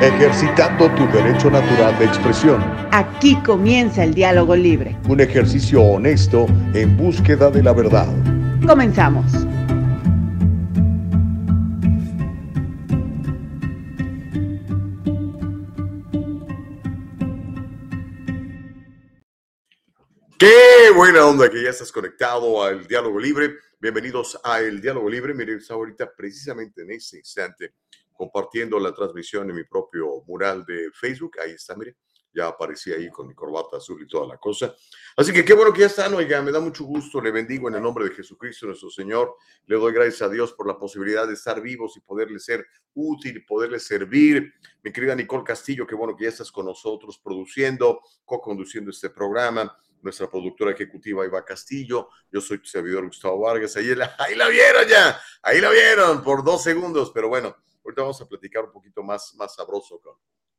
ejercitando tu derecho natural de expresión. Aquí comienza el diálogo libre. Un ejercicio honesto en búsqueda de la verdad. Comenzamos. Qué buena onda que ya estás conectado al diálogo libre. Bienvenidos a El Diálogo Libre. Miren, ahorita precisamente en este instante compartiendo la transmisión en mi propio mural de Facebook. Ahí está, mire, ya aparecía ahí con mi corbata azul y toda la cosa. Así que qué bueno que ya están, oiga, me da mucho gusto, le bendigo en el nombre de Jesucristo nuestro Señor, le doy gracias a Dios por la posibilidad de estar vivos y poderle ser útil poderle servir. Mi querida Nicole Castillo, qué bueno que ya estás con nosotros produciendo, co-conduciendo este programa nuestra productora ejecutiva Iva Castillo, yo soy tu servidor Gustavo Vargas, ahí la, ahí la vieron ya, ahí la vieron por dos segundos, pero bueno, Ahorita vamos a platicar un poquito más, más sabroso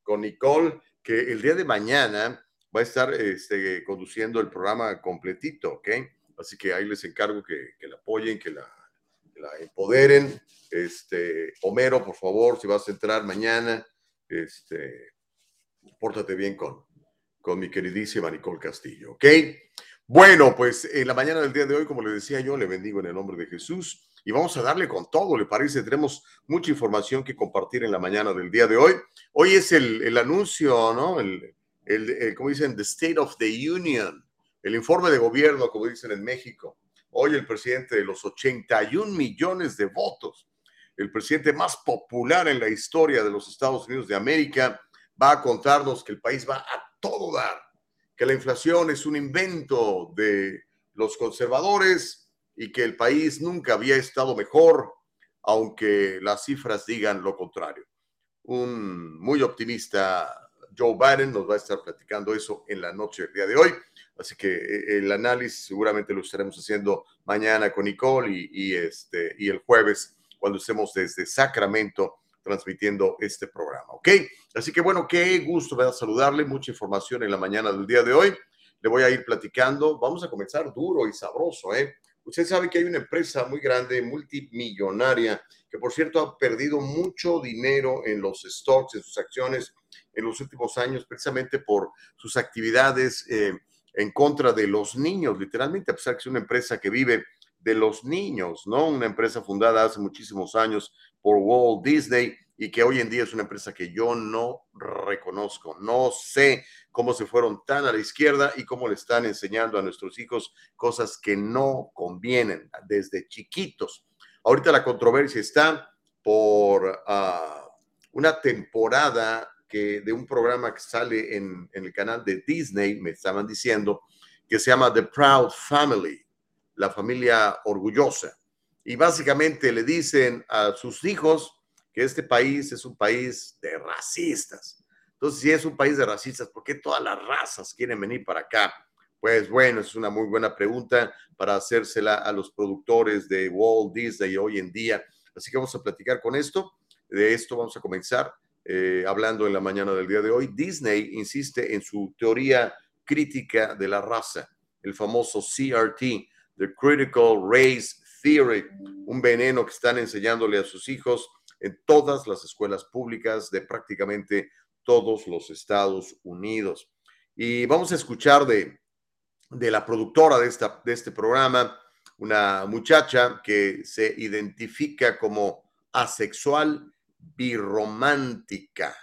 con, Nicole, que el día de mañana va a estar este, conduciendo el programa completito, ¿ok? Así que ahí les encargo que, la apoyen, que la, empoderen. Este, Homero, por favor, si vas a entrar mañana, este, pórtate bien con, con mi queridísima Nicole Castillo, ¿ok? Bueno, pues en la mañana del día de hoy, como le decía yo, le bendigo en el nombre de Jesús y vamos a darle con todo, ¿le parece? Tenemos mucha información que compartir en la mañana del día de hoy. Hoy es el, el anuncio, ¿no? El, el, como dicen, the State of the Union, el informe de gobierno, como dicen en México. Hoy el presidente de los 81 millones de votos, el presidente más popular en la historia de los Estados Unidos de América, va a contarnos que el país va a todo dar, que la inflación es un invento de los conservadores, y que el país nunca había estado mejor, aunque las cifras digan lo contrario. Un muy optimista Joe Biden nos va a estar platicando eso en la noche del día de hoy. Así que eh, el análisis seguramente lo estaremos haciendo mañana con Nicole y, este, y el jueves cuando estemos desde Sacramento transmitiendo este programa. ¿Ok? Así que bueno, qué gusto me da saludarle. Mucha información en la mañana del día de hoy. Le voy a ir platicando. Vamos a comenzar duro y sabroso, ¿eh? Usted sabe que hay una empresa muy grande, multimillonaria, que por cierto ha perdido mucho dinero en los stocks, en sus acciones en los últimos años, precisamente por sus actividades eh, en contra de los niños, literalmente, a pesar que es una empresa que vive de los niños, ¿no? Una empresa fundada hace muchísimos años por Walt Disney y que hoy en día es una empresa que yo no reconozco, no sé cómo se fueron tan a la izquierda y cómo le están enseñando a nuestros hijos cosas que no convienen desde chiquitos. Ahorita la controversia está por uh, una temporada que de un programa que sale en, en el canal de Disney, me estaban diciendo, que se llama The Proud Family, la familia orgullosa. Y básicamente le dicen a sus hijos, que este país es un país de racistas. Entonces, si es un país de racistas, ¿por qué todas las razas quieren venir para acá? Pues bueno, es una muy buena pregunta para hacérsela a los productores de Walt Disney hoy en día. Así que vamos a platicar con esto. De esto vamos a comenzar eh, hablando en la mañana del día de hoy. Disney insiste en su teoría crítica de la raza, el famoso CRT, The Critical Race Theory, un veneno que están enseñándole a sus hijos en todas las escuelas públicas de prácticamente todos los Estados Unidos. Y vamos a escuchar de, de la productora de, esta, de este programa, una muchacha que se identifica como asexual birromántica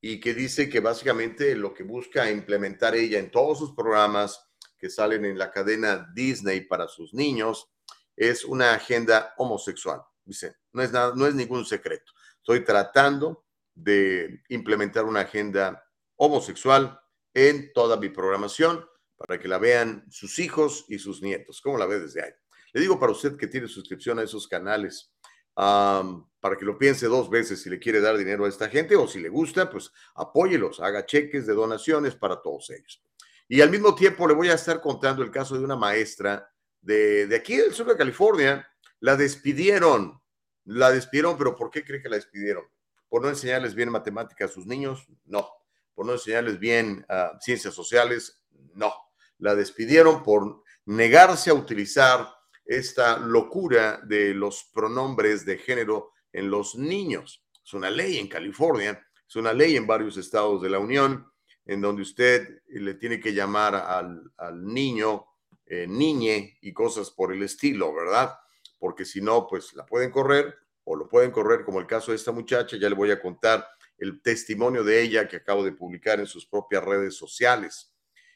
y que dice que básicamente lo que busca implementar ella en todos sus programas que salen en la cadena Disney para sus niños es una agenda homosexual. Dice, no es, nada, no es ningún secreto. Estoy tratando de implementar una agenda homosexual en toda mi programación para que la vean sus hijos y sus nietos. ¿Cómo la ve desde ahí? Le digo para usted que tiene suscripción a esos canales, um, para que lo piense dos veces si le quiere dar dinero a esta gente o si le gusta, pues apóyelos, haga cheques de donaciones para todos ellos. Y al mismo tiempo le voy a estar contando el caso de una maestra de, de aquí del sur de California la despidieron, la despidieron, pero ¿por qué cree que la despidieron? ¿Por no enseñarles bien matemáticas a sus niños? No. ¿Por no enseñarles bien uh, ciencias sociales? No. La despidieron por negarse a utilizar esta locura de los pronombres de género en los niños. Es una ley en California, Es una ley en varios estados de la Unión en donde usted le tiene que llamar al, niño, eh, niñe y cosas por el estilo, ¿verdad? Porque si no, pues la pueden correr o lo pueden correr, como el caso de esta muchacha, ya le voy a contar el testimonio de ella que acabo de publicar en sus propias redes sociales.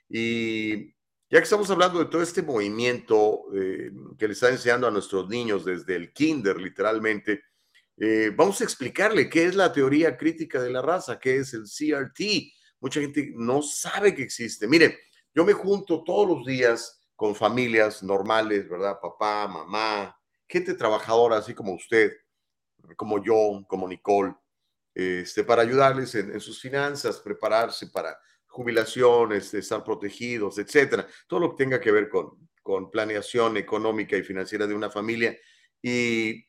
Y ya que estamos hablando de todo este movimiento eh, que le está enseñando a nuestros niños desde el kinder, literalmente, eh, vamos a explicarle qué es la teoría crítica de la raza, qué es el CRT. Mucha gente no sabe que existe. Mire, yo me junto todos los días con familias normales, ¿verdad? Papá, mamá, gente trabajadora, así como usted, como yo, como Nicole, este, para ayudarles en, sus finanzas, prepararse para jubilaciones, estar protegidos, etcétera. Todo lo que tenga que ver con, con planeación económica y financiera de una familia. Y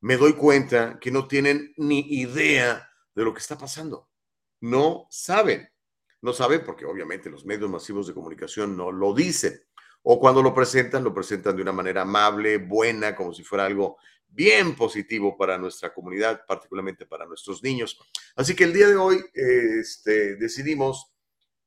me doy cuenta que no tienen ni idea de lo que está pasando. No saben. No saben porque obviamente los medios masivos de comunicación no lo dicen. O cuando lo presentan, lo presentan de una manera amable, buena, como si fuera algo bien positivo para nuestra comunidad, particularmente para nuestros niños. Así que el día de hoy este, decidimos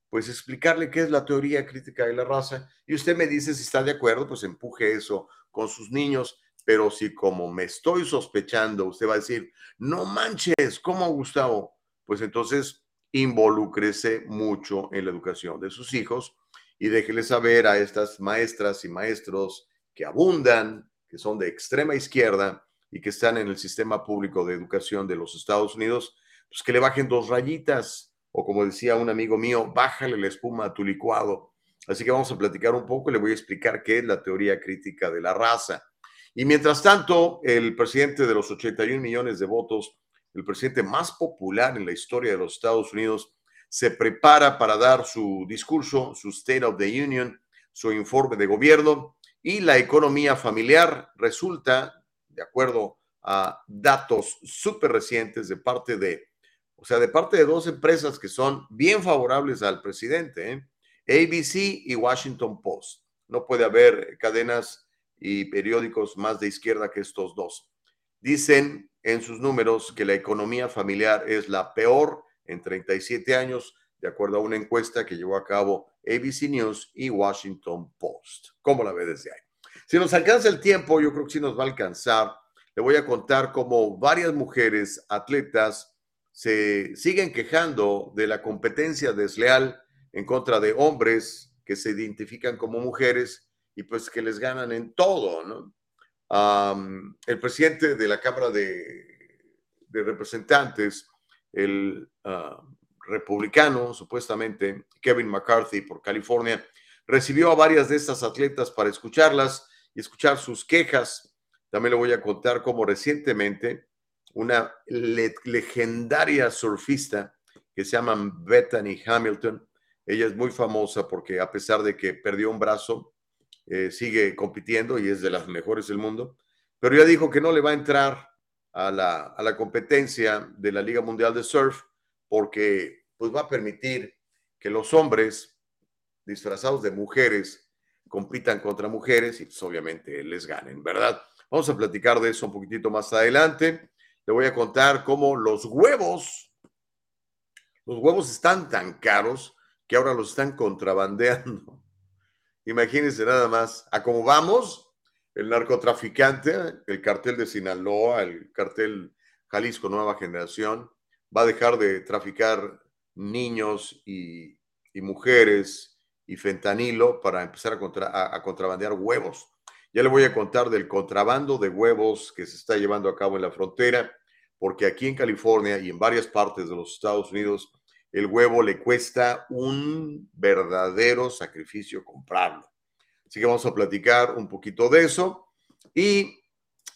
pues explicarle qué es la teoría crítica de la raza y usted me dice si está de acuerdo, pues empuje eso con sus niños, pero si como me estoy sospechando, usted va a decir, no manches, ¿cómo Gustavo? Pues entonces involúcrese mucho en la educación de sus hijos y déjele saber a estas maestras y maestros que abundan que son de extrema izquierda y que están en el sistema público de educación de los Estados Unidos, pues que le bajen dos rayitas, o como decía un amigo mío, bájale la espuma a tu licuado. Así que vamos a platicar un poco y le voy a explicar qué es la teoría crítica de la raza. Y mientras tanto, el presidente de los 81 millones de votos, el presidente más popular en la historia de los Estados Unidos, se prepara para dar su discurso, su State of the Union, su informe de gobierno y la economía familiar resulta, de acuerdo a datos súper recientes de parte de, o sea, de parte de dos empresas que son bien favorables al presidente, ¿eh? ABC y Washington Post. No puede haber cadenas y periódicos más de izquierda que estos dos. Dicen en sus números que la economía familiar es la peor en 37 años, de acuerdo a una encuesta que llevó a cabo ABC News y Washington Post. ¿Cómo la ve desde ahí? Si nos alcanza el tiempo, yo creo que sí nos va a alcanzar. Le voy a contar cómo varias mujeres atletas se siguen quejando de la competencia desleal en contra de hombres que se identifican como mujeres y pues que les ganan en todo, ¿no? el presidente de la Cámara de, Representantes, el ah, republicano, supuestamente, Kevin McCarthy por California, recibió a varias de estas atletas para escucharlas y escuchar sus quejas. También le voy a contar cómo recientemente una legendaria surfista que se llama Bethany Hamilton, ella es muy famosa porque a pesar de que perdió un brazo, eh, sigue compitiendo y es de las mejores del mundo, pero ya dijo que no le va a entrar a la, a la competencia de la Liga Mundial de Surf porque pues va a permitir que los hombres disfrazados de mujeres compitan contra mujeres y pues obviamente les ganen, ¿verdad? Vamos a platicar de eso un poquitito más adelante. Le voy a contar cómo los huevos, los huevos están tan caros que ahora los están contrabandeando. Imagínense nada más, a cómo vamos, el narcotraficante, el cartel de Sinaloa, el cartel Jalisco Nueva Generación, va a dejar de traficar niños y, mujeres y fentanilo para empezar a, a, contrabandear huevos. Ya le voy a contar del contrabando de huevos que se está llevando a cabo en la frontera, porque aquí en California y en varias partes de los Estados Unidos, el huevo le cuesta un verdadero sacrificio comprarlo. Así que vamos a platicar un poquito de eso. Y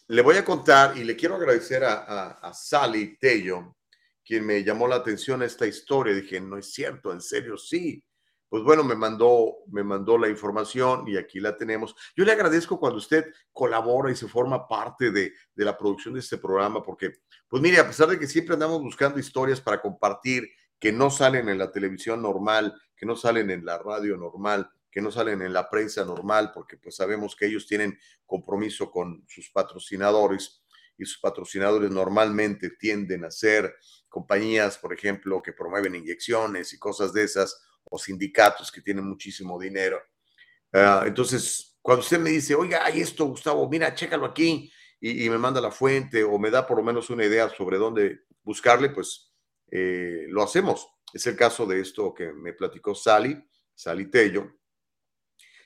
le voy a contar y le quiero agradecer a, a, a Sally Tello, quien me llamó la atención esta historia. Dije, no es cierto, en serio, sí. Pues bueno, me mandó, me mandó la información y aquí la tenemos. Yo le agradezco cuando usted colabora y se forma parte de, de la producción de este programa, porque, pues mire, a pesar de que siempre andamos buscando historias para compartir que no salen en la televisión normal, que no salen en la radio normal, no salen en la prensa normal, porque pues sabemos que ellos tienen compromiso con sus patrocinadores y sus patrocinadores normalmente tienden a ser compañías, por ejemplo, que promueven inyecciones y cosas de esas, o sindicatos que tienen muchísimo dinero. Ah, entonces, cuando usted me dice, oiga, hay esto, Gustavo, mira, chécalo aquí, y, me manda la fuente o me da por lo menos una idea sobre dónde buscarle, pues eh, lo hacemos. Es el caso de esto que me platicó Sally, Sally Tello,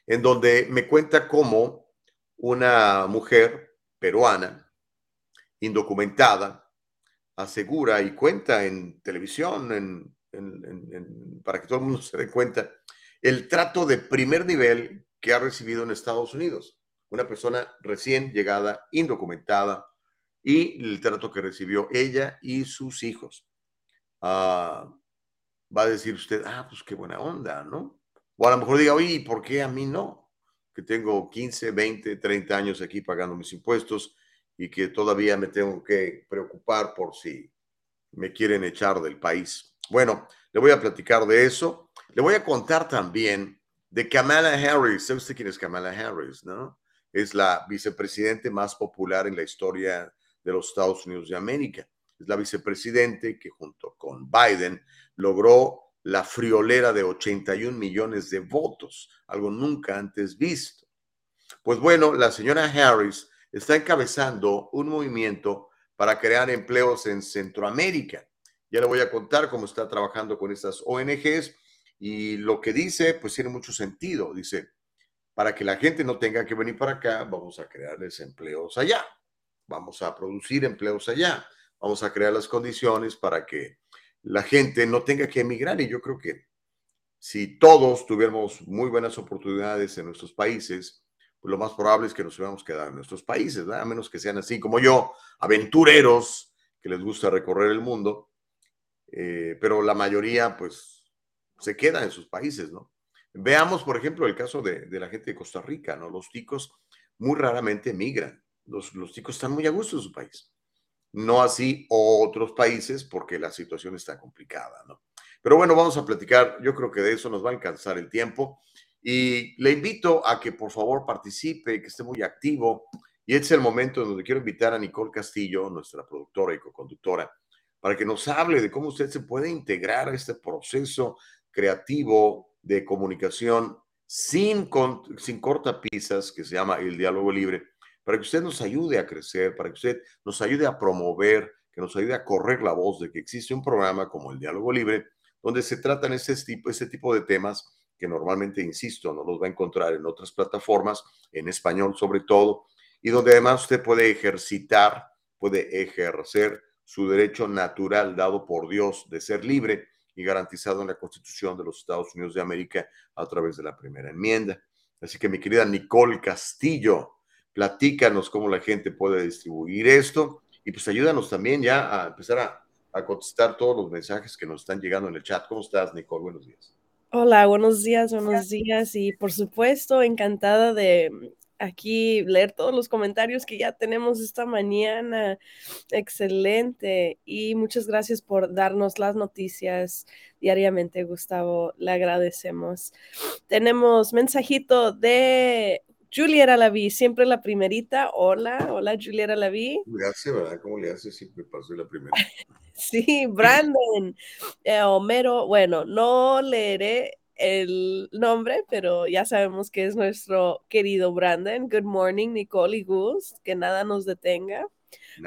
en donde me cuenta cómo una mujer peruana, indocumentada, asegura y cuenta en televisión, para que todo el mundo se dé cuenta, el trato de primer nivel que ha recibido en Estados Unidos. Una persona recién llegada, indocumentada, y el trato que recibió ella y sus hijos. Ah, va a decir usted, ah, pues qué buena onda, ¿no? O a lo mejor diga, oye, ¿por qué a mí no? Que tengo 15, 20, 30 años aquí pagando mis impuestos y que todavía me tengo que preocupar por si me quieren echar del país. Bueno, le voy a platicar de eso. Le voy a contar también de Kamala Harris. ¿Sabe usted quién es Kamala Harris, no? Es la vicepresidente más popular en la historia de los Estados Unidos de América. Es la vicepresidente que junto con Biden logró la friolera de 81 millones de votos, algo nunca antes visto. Pues bueno, la señora Harris está encabezando un movimiento para crear empleos en Centroamérica. Ya le voy a contar cómo está trabajando con estas ONGs y lo que dice, pues tiene mucho sentido. Dice, para que la gente no tenga que venir para acá, vamos a crearles empleos allá, vamos a producir empleos allá, vamos a crear las condiciones para que la gente no tenga que emigrar. Y yo creo que si todos tuviéramos muy buenas oportunidades en nuestros países, pues lo más probable es que nos hubiéramos quedado en nuestros países, a menos que sean así como yo, aventureros que les gusta recorrer el mundo, eh, pero la mayoría pues se queda en sus países, ¿no? Veamos, por ejemplo, el caso de, la gente de Costa Rica, ¿no? Los ticos muy raramente emigran, los, los ticos están muy a gusto en su país, no así otros países porque la situación está complicada, ¿no? Pero bueno, vamos a platicar, yo creo que de eso nos va a alcanzar el tiempo. Y le invito a que por favor participe, que esté muy activo. Y este es el momento en donde quiero invitar a Nicole Castillo, nuestra productora y co-conductora, para que nos hable de cómo usted se puede integrar a este proceso creativo de comunicación sin, sin cortapisas, que se llama el diálogo libre, para que usted nos ayude a crecer, para que usted nos ayude a promover, que nos ayude a correr la voz de que existe un programa como el diálogo libre, donde se tratan este tipo, este tipo de temas que normalmente, insisto, no los va a encontrar en otras plataformas, en español sobre todo, y donde además usted puede ejercitar, puede ejercer su derecho natural dado por Dios de ser libre y garantizado en la Constitución de los Estados Unidos de América a través de la primera enmienda. Así que mi querida Nicole Castillo, platícanos cómo la gente puede distribuir esto y pues ayúdanos también ya a empezar a, contestar todos los mensajes que nos están llegando en el chat. ¿Cómo estás, Nicole? Buenos días. Hola, buenos días, buenos días. Y por supuesto, encantada de mm, aquí leer todos los comentarios que ya tenemos esta mañana. Excelente. Y muchas gracias por darnos las noticias diariamente, Gustavo. Le agradecemos. Tenemos mensajito de Juliera Laví, siempre la primerita. Hola, hola Juliera Laví. Gracias, ¿verdad? ¿Cómo le hace? Siempre paso la primera. Sí, Brandon, eh, Homero, bueno, no leeré el nombre, pero ya sabemos que es nuestro querido Brandon. Good morning, Nicole y Gus, que nada nos detenga.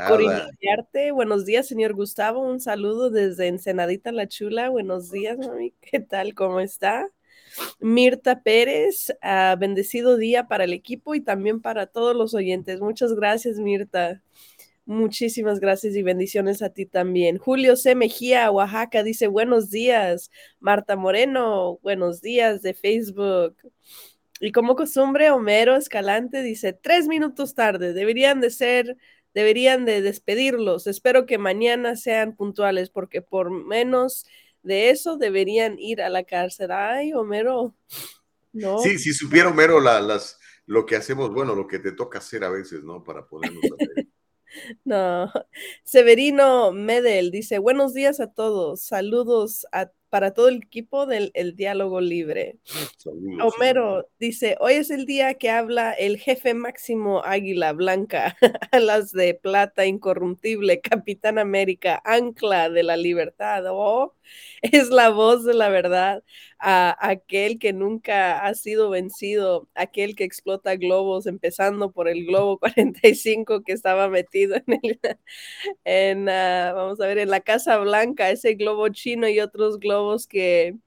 Por iniciarte, buenos días, señor Gustavo. Un saludo desde Ensenadita La Chula. Buenos días, mami. ¿Qué tal? ¿Cómo está? Mirta Pérez, uh, bendecido día para el equipo y también para todos los oyentes. Muchas gracias, Mirta. Muchísimas gracias y bendiciones a ti también. Julio C. Mejía, Oaxaca, dice buenos días. Marta Moreno, buenos días de Facebook. Y como costumbre, Homero Escalante dice tres minutos tarde. Deberían de ser, deberían de despedirlos. Espero que mañana sean puntuales porque por menos de eso deberían ir a la cárcel. Ay, Homero. No. Sí, si supiera Homero las, lo que hacemos, bueno, lo que te toca hacer a veces, ¿no? Para ponernos a No, Severino Medel dice, buenos días a todos, saludos para todo el equipo del el Diálogo Libre. Homero dice, hoy es el día que habla el jefe máximo Águila Blanca, las de plata incorruptible, Capitán América, ancla de la libertad. Oh, es la voz de la verdad, a aquel que nunca ha sido vencido, aquel que explota globos, empezando por el globo 45 que estaba metido en, el, en uh, vamos a ver, en la Casa Blanca, ese globo chino y otros globos que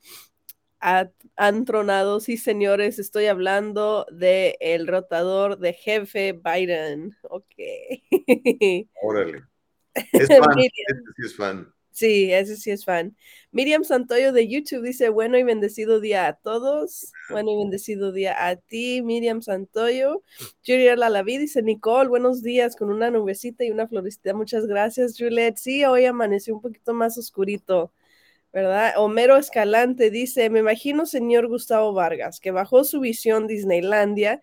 han tronado. Sí, señores, estoy hablando de el rotador de jefe Biden. Ok. Órale. Es fan, sí es fan. Sí, ese sí es fan. Miriam Santoyo de YouTube dice, bueno y bendecido día a todos. Bueno y bendecido día a ti, Miriam Santoyo. Juliet Lalaví dice, Nicole, buenos días, con una nubecita y una florecita. Muchas gracias, Juliet. Sí, hoy amaneció un poquito más oscurito, ¿verdad? Homero Escalante dice, me imagino, señor Gustavo Vargas, que bajó su visión Disneylandia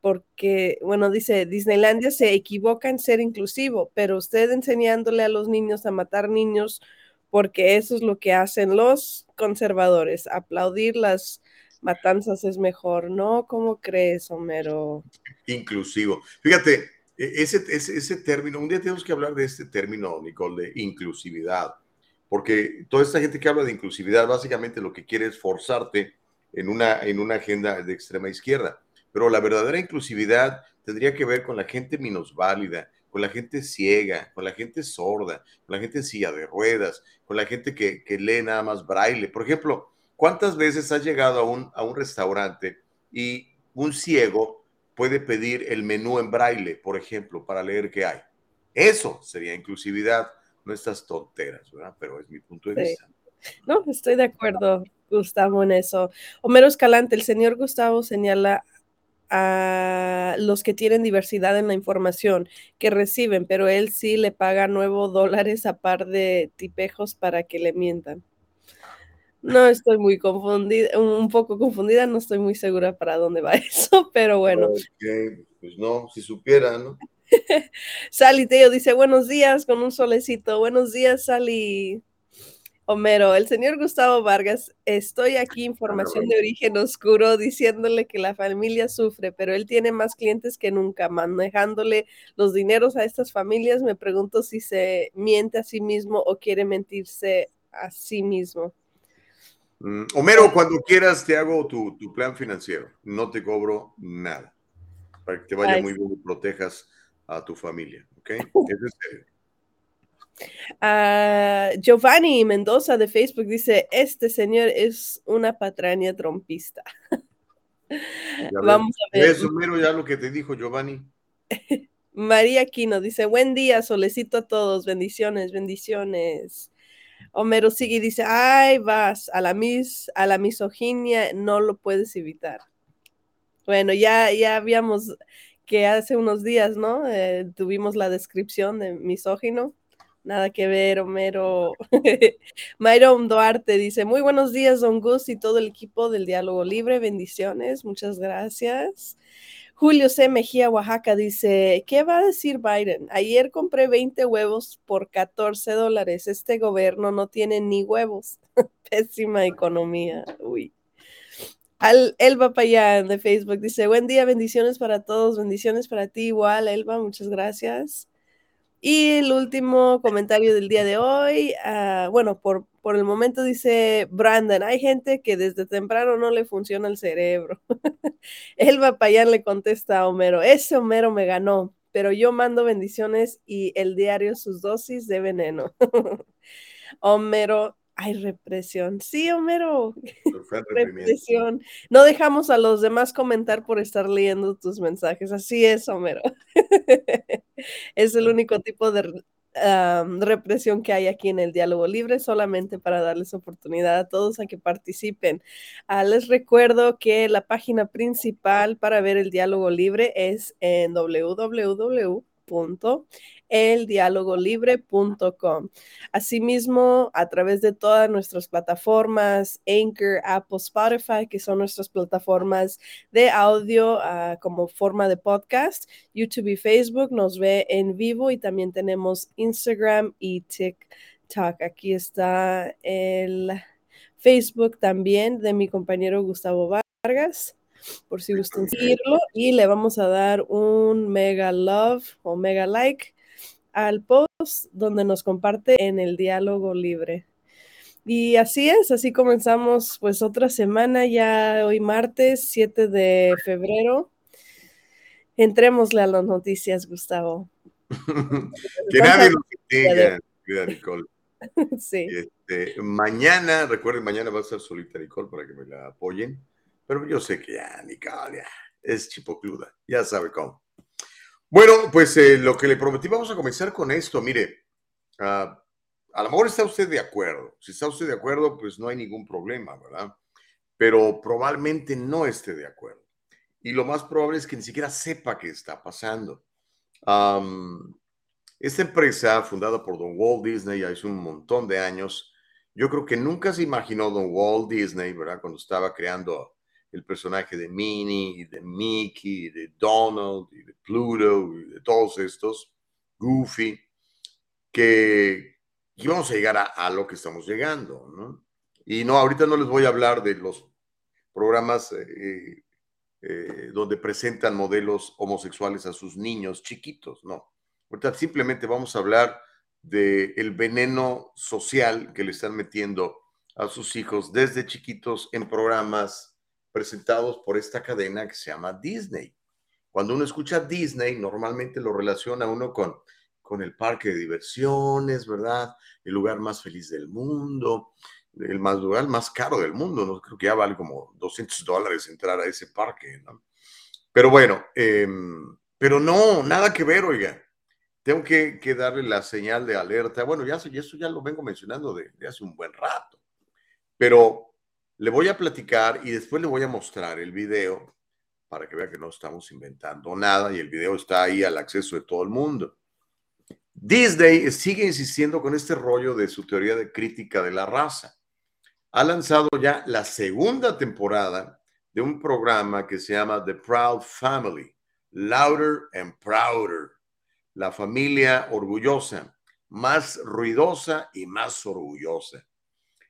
porque, bueno, dice, Disneylandia se equivoca en ser inclusivo, pero usted enseñándole a los niños a matar niños, porque eso es lo que hacen los conservadores, aplaudir las matanzas es mejor, ¿no? ¿Cómo crees, Homero? Inclusivo. Fíjate, e, ese, ese, ese término, un día tenemos que hablar de este término, Nicole, de inclusividad, porque toda esta gente que habla de inclusividad básicamente lo que quiere es forzarte en una, en una agenda de extrema izquierda pero la verdadera inclusividad tendría que ver con la gente minusválida, con la gente ciega, con la gente sorda, con la gente en silla de ruedas, con la gente que, lee nada más braille. Por ejemplo, ¿cuántas veces has llegado a un, a un restaurante y un ciego puede pedir el menú en braille, por ejemplo, para leer qué hay? Eso sería inclusividad, no estas tonteras, ¿verdad? Pero es mi punto de vista. No, estoy de acuerdo, Gustavo, en eso. Homero Escalante, el señor Gustavo señala a los que tienen diversidad en la información que reciben, pero él sí le paga nuevos dólares a par de tipejos para que le mientan. No estoy muy confundida, un poco confundida, no estoy muy segura para dónde va eso, pero bueno. Pues no, si supiera, ¿no? Sally Teo dice, buenos días con un solecito. Buenos días, Sally. Homero, el señor Gustavo Vargas, estoy aquí, información de origen oscuro, diciéndole que la familia sufre, pero él tiene más clientes que nunca, manejándole los dineros a estas familias. Me pregunto si se miente a sí mismo o quiere mentirse a sí mismo. Mm, Homero, cuando quieras te hago tu, plan financiero, no te cobro nada, para que te vaya muy bien y protejas a tu familia, ¿ok? Es serio. Ah, Giovanni Mendoza de Facebook dice, este señor es una patraña trompista. Vamos a ver. Eso mero ya lo que te dijo Giovanni. María Quino dice, buen día, solecito a todos, bendiciones, bendiciones. Homero sigue y dice, ay, vas, a la, mis, a la misoginia no lo puedes evitar. Bueno, ya, ya habíamos que hace unos días, ¿no? Eh, tuvimos la descripción de misógino. Nada que ver, Homero. Myron Duarte dice, muy buenos días, don Gus y todo el equipo del Diálogo Libre. Bendiciones, muchas gracias. Julio C. Mejía, Oaxaca, dice, ¿qué va a decir Biden? Ayer compré 20 huevos por 14 dólares. Este gobierno no tiene ni huevos. Pésima economía. Uy. Al Elba Payán de Facebook dice, buen día, bendiciones para todos, bendiciones para ti igual, Elba, muchas gracias. Y el último comentario del día de hoy, ah, bueno, por, por el momento dice Brandon, hay gente que desde temprano no le funciona el cerebro. El Payán le contesta a Homero, ese Homero me ganó, pero yo mando bendiciones y el diario sus dosis de veneno. Homero, hay represión. Sí, Homero. represión. No dejamos a los demás comentar por estar leyendo tus mensajes. Así es, Homero. es el único tipo de represión que hay aquí en el diálogo libre, solamente para darles oportunidad a todos a que participen. Ah, les recuerdo que la página principal para ver el diálogo libre es en www eldialogolibre.com. Asimismo, a través de todas nuestras plataformas, Anchor, Apple, Spotify, que son nuestras plataformas de audio ah, como forma de podcast, YouTube y Facebook nos ve en vivo y también tenemos Instagram y TikTok. Aquí está el Facebook también de mi compañero Gustavo Vargas, por si gustan seguirlo. Y le vamos a dar un mega love o mega like al post donde nos comparte en el diálogo libre. Y así es, así comenzamos pues otra semana, ya hoy martes 7 de febrero. Entrémosle a las noticias, Gustavo. que nadie nos diga, Nicole. Sí. Este, mañana, recuerden, mañana va a estar solita Nicole para que me la apoyen. Pero yo sé que ya, ya es chipocluda, ya sabe cómo. Bueno, pues eh, lo que le prometí, vamos a comenzar con esto. Mire, uh, a lo mejor está usted de acuerdo. Si está usted de acuerdo, pues no hay ningún problema, ¿verdad? Pero probablemente no esté de acuerdo. Y lo más probable es que ni siquiera sepa qué está pasando. esta empresa, fundada por Don Walt Disney hace un montón de años, yo creo que nunca se imaginó Don Walt Disney, ¿verdad? Cuando estaba creando el personaje de Minnie, y de Mickey, y de Donald, y de Pluto, y de todos estos, Goofy, que y vamos a llegar a, lo que estamos llegando, ¿no? Y no, ahorita no les voy a hablar de los programas eh, eh, donde presentan modelos homosexuales a sus niños chiquitos, no. Ahorita simplemente vamos a hablar del el veneno social que le están metiendo a sus hijos desde chiquitos en programas presentados por esta cadena que se llama Disney. Cuando uno escucha Disney, normalmente lo relaciona uno con con el parque de diversiones, ¿verdad? El lugar más feliz del mundo, el más lugar más caro del mundo, ¿no? Creo que ya vale como 200 dólares entrar a ese parque, ¿no? Pero bueno, em, pero no, nada que ver, oiga. Tengo que, darle la señal de alerta. Bueno, ya eso, eso ya lo vengo mencionando de, de hace un buen rato. Pero le voy a platicar y después le voy a mostrar el video para que vea que no estamos inventando nada y el video está ahí al acceso de todo el mundo. Disney sigue insistiendo con este rollo de su teoría de crítica de la raza. Ha lanzado ya la segunda temporada de un programa que se llama The Proud Family, Louder and Prouder, la familia orgullosa, más ruidosa y más orgullosa.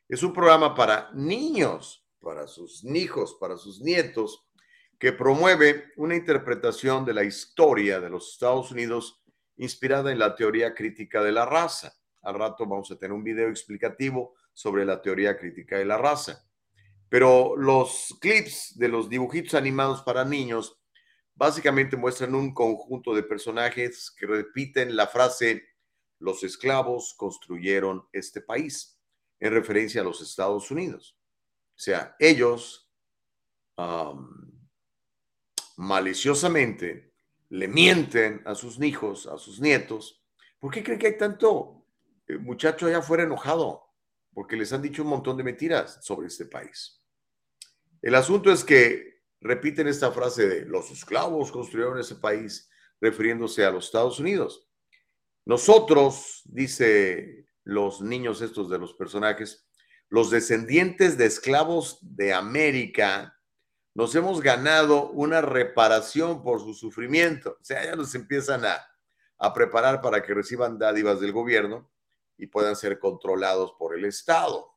Es un programa para niños, para sus hijos, para sus nietos, que promueve una interpretación de la historia de los Estados Unidos inspirada en la teoría crítica de la raza. Al rato vamos a tener un video explicativo sobre la teoría crítica de la raza. Pero los clips de los dibujitos animados para niños básicamente muestran un conjunto de personajes que repiten la frase los esclavos construyeron este país en referencia a los Estados Unidos. O sea, ellos maliciosamente le mienten a sus hijos, a sus nietos. ¿Por qué creen que hay tanto eh, muchacho allá afuera enojado? Porque les han dicho un montón de mentiras sobre este país. El asunto es que repiten esta frase de los esclavos construyeron ese país, refiriéndose a los Estados Unidos. Nosotros, dice los niños estos de los personajes, los descendientes de esclavos de América, nos hemos ganado una reparación por su sufrimiento. O sea, ya nos empiezan a, preparar para que reciban dádivas del gobierno y puedan ser controlados por el Estado.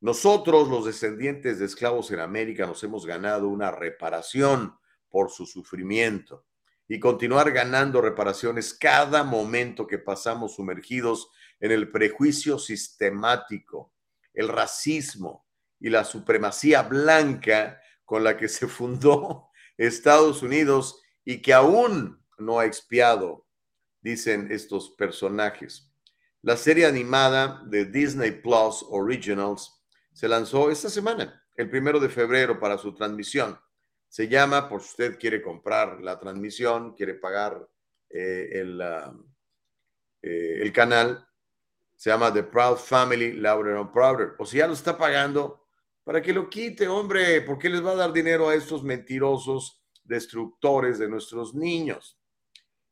Nosotros, los descendientes de esclavos en América, nos hemos ganado una reparación por su sufrimiento y continuar ganando reparaciones cada momento que pasamos sumergidos en el prejuicio sistemático, el racismo y la supremacía blanca con la que se fundó Estados Unidos y que aún no ha expiado, dicen estos personajes. La serie animada de Disney Plus Originals se lanzó esta semana, el primero de febrero, para su transmisión. Se llama, por si usted quiere comprar la transmisión, quiere pagar eh, el, eh, el canal, se llama The Proud Family Louder and Prouder. O si ya lo está pagando, para que lo quite, hombre, porque les va a dar dinero a estos mentirosos destructores de nuestros niños.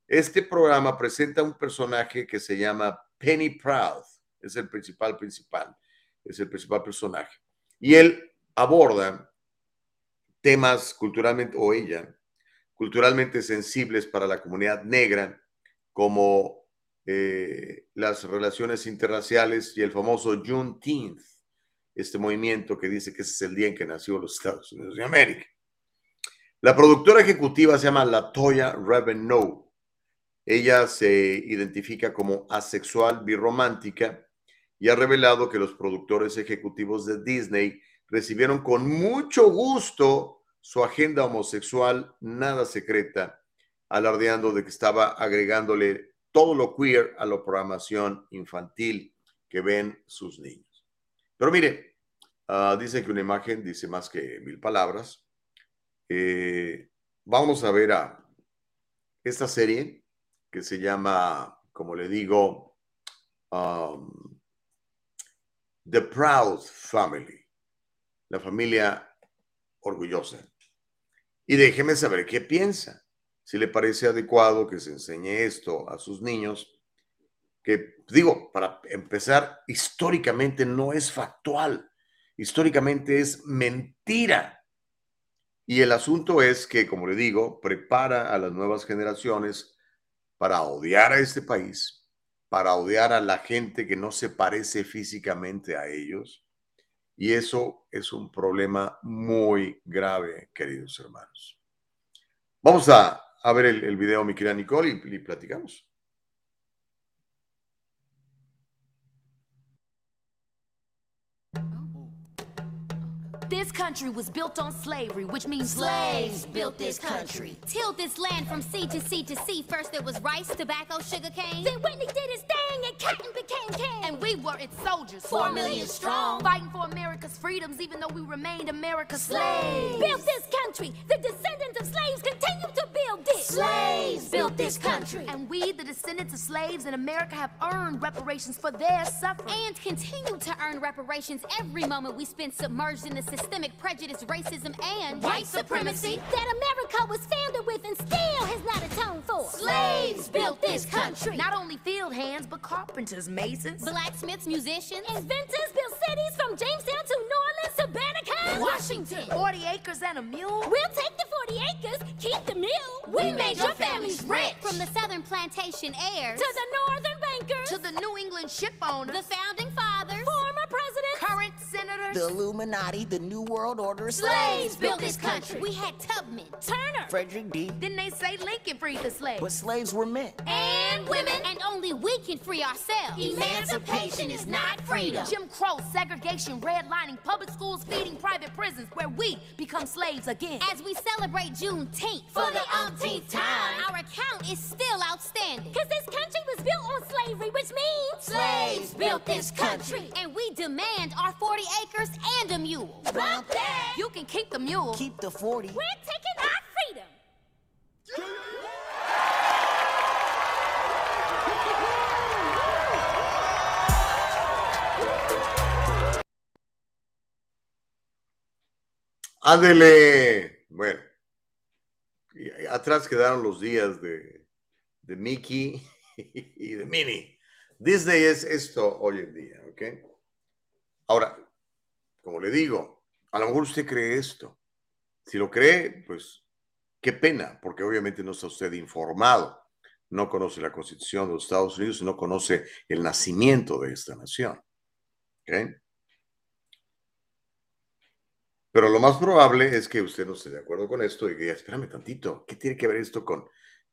Este programa presenta un personaje que se llama Penny Proud, es el principal principal, es el principal personaje. Y él aborda temas culturalmente, o ella, culturalmente sensibles para la comunidad negra, como eh, las relaciones interraciales y el famoso Juneteenth este movimiento que dice que ese es el día en que nació los Estados Unidos de América. La productora ejecutiva se llama Latoya Revenue. Ella se identifica como asexual birromántica y ha revelado que los productores ejecutivos de Disney recibieron con mucho gusto su agenda homosexual nada secreta, alardeando de que estaba agregándole todo lo queer a la programación infantil que ven sus niños. Pero mire, uh, dice que una imagen dice más que mil palabras. Eh, vamos a ver a esta serie que se llama, como le digo, um, The Proud Family, la familia orgullosa. Y déjeme saber qué piensa, si le parece adecuado que se enseñe esto a sus niños, que digo, para empezar, históricamente no es factual, históricamente es mentira. Y el asunto es que, como le digo, prepara a las nuevas generaciones para odiar a este país, para odiar a la gente que no se parece físicamente a ellos. Y eso es un problema muy grave, queridos hermanos. Vamos a, ver el, video, mi querida Nicole, y platicamos. This country was built on slavery, which means slaves built this country. Tilled this land from sea to sea to sea. First there was rice, tobacco, sugar cane. Then Whitney did his thing and cotton became king. And we were its soldiers, four million strong. Fighting for America's freedoms, even though we remained America's slaves. Built this country. The descendants of slaves continue to Slaves built this country. And we, the descendants of slaves in America, have earned reparations for their suffering. And continue to earn reparations every moment we spend submerged in the systemic prejudice, racism, and white supremacy that America was founded with and still has not atoned for. Slaves built this country. Not only field hands, but carpenters, masons, blacksmiths, musicians, inventors built cities from Jamestown to New Orleans to Banneker, Washington. 40 acres and a mule. We'll take the 40 acres, keep the mule. We, we made your families rich. From the southern plantation heirs to the northern bankers to the New England ship owners, the founding fathers, former presidents, current senators, the Illuminati, the New World Order. Slaves built this country. We had Tubman, Turner, Frederick D. Then they say Lincoln freed the slaves. But slaves were men. And women. And only we can free ourselves. Emancipation is not freedom. Jim Crow, segregation, redlining, public schools, feeding private prisons, where we become slaves again. As we celebrate Juneteenth for the umpteenth time, our account is still outstanding. Cause this country was built on slavery, which means slaves built this country. And we demand our 40 acres and a mule. Bump that! You can keep the mule. Keep the 40. We're taking our freedom. Ándele. Bueno, atrás quedaron los días de, de Mickey y de Minnie. Disney es esto hoy en día, ¿ok? Ahora, como le digo, a lo mejor usted cree esto. Si lo cree, pues qué pena, porque obviamente no está usted informado. No conoce la constitución de los Estados Unidos, no conoce el nacimiento de esta nación. ¿Ok? Pero lo más probable es que usted no esté de acuerdo con esto y que diga, espérame tantito, ¿qué tiene que ver esto con,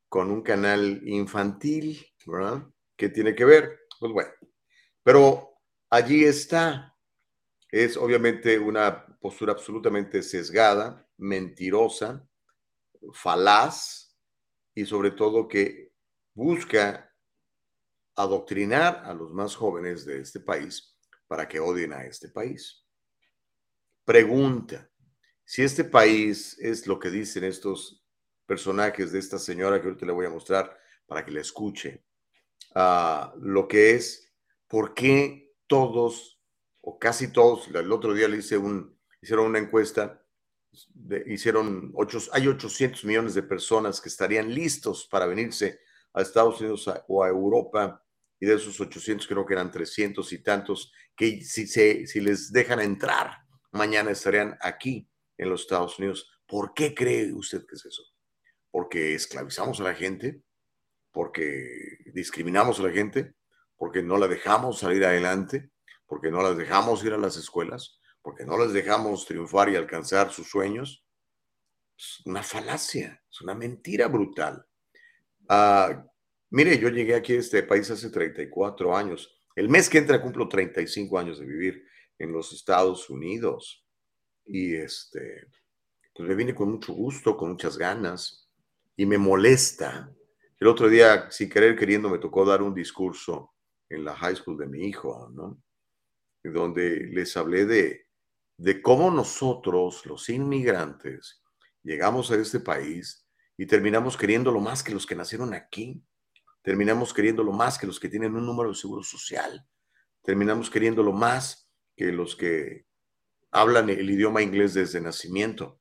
con un canal infantil? ¿Verdad? ¿Qué tiene que ver? Pues bueno, pero allí está. Es obviamente una postura absolutamente sesgada, mentirosa, falaz y sobre todo que busca adoctrinar a los más jóvenes de este país para que odien a este país. Pregunta, si este país es lo que dicen estos personajes de esta señora que ahorita le voy a mostrar para que la escuche, uh, lo que es, ¿por qué todos o casi todos, el otro día le hice un, hicieron una encuesta, hicieron, ocho, hay 800 millones de personas que estarían listos para venirse a Estados Unidos o a Europa, y de esos 800 creo que eran 300 y tantos, que si, se, si les dejan entrar, mañana estarían aquí en los Estados Unidos. ¿Por qué cree usted que es eso? ¿Porque esclavizamos a la gente? ¿Porque discriminamos a la gente? ¿Porque no la dejamos salir adelante? ¿Porque no la dejamos ir a las escuelas? porque no les dejamos triunfar y alcanzar sus sueños, es una falacia, es una mentira brutal. Ah, mire, yo llegué aquí a este país hace 34 años. El mes que entra cumplo 35 años de vivir en los Estados Unidos. Y este, pues me vine con mucho gusto, con muchas ganas. Y me molesta. El otro día, sin querer queriendo, me tocó dar un discurso en la high school de mi hijo, ¿no? Donde les hablé de, de cómo nosotros, los inmigrantes, llegamos a este país y terminamos queriendo lo más que los que nacieron aquí. Terminamos queriendo lo más que los que tienen un número de seguro social. Terminamos queriendo lo más que los que hablan el idioma inglés desde nacimiento.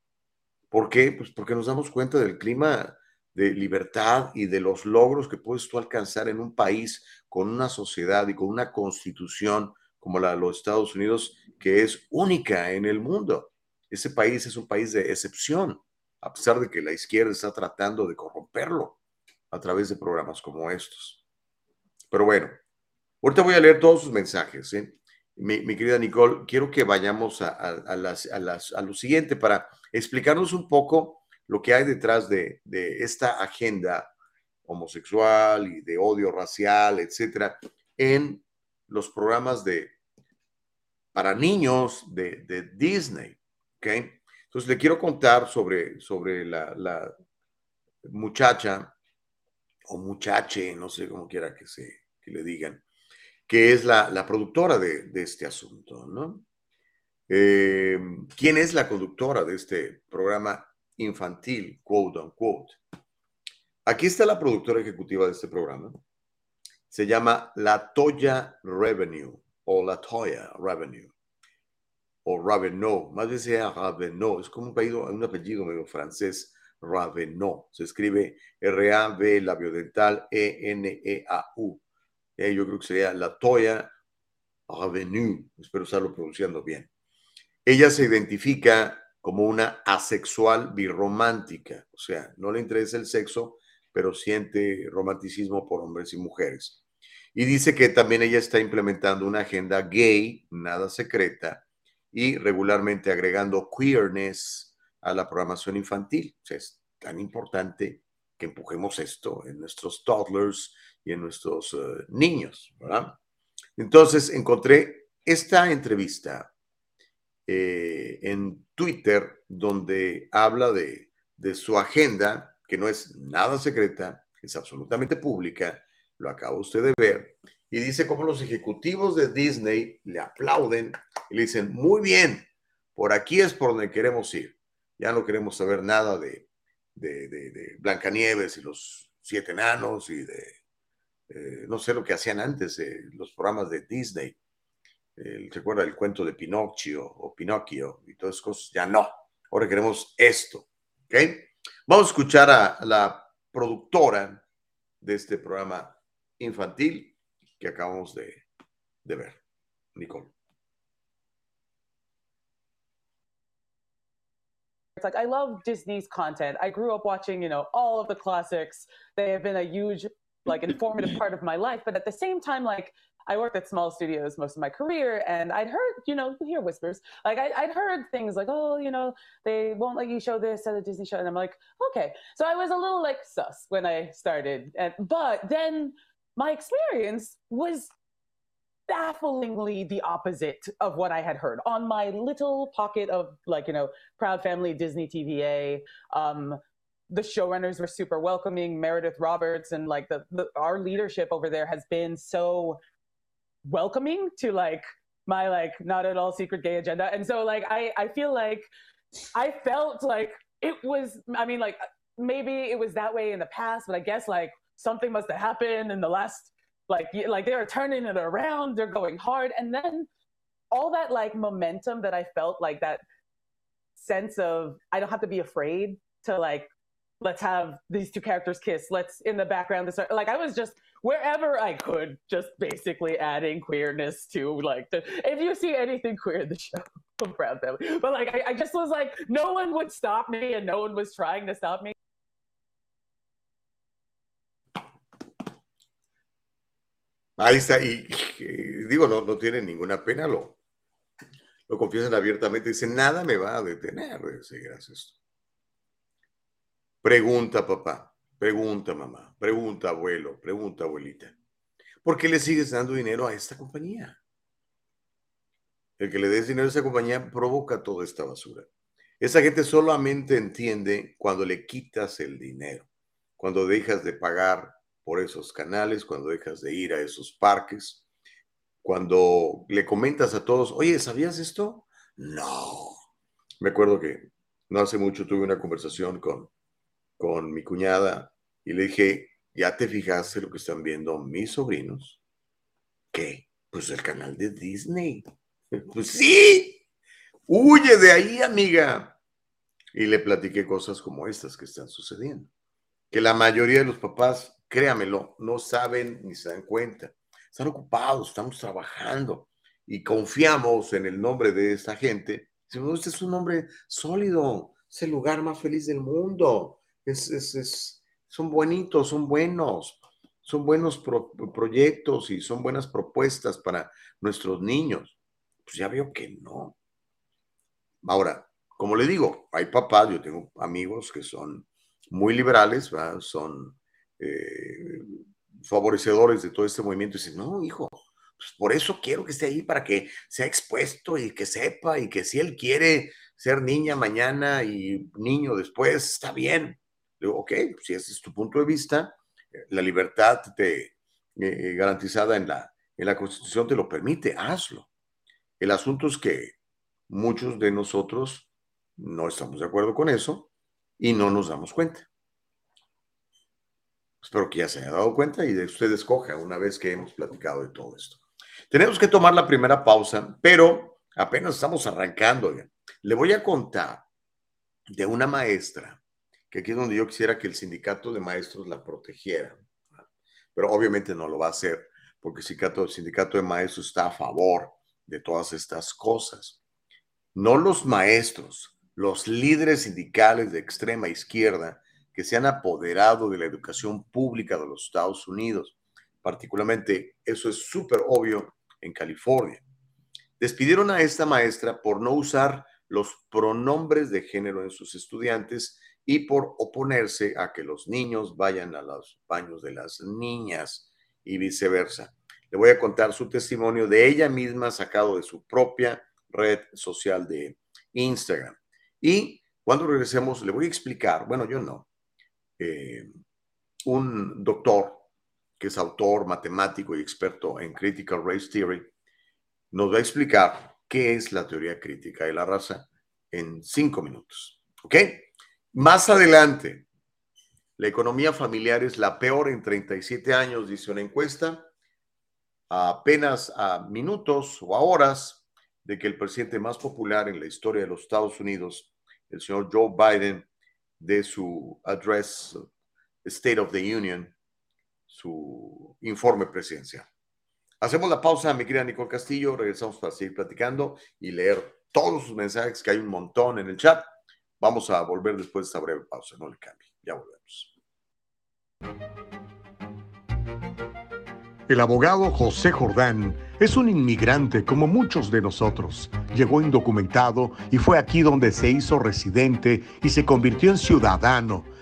¿Por qué? Pues porque nos damos cuenta del clima de libertad y de los logros que puedes tú alcanzar en un país con una sociedad y con una constitución como la de los Estados Unidos, que es única en el mundo. Ese país es un país de excepción a pesar de que la izquierda está tratando de corromperlo a través de programas como estos. Pero bueno, ahorita voy a leer todos sus mensajes. ¿eh? Mi, querida Nicole, quiero que vayamos a, lo siguiente para explicarnos un poco lo que hay detrás de, esta agenda homosexual y de odio racial, etcétera, en los programas de para niños de, de Disney. ¿okay? Entonces, le quiero contar sobre, sobre la, muchacha o muchache, no sé cómo quiera que, se, le digan, que es la, productora de, este asunto, ¿no? Eh, ¿Quién es la conductora de este programa infantil, quote unquote? Aquí está la productora ejecutiva de este programa. Se llama La Toya Revenue o La Toya Revenue o Ravenot, más bien sea Ravenot, es como un apellido, un apellido medio francés, Ravenot, se escribe R-A-V, labio dental, E-N-E-A-U. Eh, yo creo que sería La Toya Ravenue, espero estarlo pronunciando bien. Ella se identifica como una asexual birromántica, o sea, no le interesa el sexo, pero siente romanticismo por hombres y mujeres. Y dice que también ella está implementando una agenda gay, nada secreta, y regularmente agregando queerness a la programación infantil. O es tan importante que empujemos esto en nuestros toddlers y en nuestros eh, niños. Entonces encontré esta entrevista eh, en Twitter donde habla de, de su agenda, que no es nada secreta, es absolutamente pública, lo acaba usted de ver, y dice cómo los ejecutivos de Disney le aplauden y le dicen, muy bien, por aquí es por donde queremos ir. Ya no queremos saber nada de, de, Blancanieves y los siete enanos y de, eh, no sé lo que hacían antes, los programas de Disney. ¿Recuerda el cuento de Pinocchio o Pinocchio y todas esas cosas? Ya no. Ahora queremos esto. ¿Ok? Vamos a escuchar a la productora de este programa infantil que acabamos de, ver. Nicole. It's like I love Disney's content. I grew up watching, you know, all of the classics. They have been a huge, like, informative part of my life. But at the same time, like, I worked at small studios most of my career, and I'd heard, you know, hear whispers. Like I, would heard things like, oh, you know, they won't let you show this at a Disney show, and I'm like, okay. So I was a little like sus when I started, and but then my experience was bafflingly the opposite of what I had heard on my little pocket of like, you know, Proud Family Disney TVA. Um, the showrunners were super welcoming. Meredith Roberts and like the, the our leadership over there has been so welcoming to like my like not at all secret gay agenda. And so like I I feel like I felt like it was I mean like maybe it was that way in the past, but I guess like something must have happened in the last like like they are turning it around they're going hard and then all that like momentum that i felt like that sense of i don't have to be afraid to like let's have these two characters kiss let's in the background start, like i was just wherever i could just basically adding queerness to like the if you see anything queer in the show i'm proud family but like I, I just was like no one would stop me and no one was trying to stop me. Ahí está, y, digo, no, no tiene ninguna pena, lo, lo confiesan abiertamente, dicen, nada me va a detener de seguir haciendo esto. Pregunta, papá, pregunta, mamá, pregunta, abuelo, pregunta, abuelita. ¿Por qué le sigues dando dinero a esta compañía? El que le des dinero a esa compañía provoca toda esta basura. Esa gente solamente entiende cuando le quitas el dinero, cuando dejas de pagar por esos canales, cuando dejas de ir a esos parques, cuando le comentas a todos, oye, ¿sabías esto? No. Me acuerdo que no hace mucho tuve una conversación con, con mi cuñada y le dije, ¿ya te fijaste lo que están viendo mis sobrinos? ¿Qué? Pues el canal de Disney. Pues sí, huye de ahí, amiga. Y le platiqué cosas como estas que están sucediendo. Que la mayoría de los papás, créamelo, no saben ni se dan cuenta. Están ocupados, estamos trabajando y confiamos en el nombre de esta gente. Este es un nombre sólido, es el lugar más feliz del mundo. Es, es, son bonitos, son buenos, son buenos proyectos y son buenas propuestas para nuestros niños pues ya veo que no. Ahora, como le digo, hay papás, yo tengo amigos que son muy liberales, son eh, favorecedores de todo este movimiento y dicen, no, hijo, pues por eso quiero que esté ahí para que sea expuesto y que sepa y que si él quiere ser niña mañana y niño después, está bien. Digo, ok, si ese es tu punto de vista, la libertad te, eh, garantizada en la, en la Constitución te lo permite, hazlo. El asunto es que muchos de nosotros no estamos de acuerdo con eso y no nos damos cuenta. Espero que ya se haya dado cuenta y de usted escoja una vez que hemos platicado de todo esto. Tenemos que tomar la primera pausa, pero apenas estamos arrancando. Le voy a contar de una maestra, que aquí es donde yo quisiera que el sindicato de maestros la protegiera, pero obviamente no lo va a hacer porque el sindicato de maestros está a favor de todas estas cosas. No los maestros, los líderes sindicales de extrema izquierda que se han apoderado de la educación pública de los Estados Unidos. Particularmente, eso es súper obvio en California. Despidieron a esta maestra por no usar los pronombres de género en sus estudiantes y por oponerse a que los niños vayan a los baños de las niñas y viceversa. Le voy a contar su testimonio de ella misma sacado de su propia red social de Instagram. Y cuando regresemos, le voy a explicar, bueno, yo no, eh, un doctor que es autor, matemático y experto en Critical Race Theory, nos va a explicar qué es la teoría crítica de la raza en cinco minutos. ¿Ok? Más adelante, la economía familiar es la peor en 37 años, dice una encuesta apenas a minutos o a horas de que el presidente más popular en la historia de los Estados Unidos, el señor Joe Biden, de su address State of the Union, su informe presidencial. Hacemos la pausa, mi querida Nicole Castillo, regresamos para seguir platicando y leer todos sus mensajes, que hay un montón en el chat. Vamos a volver después de esta breve pausa, no le cambie, ya volvemos. El abogado José Jordán es un inmigrante como muchos de nosotros. Llegó indocumentado y fue aquí donde se hizo residente y se convirtió en ciudadano.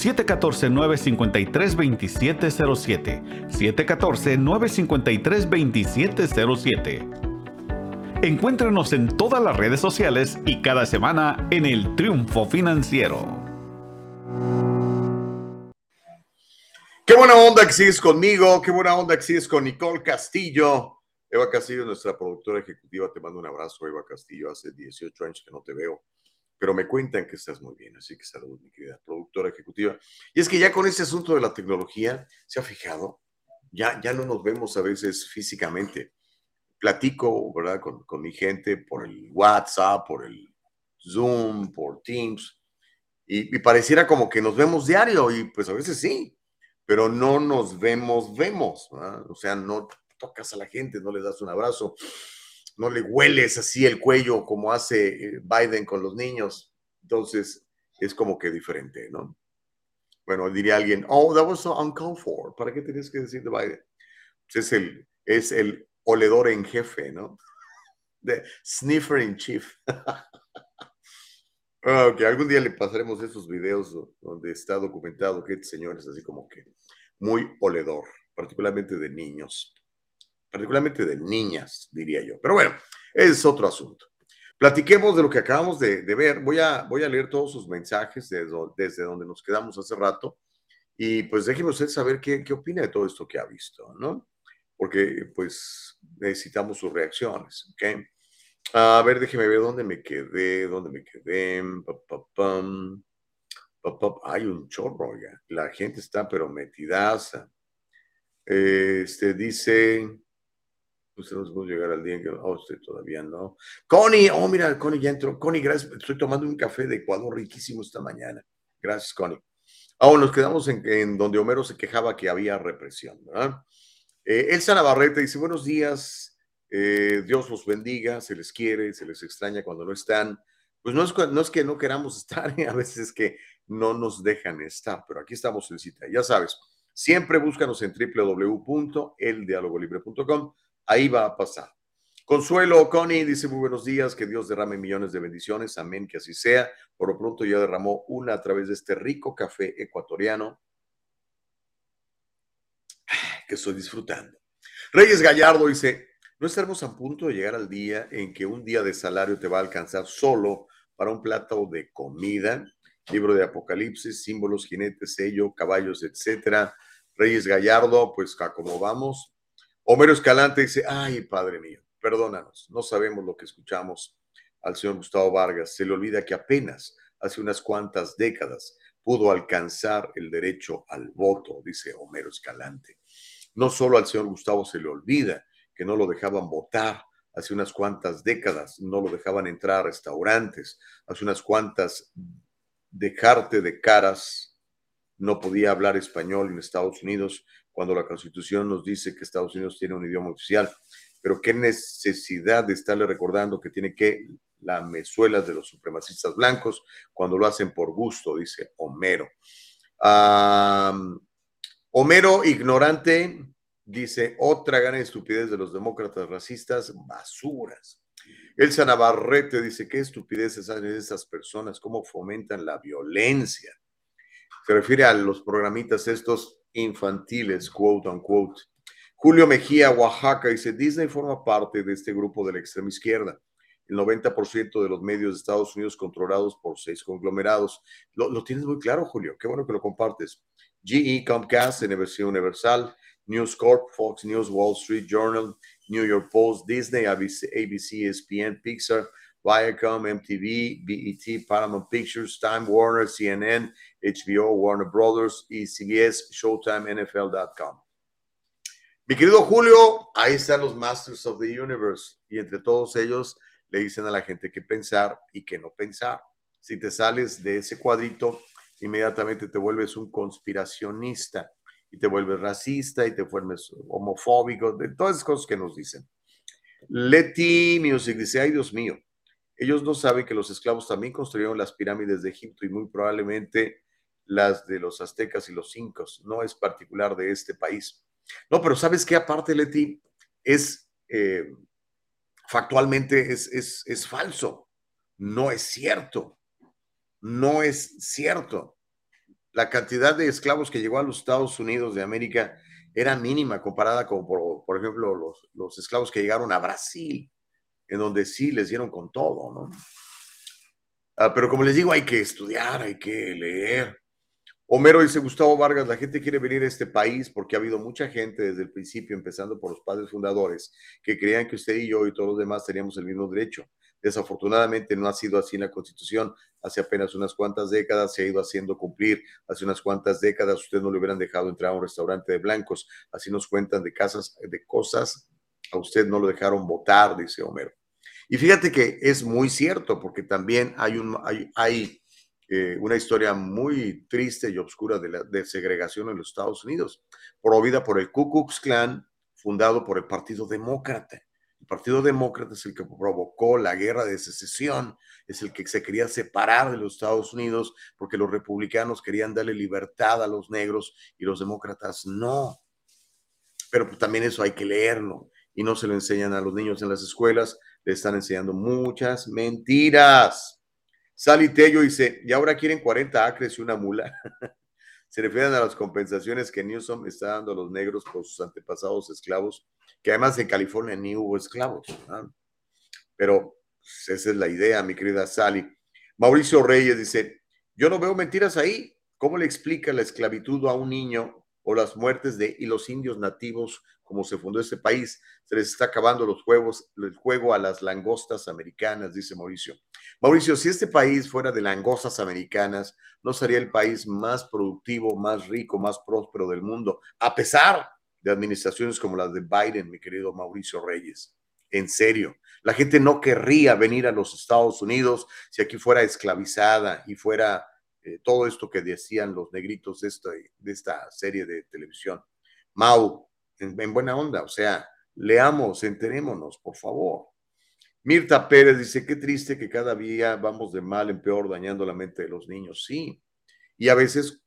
714-953-2707. 714-953-2707. Encuéntrenos en todas las redes sociales y cada semana en el Triunfo Financiero. Qué buena onda que sigues conmigo, qué buena onda que sigues con Nicole Castillo. Eva Castillo, nuestra productora ejecutiva, te mando un abrazo, Eva Castillo. Hace 18 años que no te veo, pero me cuentan que estás muy bien, así que salud, mi querida productora ejecutiva. Y es que ya con ese asunto de la tecnología, ¿se ha fijado? Ya, ya no nos vemos a veces físicamente platico, ¿verdad? Con, con, mi gente por el WhatsApp, por el Zoom, por Teams, y, y, pareciera como que nos vemos diario, y pues a veces sí, pero no nos vemos, vemos, ¿verdad? O sea, no tocas a la gente, no le das un abrazo, no le hueles así el cuello como hace eh, Biden con los niños, entonces es como que diferente, ¿no? Bueno, diría alguien, oh, that was so uncalled for, ¿para qué tenías que decir de Biden? Pues es el, oledor en jefe, ¿no? De sniffer in chief. ok, algún día le pasaremos esos videos donde está documentado que este señor es así como que muy oledor, particularmente de niños, particularmente de niñas, diría yo. Pero bueno, es otro asunto. Platiquemos de lo que acabamos de, ver. Voy a, voy a leer todos sus mensajes desde, donde nos quedamos hace rato. Y pues déjeme usted saber qué, qué opina de todo esto que ha visto, ¿no? porque pues necesitamos sus reacciones, ¿ok? A ver, déjeme ver dónde me quedé, dónde me quedé. Hay un chorro ya. La gente está pero metidaza. Este dice, usted nos puede llegar al día en que, oh, usted todavía no. Connie, oh, mira, Connie ya entró. Connie, gracias. Estoy tomando un café de Ecuador riquísimo esta mañana. Gracias, Connie. Ahora nos quedamos en, en donde Homero se quejaba que había represión, ¿verdad? Eh, Elsa Navarrete dice, buenos días, eh, Dios los bendiga, se les quiere, se les extraña cuando no están. Pues no es, no es que no queramos estar, a veces es que no nos dejan estar, pero aquí estamos en cita. Ya sabes, siempre búscanos en www.eldialogolibre.com, ahí va a pasar. Consuelo Connie dice muy buenos días, que Dios derrame millones de bendiciones, amén, que así sea. Por lo pronto ya derramó una a través de este rico café ecuatoriano que estoy disfrutando. Reyes Gallardo dice, no estaremos a punto de llegar al día en que un día de salario te va a alcanzar solo para un plato de comida, libro de Apocalipsis, símbolos, jinetes, sello, caballos, etcétera. Reyes Gallardo, pues como vamos. Homero Escalante dice, ay, padre mío, perdónanos, no sabemos lo que escuchamos al señor Gustavo Vargas. Se le olvida que apenas hace unas cuantas décadas pudo alcanzar el derecho al voto, dice Homero Escalante. No solo al señor Gustavo se le olvida que no lo dejaban votar hace unas cuantas décadas, no lo dejaban entrar a restaurantes, hace unas cuantas dejarte de caras, no podía hablar español en Estados Unidos cuando la Constitución nos dice que Estados Unidos tiene un idioma oficial. Pero qué necesidad de estarle recordando que tiene que la mesuela de los supremacistas blancos cuando lo hacen por gusto, dice Homero. Homero, ignorante, dice, otra gran estupidez de los demócratas racistas, basuras. Elsa Navarrete dice, qué estupideces hacen esas personas, cómo fomentan la violencia. Se refiere a los programitas estos infantiles, quote unquote. Julio Mejía, Oaxaca, dice, Disney forma parte de este grupo de la extrema izquierda. El 90% de los medios de Estados Unidos controlados por seis conglomerados. Lo, lo tienes muy claro, Julio. Qué bueno que lo compartes. GE, Comcast, NBC Universal, News Corp, Fox News, Wall Street Journal, New York Post, Disney, ABC, ABC ESPN, Pixar, Viacom, MTV, BET, Paramount Pictures, Time Warner, CNN, HBO, Warner Brothers y CBS, Showtime, NFL.com. Mi querido Julio, ahí están los Masters of the Universe y entre todos ellos le dicen a la gente qué pensar y qué no pensar. Si te sales de ese cuadrito, inmediatamente te vuelves un conspiracionista y te vuelves racista y te vuelves homofóbico, de todas esas cosas que nos dicen. Leti Music dice, ay Dios mío, ellos no saben que los esclavos también construyeron las pirámides de Egipto y muy probablemente las de los aztecas y los incas, no es particular de este país. No, pero ¿sabes qué? Aparte, Leti, es eh, factualmente es, es, es falso, no es cierto no es cierto. La cantidad de esclavos que llegó a los Estados Unidos de América era mínima comparada con, por, por ejemplo, los, los esclavos que llegaron a Brasil, en donde sí les dieron con todo, ¿no? Ah, pero como les digo, hay que estudiar, hay que leer. Homero dice, Gustavo Vargas, la gente quiere venir a este país porque ha habido mucha gente desde el principio, empezando por los padres fundadores, que creían que usted y yo y todos los demás teníamos el mismo derecho. Desafortunadamente no ha sido así en la Constitución. Hace apenas unas cuantas décadas se ha ido haciendo cumplir. Hace unas cuantas décadas usted no le hubieran dejado entrar a un restaurante de blancos. Así nos cuentan de casas, de cosas. A usted no lo dejaron votar, dice Homero. Y fíjate que es muy cierto, porque también hay, un, hay, eh, una historia muy triste y oscura de, de segregación en los Estados Unidos, promovida por el Ku Klux Klan, fundado por el Partido Demócrata. El Partido Demócrata es el que provocó la guerra de secesión, es el que se quería separar de los Estados Unidos porque los republicanos querían darle libertad a los negros y los demócratas no. Pero pues, también eso hay que leerlo y no se lo enseñan a los niños en las escuelas, le están enseñando muchas mentiras. Sally Tello dice, y ahora quieren 40 acres y una mula. Se refieren a las compensaciones que Newsom está dando a los negros por sus antepasados esclavos, que además en California ni hubo esclavos. Pero pues, esa es la idea, mi querida Sally. Mauricio Reyes dice, yo no veo mentiras ahí. ¿Cómo le explica la esclavitud a un niño o las muertes de y los indios nativos como se fundó este país? Se les está acabando los juegos, el juego a las langostas americanas, dice Mauricio. Mauricio, si este país fuera de langostas americanas, no sería el país más productivo, más rico, más próspero del mundo, a pesar de administraciones como las de Biden, mi querido Mauricio Reyes. En serio, la gente no querría venir a los Estados Unidos si aquí fuera esclavizada y fuera eh, todo esto que decían los negritos de esta, de esta serie de televisión. Mau, en, en buena onda, o sea, leamos, enterémonos, por favor. Mirta Pérez dice, qué triste que cada día vamos de mal en peor dañando la mente de los niños. Sí, y a veces,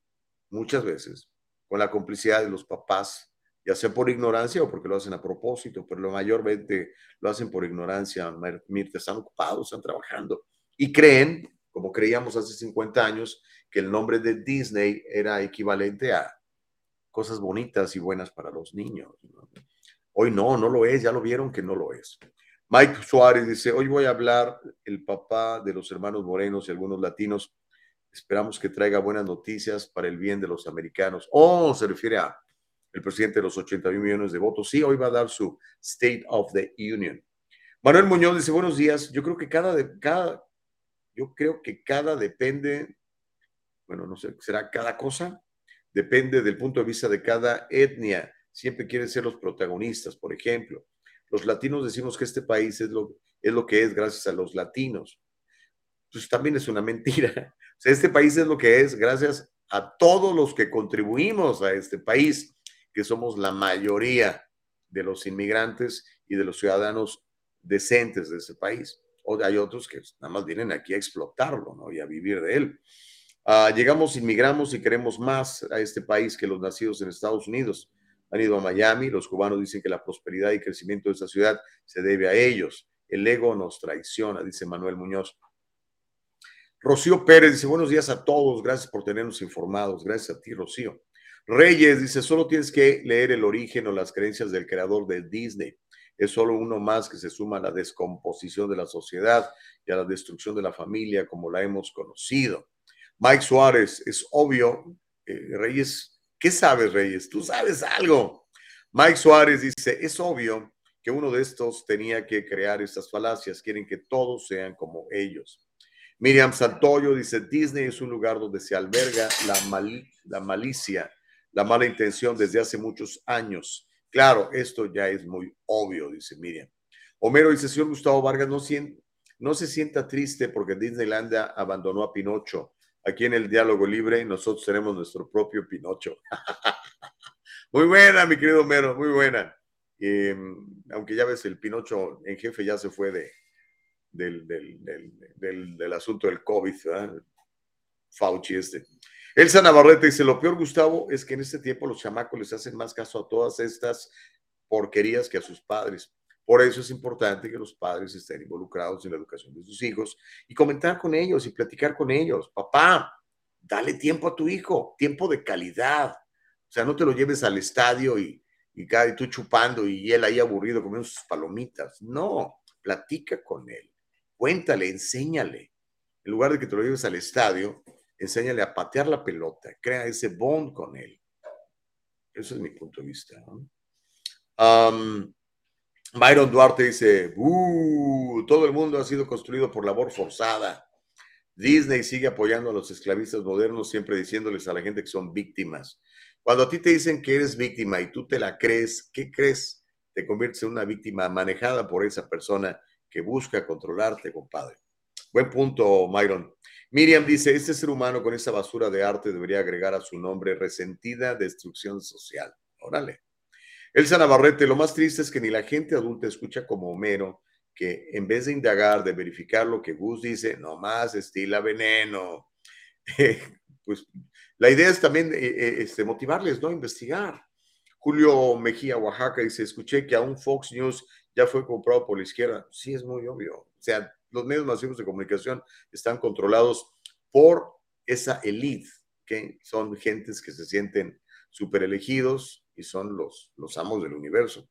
muchas veces, con la complicidad de los papás, ya sea por ignorancia o porque lo hacen a propósito, pero lo mayormente lo hacen por ignorancia. Mirta, están ocupados, están trabajando y creen, como creíamos hace 50 años, que el nombre de Disney era equivalente a cosas bonitas y buenas para los niños. Hoy no, no lo es, ya lo vieron que no lo es. Mike Suárez dice, hoy voy a hablar el papá de los hermanos morenos y algunos latinos. Esperamos que traiga buenas noticias para el bien de los americanos. Oh, se refiere a el presidente de los 80 mil millones de votos. Sí, hoy va a dar su State of the Union. Manuel Muñoz dice, buenos días. Yo creo que cada, cada, yo creo que cada depende, bueno, no sé, será cada cosa, depende del punto de vista de cada etnia. Siempre quieren ser los protagonistas, por ejemplo. Los latinos decimos que este país es lo, es lo que es gracias a los latinos. Pues también es una mentira. O sea, este país es lo que es gracias a todos los que contribuimos a este país, que somos la mayoría de los inmigrantes y de los ciudadanos decentes de ese país. O hay otros que nada más vienen aquí a explotarlo ¿no? y a vivir de él. Uh, llegamos, inmigramos y queremos más a este país que los nacidos en Estados Unidos han ido a Miami, los cubanos dicen que la prosperidad y crecimiento de esta ciudad se debe a ellos. El ego nos traiciona, dice Manuel Muñoz. Rocío Pérez dice, buenos días a todos, gracias por tenernos informados, gracias a ti, Rocío. Reyes dice, solo tienes que leer el origen o las creencias del creador de Disney. Es solo uno más que se suma a la descomposición de la sociedad y a la destrucción de la familia como la hemos conocido. Mike Suárez, es obvio, eh, Reyes ¿Qué sabes, Reyes? Tú sabes algo. Mike Suárez dice, es obvio que uno de estos tenía que crear estas falacias, quieren que todos sean como ellos. Miriam Santoyo dice, Disney es un lugar donde se alberga la, la malicia, la mala intención desde hace muchos años. Claro, esto ya es muy obvio, dice Miriam. Homero dice, señor Gustavo Vargas, no, se sienta triste porque Disneylandia abandonó a Pinocho. Aquí en el diálogo libre nosotros tenemos nuestro propio Pinocho. muy buena, mi querido Mero, muy buena. Em, aunque ya ves, el Pinocho en jefe ya se fue de, del, del, del, asunto del COVID, ¿verdad? Fauci este. Elsa Navarrete dice, lo peor, Gustavo, es que en este tiempo los chamacos les hacen más caso a todas estas porquerías que a sus padres. Por eso es importante que los padres estén involucrados en la educación de sus hijos y comentar con ellos y platicar con ellos. Papá, dale tiempo a tu hijo, tiempo de calidad. O sea, no te lo lleves al estadio y, y, y tú chupando y él ahí aburrido comiendo sus palomitas. No, platica con él, cuéntale, enséñale. En lugar de que te lo lleves al estadio, enséñale a patear la pelota, crea ese bond con él. Ese es mi punto de vista. ¿no? Um, Byron Duarte dice, uh, todo el mundo ha sido construido por labor forzada. Disney sigue apoyando a los esclavistas modernos, siempre diciéndoles a la gente que son víctimas. Cuando a ti te dicen que eres víctima y tú te la crees, ¿qué crees? Te conviertes en una víctima manejada por esa persona que busca controlarte, compadre. Buen punto, Myron. Miriam dice, este ser humano con esa basura de arte debería agregar a su nombre resentida destrucción social. Órale. Elsa Navarrete, lo más triste es que ni la gente adulta escucha como Homero, que en vez de indagar, de verificar lo que Gus dice, nomás estila veneno. pues la idea es también eh, eh, este, motivarles, ¿no? Investigar. Julio Mejía, Oaxaca, dice, escuché que aún Fox News ya fue comprado por la izquierda. Sí, es muy obvio. O sea, los medios masivos de comunicación están controlados por esa elite, que son gentes que se sienten super elegidos y son los, los amos del universo.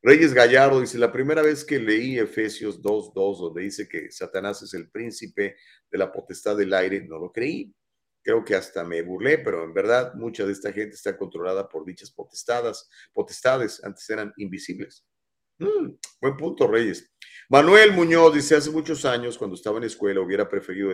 Reyes Gallardo dice, la primera vez que leí Efesios 2.2, donde dice que Satanás es el príncipe de la potestad del aire, no lo creí. Creo que hasta me burlé, pero en verdad mucha de esta gente está controlada por dichas potestades. Antes eran invisibles. Mm, buen punto, Reyes. Manuel Muñoz dice, hace muchos años, cuando estaba en escuela, hubiera preferido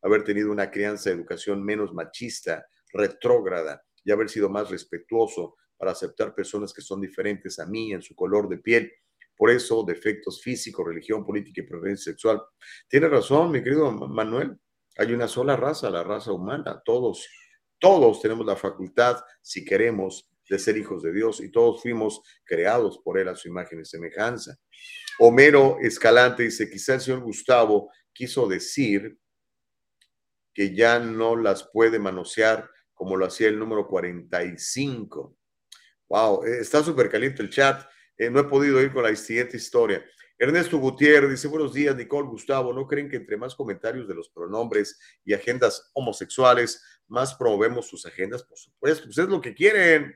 haber tenido una crianza de educación menos machista, retrógrada y haber sido más respetuoso para aceptar personas que son diferentes a mí en su color de piel. Por eso, defectos físicos, religión, política y preferencia sexual. Tiene razón, mi querido Manuel. Hay una sola raza, la raza humana. Todos, todos tenemos la facultad, si queremos, de ser hijos de Dios y todos fuimos creados por Él a su imagen y semejanza. Homero Escalante dice, quizá el señor Gustavo quiso decir que ya no las puede manosear como lo hacía el número 45. Wow, eh, está súper caliente el chat. Eh, no he podido ir con la siguiente historia. Ernesto Gutiérrez dice, buenos días, Nicole, Gustavo, ¿no creen que entre más comentarios de los pronombres y agendas homosexuales, más promovemos sus agendas? Por supuesto, pues es lo que quieren.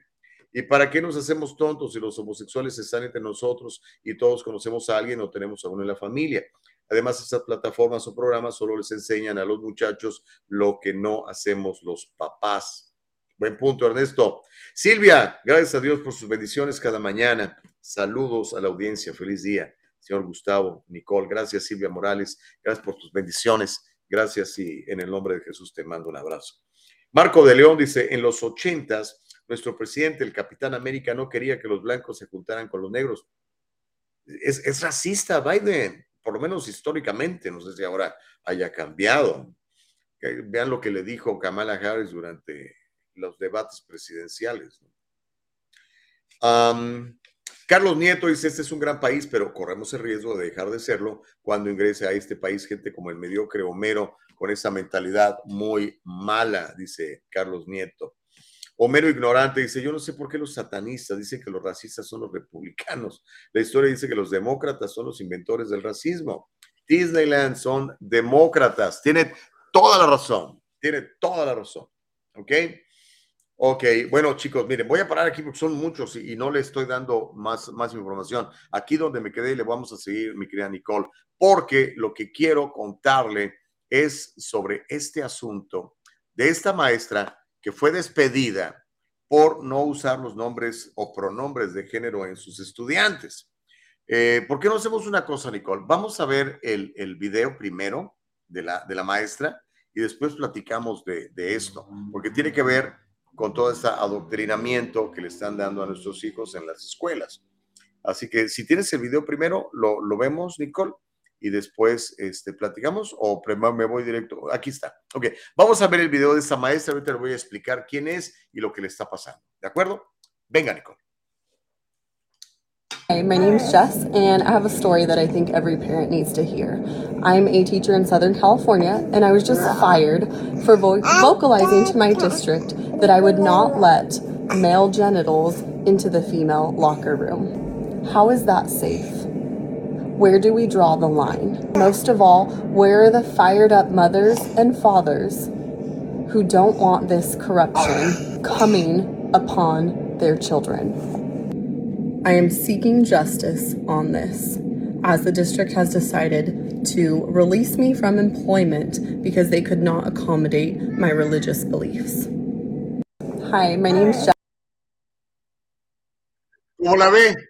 ¿Y para qué nos hacemos tontos si los homosexuales están entre nosotros y todos conocemos a alguien o tenemos a uno en la familia? Además, estas plataformas o programas solo les enseñan a los muchachos lo que no hacemos los papás. Buen punto, Ernesto. Silvia, gracias a Dios por sus bendiciones cada mañana. Saludos a la audiencia. Feliz día. Señor Gustavo, Nicole, gracias Silvia Morales. Gracias por tus bendiciones. Gracias y en el nombre de Jesús te mando un abrazo. Marco de León dice, en los ochentas, nuestro presidente, el Capitán América, no quería que los blancos se juntaran con los negros. Es, racista Biden, por lo menos históricamente. No sé si ahora haya cambiado. Vean lo que le dijo Kamala Harris durante los debates presidenciales. Carlos Nieto dice, este es un gran país, pero corremos el riesgo de dejar de serlo cuando ingrese a este país gente como el mediocre Homero, con esa mentalidad muy mala, dice Carlos Nieto. Homero ignorante dice, yo no sé por qué los satanistas dicen que los racistas son los republicanos. La historia dice que los demócratas son los inventores del racismo. Disneyland son demócratas. Tiene toda la razón. Tiene toda la razón. ¿Ok? Ok, bueno chicos, miren, voy a parar aquí porque son muchos y, no le estoy dando más, más información. Aquí donde me quedé le vamos a seguir, mi querida Nicole, porque lo que quiero contarle es sobre este asunto de esta maestra que fue despedida por no usar los nombres o pronombres de género en sus estudiantes. Eh, ¿Por qué no hacemos una cosa, Nicole? Vamos a ver el, el video primero de la, de la maestra y después platicamos de, de esto, porque tiene que ver con todo este adoctrinamiento que le están dando a nuestros hijos en las escuelas. Así que si tienes el video primero, lo, lo vemos, Nicole, y después este, platicamos o me voy directo. Aquí está. Ok, vamos a ver el video de esta maestra. Ahorita le voy a explicar quién es y lo que le está pasando. ¿De acuerdo? Venga, Nicole. Hi, my name is Jess, and I have a story that I think every parent needs to hear. I'm a teacher in Southern California, and I was just fired for vo- vocalizing to my district that I would not let male genitals into the female locker room. How is that safe? Where do we draw the line? Most of all, where are the fired up mothers and fathers who don't want this corruption coming upon their children. I am seeking justice on this, as the district has decided to release me from employment because they could not accommodate my religious beliefs. Hi, my name is Jack. ¿Cómo la ve?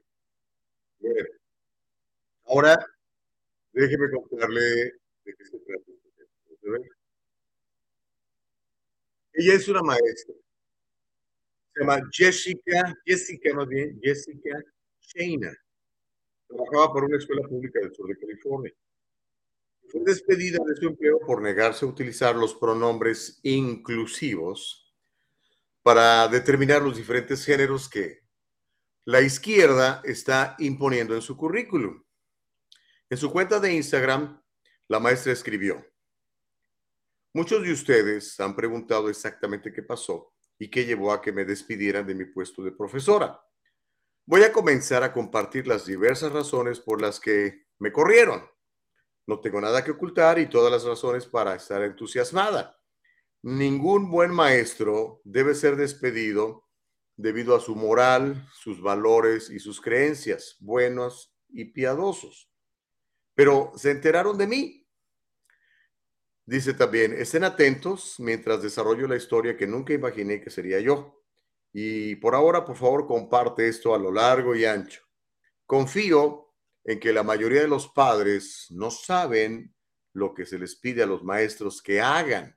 Ahora, déjeme contarle de qué se trata. Ella es una maestra. Se llama Jessica, Jessica más bien, Jessica Shayna. Trabajaba por una escuela pública del sur de California. Fue despedida de su empleo por negarse a utilizar los pronombres inclusivos para determinar los diferentes géneros que la izquierda está imponiendo en su currículum. En su cuenta de Instagram, la maestra escribió, muchos de ustedes han preguntado exactamente qué pasó y qué llevó a que me despidieran de mi puesto de profesora. Voy a comenzar a compartir las diversas razones por las que me corrieron. No tengo nada que ocultar y todas las razones para estar entusiasmada. Ningún buen maestro debe ser despedido debido a su moral, sus valores y sus creencias, buenos y piadosos. Pero se enteraron de mí. Dice también, estén atentos mientras desarrollo la historia que nunca imaginé que sería yo. Y por ahora, por favor, comparte esto a lo largo y ancho. Confío en que la mayoría de los padres no saben lo que se les pide a los maestros que hagan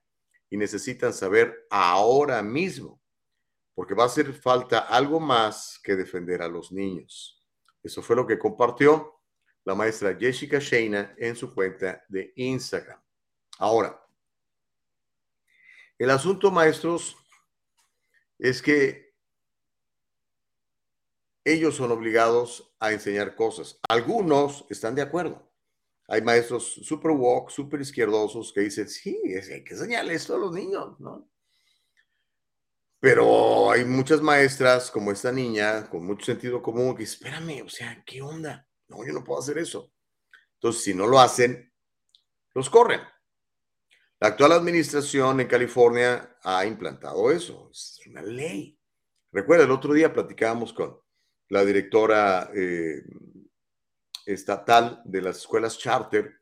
y necesitan saber ahora mismo porque va a hacer falta algo más que defender a los niños. Eso fue lo que compartió la maestra Jessica Shayna en su cuenta de Instagram. Ahora, el asunto, maestros, es que ellos son obligados a enseñar cosas. Algunos están de acuerdo. Hay maestros super woke, super izquierdosos que dicen, sí, hay que enseñarle esto a los niños, ¿no? Pero hay muchas maestras como esta niña con mucho sentido común que espérame, o sea, ¿qué onda? No, yo no puedo hacer eso. Entonces, si no lo hacen, los corren. La actual administración en California ha implantado eso, es una ley. Recuerda, el otro día platicábamos con la directora eh, estatal de las escuelas charter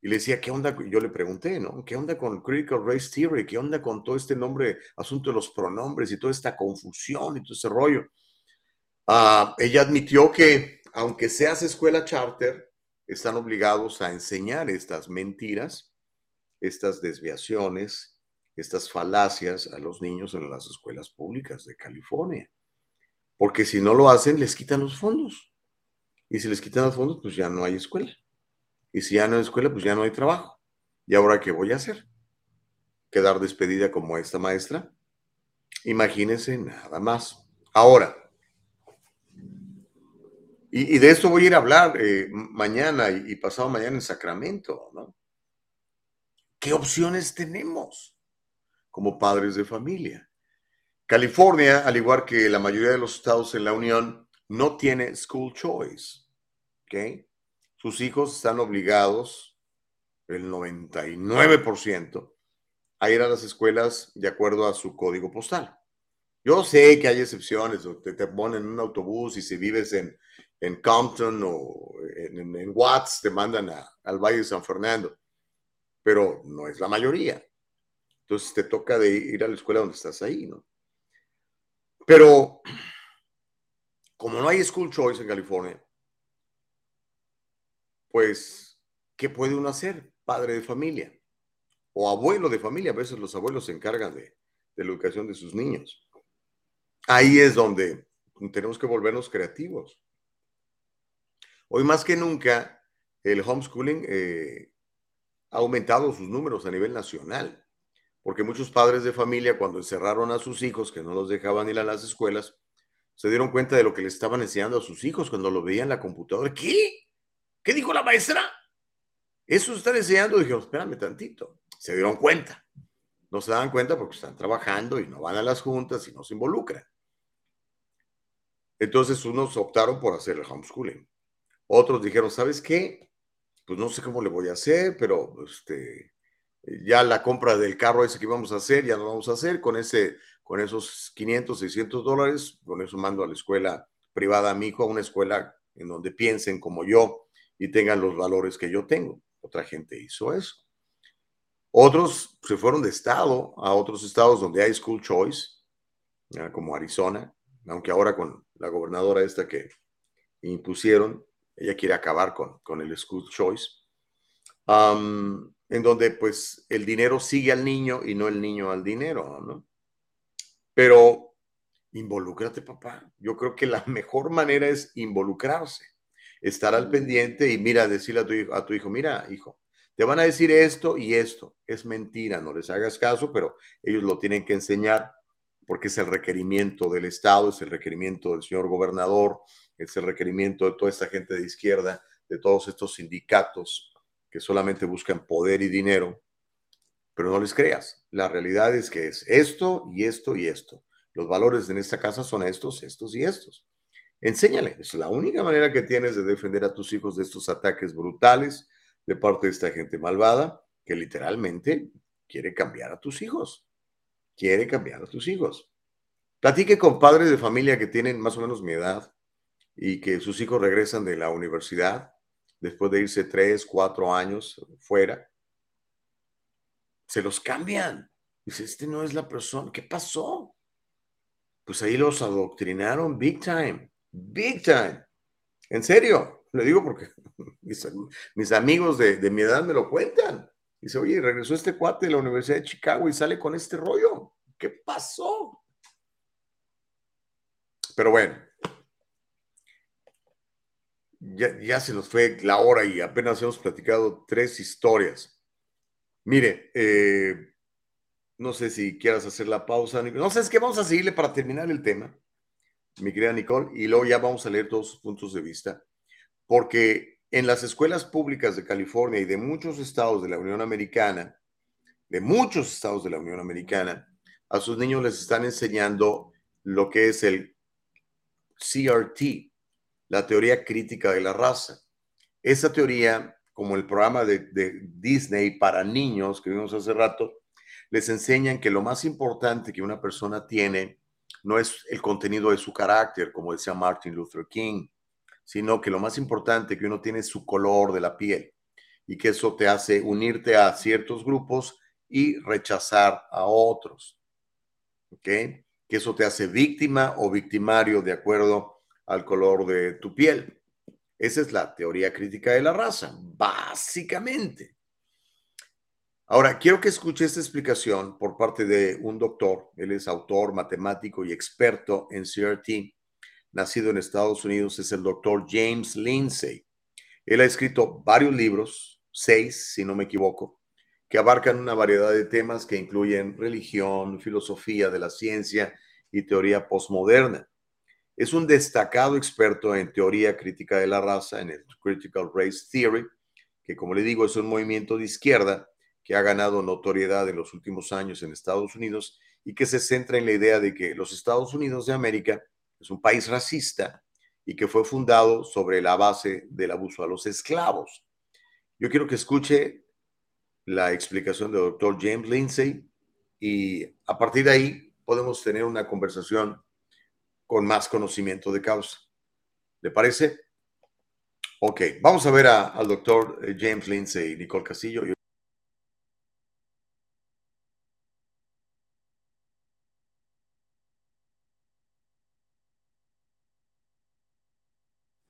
y le decía, ¿qué onda? Yo le pregunté, ¿no? ¿Qué onda con Critical Race Theory? ¿Qué onda con todo este nombre, asunto de los pronombres y toda esta confusión y todo ese rollo? Ah, ella admitió que, aunque seas escuela charter, están obligados a enseñar estas mentiras, estas desviaciones, estas falacias a los niños en las escuelas públicas de California. Porque si no lo hacen, les quitan los fondos. Y si les quitan los fondos, pues ya no hay escuela. Y si ya no hay escuela, pues ya no hay trabajo. ¿Y ahora qué voy a hacer? ¿Quedar despedida como esta maestra? Imagínense nada más. Ahora, y, de esto voy a ir a hablar eh, mañana y, y pasado mañana en Sacramento, ¿no? ¿Qué opciones tenemos como padres de familia? California, al igual que la mayoría de los estados en la Unión, no tiene school choice. ¿ok? sus hijos están obligados, el 99%, a ir a las escuelas de acuerdo a su código postal. Yo sé que hay excepciones, te, te ponen en un autobús y si vives en, en Compton o en, Watts, te mandan al Valle de San Fernando, pero no es la mayoría. Entonces te toca de ir a la escuela donde estás ahí, ¿no? Pero como no hay school choice en California, pues, ¿qué puede uno hacer? Padre de familia o abuelo de familia. A veces los abuelos se encargan de, la educación de sus niños. Ahí es donde tenemos que volvernos creativos. Hoy más que nunca, el homeschooling eh, ha aumentado sus números a nivel nacional, porque muchos padres de familia cuando encerraron a sus hijos, que no los dejaban ir a las escuelas, se dieron cuenta de lo que le estaban enseñando a sus hijos cuando lo veían en la computadora. ¿Qué? ¿Qué dijo la maestra? Eso están enseñando. Dijeron, espérame tantito. Se dieron cuenta. No se dan cuenta porque están trabajando y no van a las juntas y no se involucran. Entonces unos optaron por hacer el homeschooling. Otros dijeron, ¿sabes qué? Pues no sé cómo le voy a hacer, pero este, ya la compra del carro ese que íbamos a hacer, ya lo vamos a hacer con ese, con esos 500, 600 dólares, con eso mando a la escuela privada a mi hijo, a una escuela en donde piensen como yo y tengan los valores que yo tengo. Otra gente hizo eso. Otros se fueron de estado a otros estados donde hay school choice, como Arizona, aunque ahora con la gobernadora esta que impusieron, ella quiere acabar con, con el school choice, en donde pues el dinero sigue al niño y no el niño al dinero, ¿no? Pero involúcrate, papá. Yo creo que la mejor manera es involucrarse, estar al pendiente y mira, decirle a tu, hijo, a tu hijo, mira, hijo, te van a decir esto y esto. Es mentira, no les hagas caso, pero ellos lo tienen que enseñar porque es el requerimiento del Estado, es el requerimiento del señor gobernador, es el requerimiento de toda esta gente de izquierda, de todos estos sindicatos que solamente buscan poder y dinero. Pero no les creas, la realidad es que es esto y esto y esto. Los valores en esta casa son estos, estos y estos. Enséñale, es la única manera que tienes de defender a tus hijos de estos ataques brutales de parte de esta gente malvada que literalmente quiere cambiar a tus hijos. Quiere cambiar a tus hijos. Platique con padres de familia que tienen más o menos mi edad y que sus hijos regresan de la universidad después de irse tres, cuatro años fuera. Se los cambian. Dice, este no es la persona. ¿Qué pasó? Pues ahí los adoctrinaron big time. Big time. En serio. Le digo porque mis, amigos de, de, mi edad me lo cuentan. Dice, oye, regresó este cuate de la Universidad de Chicago y sale con este rollo. ¿Qué pasó? Pero bueno, ya, ya se nos fue la hora y apenas hemos platicado tres historias. Mire, eh, no sé si quieras hacer la pausa. No sé, es que vamos a seguirle para terminar el tema, mi querida Nicole, y luego ya vamos a leer todos sus puntos de vista porque en las escuelas públicas de California y de muchos estados de la Unión Americana, de muchos estados de la Unión Americana, a sus niños les están enseñando lo que es el CRT, la teoría crítica de la raza. Esa teoría, como el programa de, Disney para niños que vimos hace rato, les enseñan que lo más importante que una persona tiene no es el contenido de su carácter, como decía Martin Luther King, sino que lo más importante que uno tiene su color de la piel y que eso te hace unirte a ciertos grupos y rechazar a otros. ¿Ok? Que eso te hace víctima o victimario de acuerdo al color de tu piel. Esa es la teoría crítica de la raza, básicamente. Ahora, quiero que escuche esta explicación por parte de un doctor. Él es autor, matemático y experto en CRT nacido en Estados Unidos, es el doctor James Lindsay. Él ha escrito varios libros, seis, si no me equivoco, que abarcan una variedad de temas que incluyen religión, filosofía de la ciencia y teoría postmoderna. Es un destacado experto en teoría crítica de la raza, en el Critical Race Theory, que como le digo es un movimiento de izquierda que ha ganado notoriedad en los últimos años en Estados Unidos y que se centra en la idea de que los Estados Unidos de América es un país racista y que fue fundado sobre la base del abuso a los esclavos. Yo quiero que escuche la explicación del doctor James Lindsay y a partir de ahí podemos tener una conversación con más conocimiento de causa. ¿Le parece? Ok, vamos a ver al doctor eh, James Lindsay, Nicole Castillo.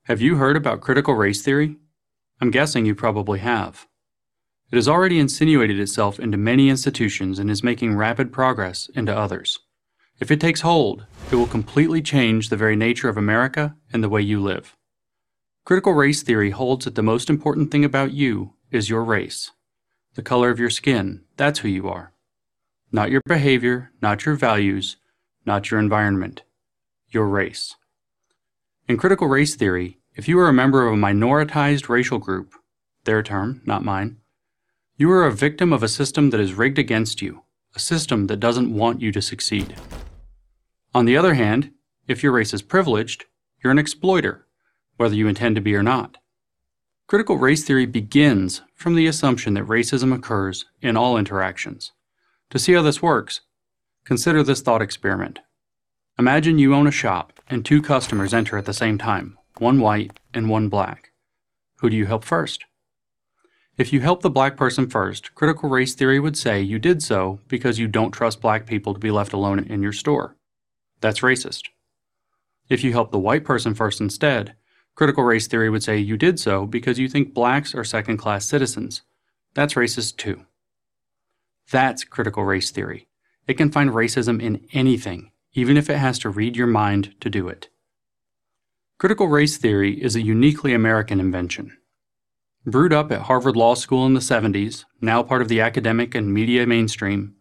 Have you heard about critical race theory? I'm guessing you probably have. It has already insinuated itself into many institutions and is making rapid progress into others. If it takes hold, it will completely change the very nature of America and the way you live. Critical race theory holds that the most important thing about you is your race. The color of your skin, that's who you are. Not your behavior, not your values, not your environment. Your race. In critical race theory, if you are a member of a minoritized racial group, their term, not mine, you are a victim of a system that is rigged against you, a system that doesn't want you to succeed. On the other hand, if your race is privileged, you're an exploiter, whether you intend to be or not. Critical race theory begins from the assumption that racism occurs in all interactions. To see how this works, consider this thought experiment. Imagine you own a shop and two customers enter at the same time, one white and one black. Who do you help first? If you help the black person first, critical race theory would say you did so because you don't trust black people to be left alone in your store. That's racist. If you help the white person first instead, critical race theory would say you did so because you think blacks are second class citizens. That's racist too. That's critical race theory. It can find racism in anything, even if it has to read your mind to do it. Critical race theory is a uniquely American invention. Brewed up at Harvard Law School in the 70s, now part of the academic and media mainstream,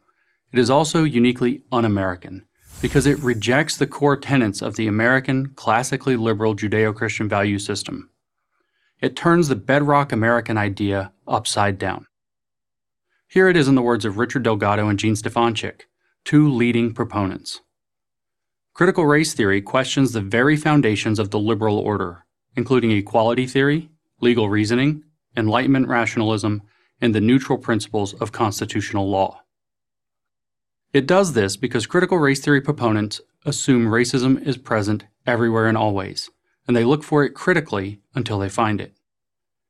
it is also uniquely un American because it rejects the core tenets of the American classically liberal Judeo Christian value system. It turns the bedrock American idea upside down. Here it is in the words of Richard Delgado and Gene Stefanchik, two leading proponents. Critical race theory questions the very foundations of the liberal order, including equality theory, legal reasoning, Enlightenment rationalism, and the neutral principles of constitutional law. It does this because critical race theory proponents assume racism is present everywhere and always, and they look for it critically until they find it.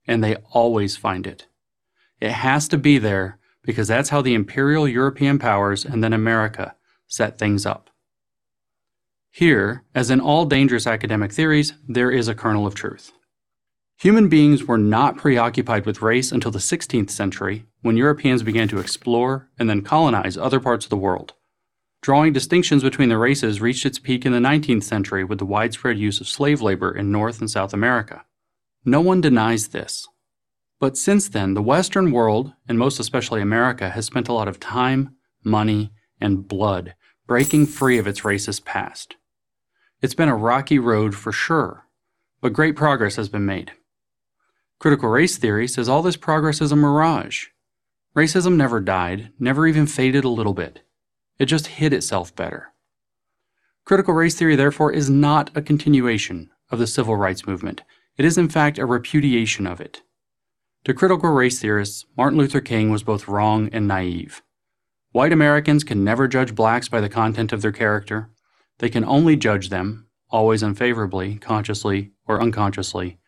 And they always find it. It has to be there because that's how the imperial European powers and then America set things up. Here, as in all dangerous academic theories, there is a kernel of truth. Human beings were not preoccupied with race until the 16th century, when Europeans began to explore and then colonize other parts of the world. Drawing distinctions between the races reached its peak in the 19th century with the widespread use of slave labor in North and South America. No one denies this. But since then, the Western world, and most especially America, has spent a lot of time, money, and blood breaking free of its racist past. It's been a rocky road for sure, but great progress has been made. Critical race theory says all this progress is a mirage. Racism never died, never even faded a little bit. It just hid itself better. Critical race theory, therefore, is not a continuation of the civil rights movement. It is, in fact, a repudiation of it. To critical race theorists, Martin Luther King was both wrong and naive. White Americans can never judge blacks by the content of their character. They can only judge them, always unfavorably, consciously or unconsciously,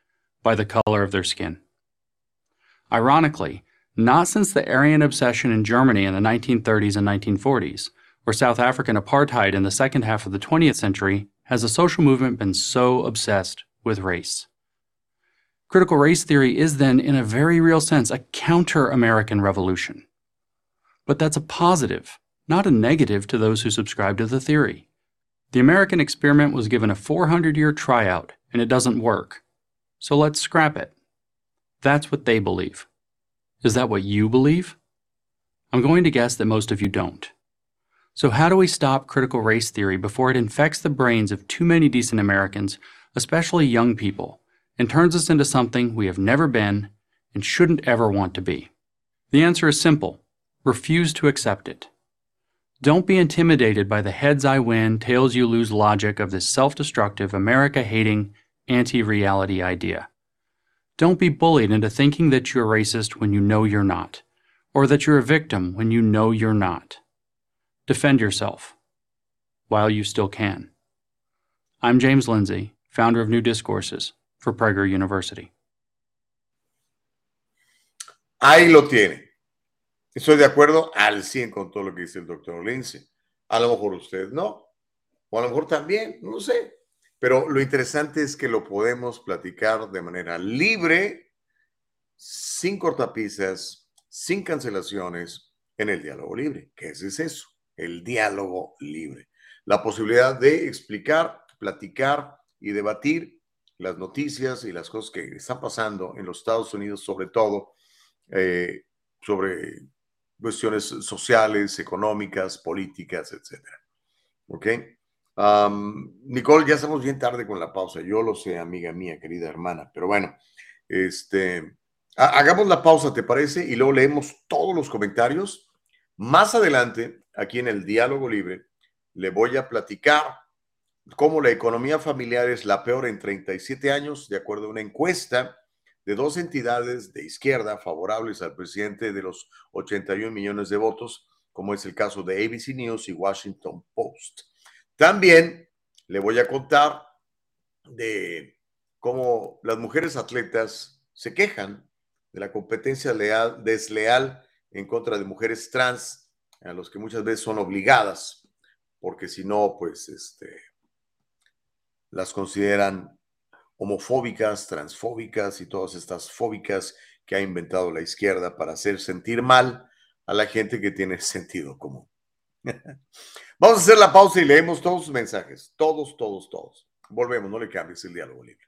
by the color of their skin. Ironically, not since the Aryan obsession in Germany in the 1930s and 1940s, or South African apartheid in the second half of the 20th century, has the social movement been so obsessed with race. Critical race theory is then, in a very real sense, a counter American revolution. But that's a positive, not a negative to those who subscribe to the theory. The American experiment was given a 400 year tryout, and it doesn't work. So let's scrap it. That's what they believe. Is that what you believe? I'm going to guess that most of you don't. So, how do we stop critical race theory before it infects the brains of too many decent Americans, especially young people, and turns us into something we have never been and shouldn't ever want to be? The answer is simple refuse to accept it. Don't be intimidated by the heads I win, tails you lose logic of this self destructive, America hating, anti reality idea. Don't be bullied into thinking that you're racist when you know you're not, or that you're a victim when you know you're not. Defend yourself while you still can. I'm James Lindsay, founder of New Discourses for Prager University. Ahí lo tiene. Estoy de acuerdo al 100 con todo lo que dice el doctor Lindsay. A lo mejor usted no, o a lo mejor también, no sé. Pero lo interesante es que lo podemos platicar de manera libre, sin cortapisas, sin cancelaciones, en el diálogo libre. ¿Qué es eso? El diálogo libre. La posibilidad de explicar, platicar y debatir las noticias y las cosas que están pasando en los Estados Unidos, sobre todo eh, sobre cuestiones sociales, económicas, políticas, etcétera. ¿Ok? Nicole, ya estamos bien tarde con la pausa. Yo lo sé, amiga mía, querida hermana. Pero bueno, este, hagamos la pausa, ¿te parece? Y luego leemos todos los comentarios. Más adelante, aquí en el Diálogo Libre, le voy a platicar cómo la economía familiar es la peor en 37 años, de acuerdo a una encuesta de dos entidades de izquierda favorables al presidente de los 81 millones de votos, como es el caso de ABC News y Washington Post. También le voy a contar de cómo las mujeres atletas se quejan de la competencia leal, desleal en contra de mujeres trans, a los que muchas veces son obligadas, porque si no, pues este, las consideran homofóbicas, transfóbicas y todas estas fóbicas que ha inventado la izquierda para hacer sentir mal a la gente que tiene sentido común. Vamos a hacer la pausa y leemos todos sus mensajes, todos, todos, todos. Volvemos, no le cambies el diálogo libre.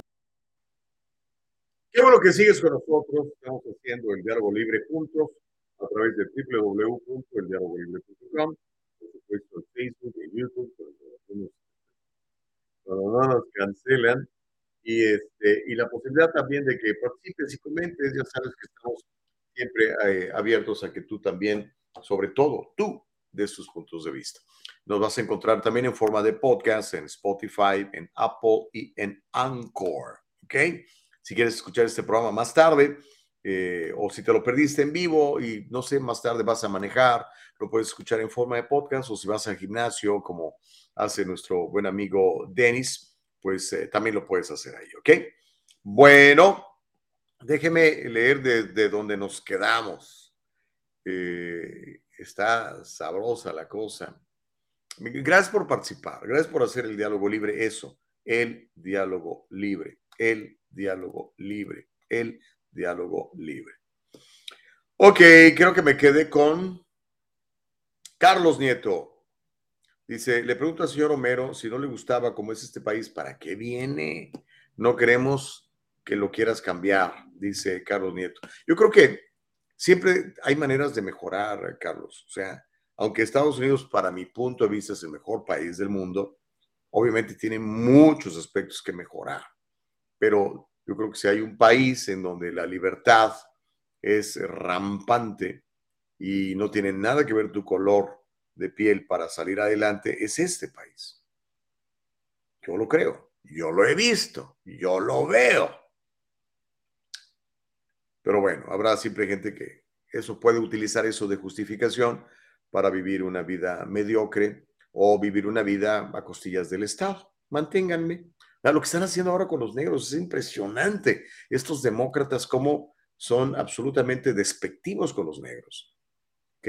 Qué bueno que sigues con nosotros. Estamos haciendo el diálogo libre juntos a través de www.eldialogolibre.com, por supuesto en Facebook, en YouTube, cuando no nos cancelan. Y, este, y la posibilidad también de que participes y comentes. Ya sabes que estamos siempre eh, abiertos a que tú también, sobre todo tú, des tus puntos de vista. Nos vas a encontrar también en forma de podcast en Spotify, en Apple y en Anchor. ¿Ok? Si quieres escuchar este programa más tarde, eh, o si te lo perdiste en vivo y no sé, más tarde vas a manejar, lo puedes escuchar en forma de podcast, o si vas al gimnasio, como hace nuestro buen amigo Denis, pues eh, también lo puedes hacer ahí, ¿ok? Bueno, déjeme leer desde donde nos quedamos. Eh, está sabrosa la cosa. Gracias por participar, gracias por hacer el diálogo libre, eso, el diálogo libre, el diálogo libre, el diálogo libre. Ok, creo que me quedé con Carlos Nieto. Dice, le pregunto al señor Homero si no le gustaba cómo es este país, ¿para qué viene? No queremos que lo quieras cambiar, dice Carlos Nieto. Yo creo que siempre hay maneras de mejorar, Carlos. O sea, aunque Estados Unidos, para mi punto de vista, es el mejor país del mundo, obviamente tiene muchos aspectos que mejorar. Pero yo creo que si hay un país en donde la libertad es rampante y no tiene nada que ver tu color de piel para salir adelante, es este país. Yo lo creo, yo lo he visto, yo lo veo. Pero bueno, habrá siempre gente que eso puede utilizar eso de justificación para vivir una vida mediocre o vivir una vida a costillas del Estado. Manténganme. Ah, Lo que están haciendo ahora con los negros es impresionante. Estos demócratas, cómo son absolutamente despectivos con los negros. ¿Ok?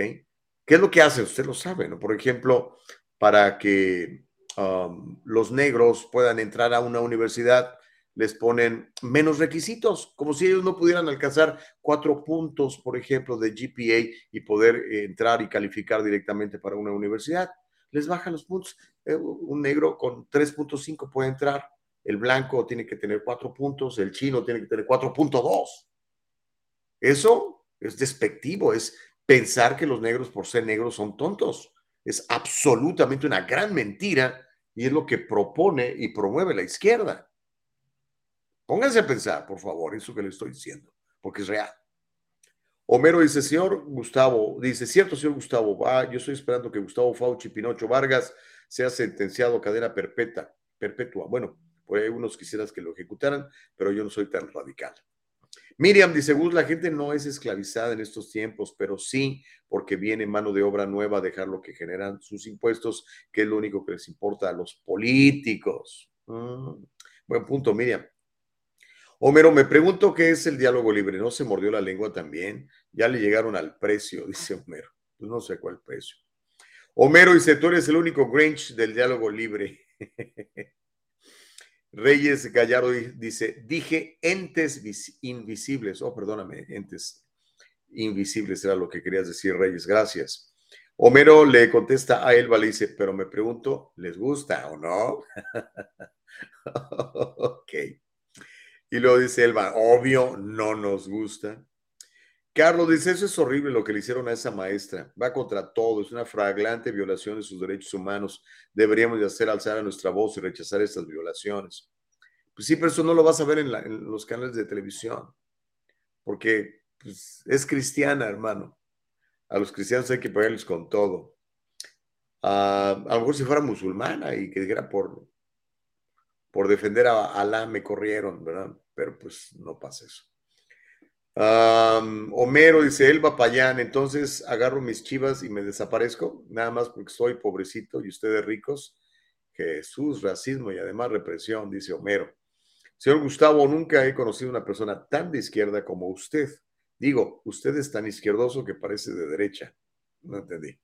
¿Qué es lo que hacen? Usted lo sabe, ¿no? Por ejemplo, para que um, los negros puedan entrar a una universidad, les ponen menos requisitos, como si ellos no pudieran alcanzar cuatro puntos, por ejemplo, de GPA y poder eh, entrar y calificar directamente para una universidad. Les bajan los puntos. Eh, un negro con 3.5 puede entrar, el blanco tiene que tener cuatro puntos, el chino tiene que tener 4.2. Eso es despectivo, es pensar que los negros por ser negros son tontos. Es absolutamente una gran mentira Y es lo que propone y promueve la izquierda. Pónganse a pensar, por favor, eso que le estoy diciendo, porque es real. Homero dice, señor Gustavo, dice, cierto, señor Gustavo, va, yo estoy esperando que Gustavo Fauci Pinocho Vargas sea sentenciado a cadena perpetua. perpetua. Bueno, por ahí unos quisieras que lo ejecutaran, pero yo no soy tan radical. Miriam dice, Gus, la gente no es esclavizada en estos tiempos, pero sí porque viene mano de obra nueva a dejar lo que generan sus impuestos, que es lo único que les importa a los políticos. Mm, buen punto, Miriam. Homero, me pregunto qué es el diálogo libre. ¿No se mordió la lengua también? Ya le llegaron al precio, dice Homero. Pues no sé cuál precio. Homero dice, tú eres el único Grinch del diálogo libre. Reyes Gallardo dice, dije entes invisibles. Oh, perdóname, entes invisibles era lo que querías decir, Reyes. Gracias. Homero le contesta a Elba, le dice, pero me pregunto, ¿les gusta o no? ok. Y luego dice Elba, obvio, no nos gusta. Carlos dice, eso es horrible lo que le hicieron a esa maestra. Va contra todo, es una flagrante violación de sus derechos humanos. Deberíamos de hacer alzar a nuestra voz y rechazar estas violaciones. Pues sí, pero eso no lo vas a ver en, los canales de televisión, porque pues, es cristiana, hermano. A los cristianos hay que pagarles con todo. a lo mejor si fuera musulmana y que dijera por, por defender a Alá me corrieron, ¿verdad? Pero pues no pasa eso. Homero dice, Elba Payán, entonces agarro mis chivas y me desaparezco, nada más porque soy pobrecito y ustedes ricos. Jesús, racismo y además represión, dice Homero. Señor Gustavo, nunca he conocido una persona tan de izquierda como usted. Digo, usted es tan izquierdoso que parece de derecha. No entendí.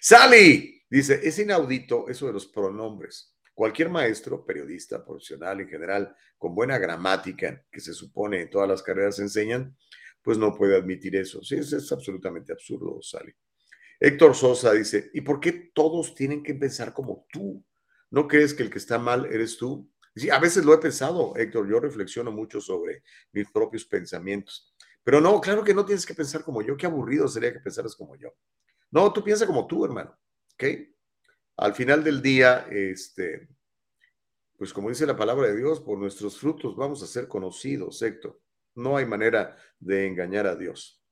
Sally dice, es inaudito eso de los pronombres. Cualquier maestro, periodista, profesional en general, con buena gramática, que se supone en todas las carreras enseñan, pues no puede admitir eso. Sí, es absolutamente absurdo, Sally. Héctor Sosa dice, ¿y por qué todos tienen que pensar como tú? ¿No crees que el que está mal eres tú? Sí, a veces lo he pensado, Héctor, yo reflexiono mucho sobre mis propios pensamientos. Pero no, claro que no tienes que pensar como yo. Qué aburrido sería que pensaras como yo. No, tú piensa como tú, hermano. ¿Ok? Al final del día, este, pues como dice la palabra de Dios, por nuestros frutos vamos a ser conocidos, Héctor. No hay manera de engañar a Dios.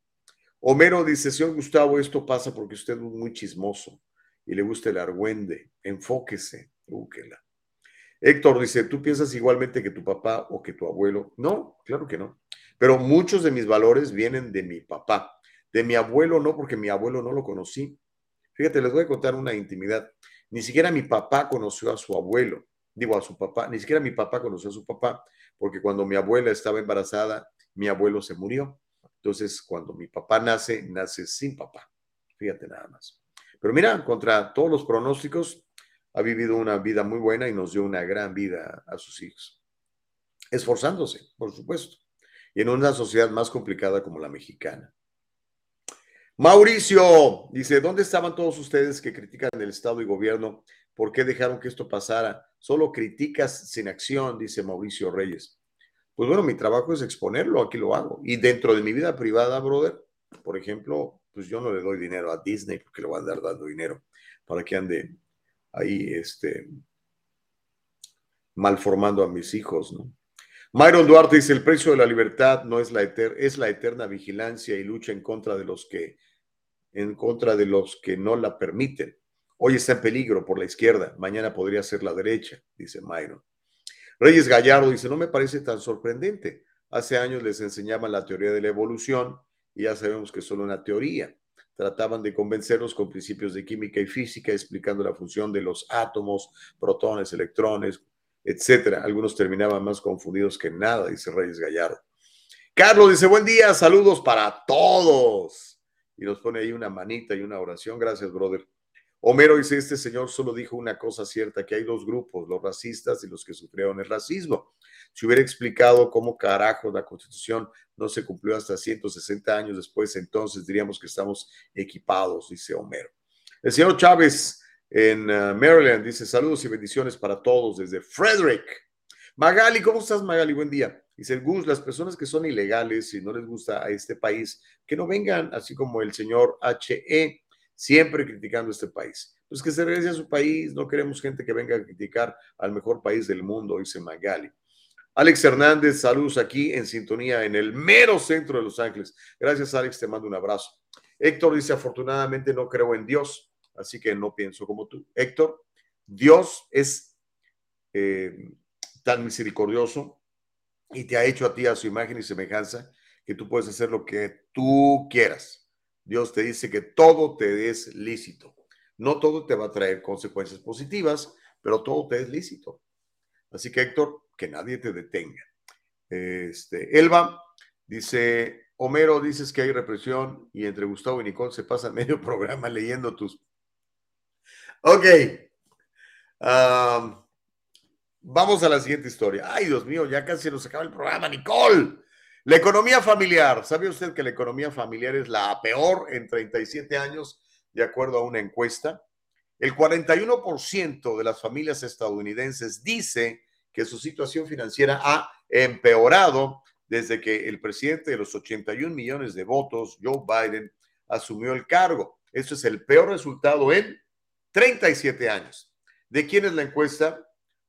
Homero dice, señor Gustavo, esto pasa porque usted es muy chismoso y le gusta el argüende. Enfóquese. Búsquela. Héctor dice, ¿tú piensas igualmente que tu papá o que tu abuelo? No, claro que no. Pero muchos de mis valores vienen de mi papá. De mi abuelo no, porque mi abuelo no lo conocí. Fíjate, les voy a contar una intimidad. Ni siquiera mi papá conoció a su abuelo, digo a su papá, ni siquiera mi papá conoció a su papá, porque cuando mi abuela estaba embarazada, mi abuelo se murió. Entonces, cuando mi papá nace, nace sin papá. Fíjate nada más. Pero mira, contra todos los pronósticos, ha vivido una vida muy buena y nos dio una gran vida a sus hijos. Esforzándose, por supuesto, y en una sociedad más complicada como la mexicana. Mauricio dice, ¿dónde estaban todos ustedes que critican el Estado y gobierno? ¿Por qué dejaron que esto pasara? Solo críticas sin acción, dice Mauricio Reyes. Pues bueno, mi trabajo es exponerlo, aquí lo hago. Y dentro de mi vida privada, brother, por ejemplo, pues yo no le doy dinero a Disney porque le voy a andar dando dinero para que ande ahí, este, malformando a mis hijos, ¿no? Myron Duarte dice, el precio de la libertad no es la, es la eterna vigilancia y lucha en contra de los que en contra de los que no la permiten. Hoy está en peligro por la izquierda, mañana podría ser la derecha, dice Myron. Reyes Gallardo dice, no me parece tan sorprendente. Hace años les enseñaban la teoría de la evolución y ya sabemos que es solo una teoría. Trataban de convencernos con principios de química y física, explicando la función de los átomos, protones, electrones, etcétera. Algunos terminaban más confundidos que nada, dice Reyes Gallardo. Carlos dice, buen día, saludos para todos y nos pone ahí una manita y una oración. Gracias, brother. Homero dice, este señor solo dijo una cosa cierta, que hay dos grupos, los racistas y los que sufrieron el racismo. Si hubiera explicado cómo carajo la constitución no se cumplió hasta 160 años después, entonces diríamos que estamos equipados, dice Homero. El señor Chávez en uh, Maryland dice, saludos y bendiciones para todos desde Frederick. Magali, ¿cómo estás, Magali? Buen día. Dice el Gus, las personas que son ilegales y no les gusta a este país, que no vengan así como el señor HE, siempre criticando este país. pues que se regrese a su país. No queremos gente que venga a criticar al mejor país del mundo, dice Magali. Alex Hernández, saludos aquí en sintonía en el mero centro de Los Ángeles. Gracias, Alex, te mando un abrazo. Héctor dice, afortunadamente no creo en Dios, así que no pienso como tú. Héctor, Dios es eh, tan misericordioso y te ha hecho a ti a su imagen y semejanza que tú puedes hacer lo que tú quieras. Dios te dice que todo te es lícito. No todo te va a traer consecuencias positivas, pero todo te es lícito. Así que Héctor, que nadie te detenga. Este, Elba dice, Homero, dices que hay represión y entre Gustavo y Nicole se pasa medio programa leyendo tus... Ok. Vamos a la siguiente historia. Ay, Dios mío, ya casi nos acaba el programa, Nicole. La economía familiar. ¿Sabe usted que la economía familiar es la peor en 37 años, de acuerdo a una encuesta? El 41% de las familias estadounidenses dice que su situación financiera ha empeorado desde que el presidente de los 81 millones de votos, Joe Biden, asumió el cargo. Eso es el peor resultado en 37 años. ¿De quién es la encuesta?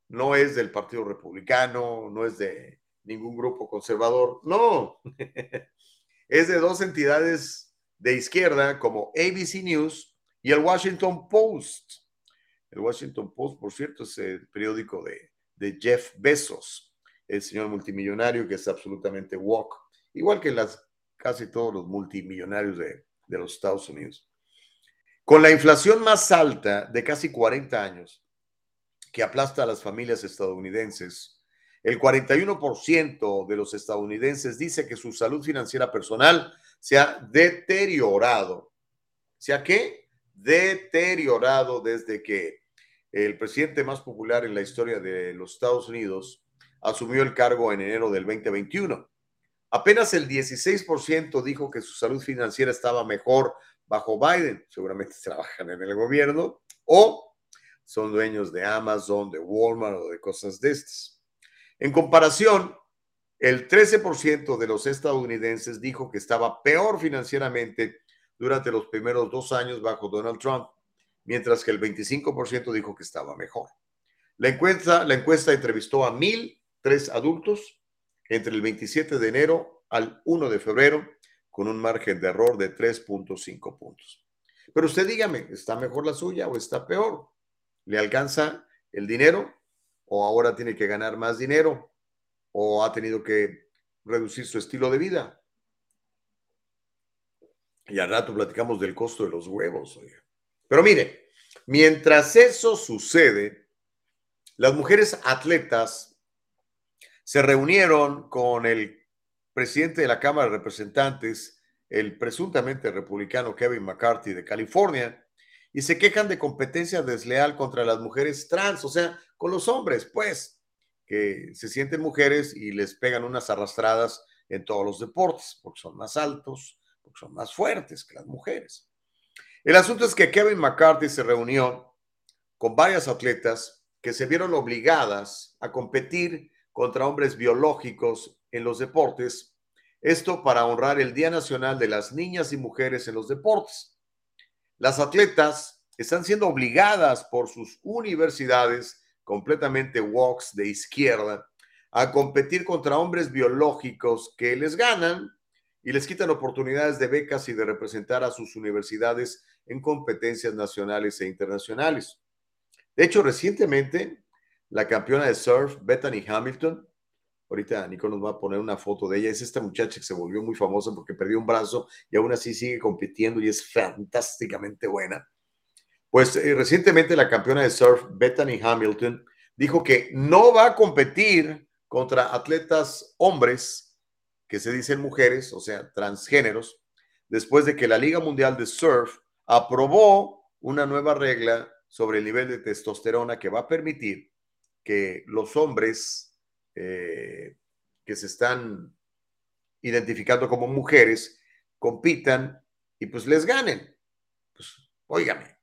No es del Partido Republicano, no es de ningún grupo conservador, no. es de dos entidades de izquierda como ABC News y el Washington Post. El Washington Post, por cierto, es el periódico de de Jeff Bezos, el señor multimillonario que es absolutamente woke, igual que las, casi todos los multimillonarios de, de los Estados Unidos. Con la inflación más alta de casi 40 años, que aplasta a las familias estadounidenses, el 41% de los estadounidenses dice que su salud financiera personal se ha deteriorado. ¿Se ha qué? Deteriorado desde que el presidente más popular en la historia de los Estados Unidos, asumió el cargo en enero del 2021. Apenas el 16% dijo que su salud financiera estaba mejor bajo Biden. Seguramente trabajan en el gobierno o son dueños de Amazon, de Walmart o de cosas de estas. En comparación, el 13% de los estadounidenses dijo que estaba peor financieramente durante los primeros dos años bajo Donald Trump mientras que el 25% dijo que estaba mejor. La encuesta, la encuesta entrevistó a 1.003 adultos entre el 27 de enero al 1 de febrero con un margen de error de 3.5 puntos. Pero usted dígame, ¿está mejor la suya o está peor? ¿Le alcanza el dinero o ahora tiene que ganar más dinero o ha tenido que reducir su estilo de vida? Y al rato platicamos del costo de los huevos. Pero mire, mientras eso sucede, las mujeres atletas se reunieron con el presidente de la Cámara de Representantes, el presuntamente republicano Kevin McCarthy de California, y se quejan de competencia desleal contra las mujeres trans, o sea, con los hombres, pues, que se sienten mujeres y les pegan unas arrastradas en todos los deportes, porque son más altos, porque son más fuertes que las mujeres. El asunto es que Kevin McCarthy se reunió con varias atletas que se vieron obligadas a competir contra hombres biológicos en los deportes, esto para honrar el Día Nacional de las Niñas y Mujeres en los Deportes. Las atletas están siendo obligadas por sus universidades completamente walks de izquierda a competir contra hombres biológicos que les ganan y les quitan oportunidades de becas y de representar a sus universidades en competencias nacionales e internacionales. De hecho, recientemente, la campeona de surf, Bethany Hamilton, ahorita Nico nos va a poner una foto de ella, es esta muchacha que se volvió muy famosa porque perdió un brazo y aún así sigue compitiendo y es fantásticamente buena. Pues eh, recientemente la campeona de surf, Bethany Hamilton, dijo que no va a competir contra atletas hombres que se dicen mujeres, o sea, transgéneros, después de que la Liga Mundial de Surf aprobó una nueva regla sobre el nivel de testosterona que va a permitir que los hombres eh, que se están identificando como mujeres compitan y pues les ganen. Pues, óigame,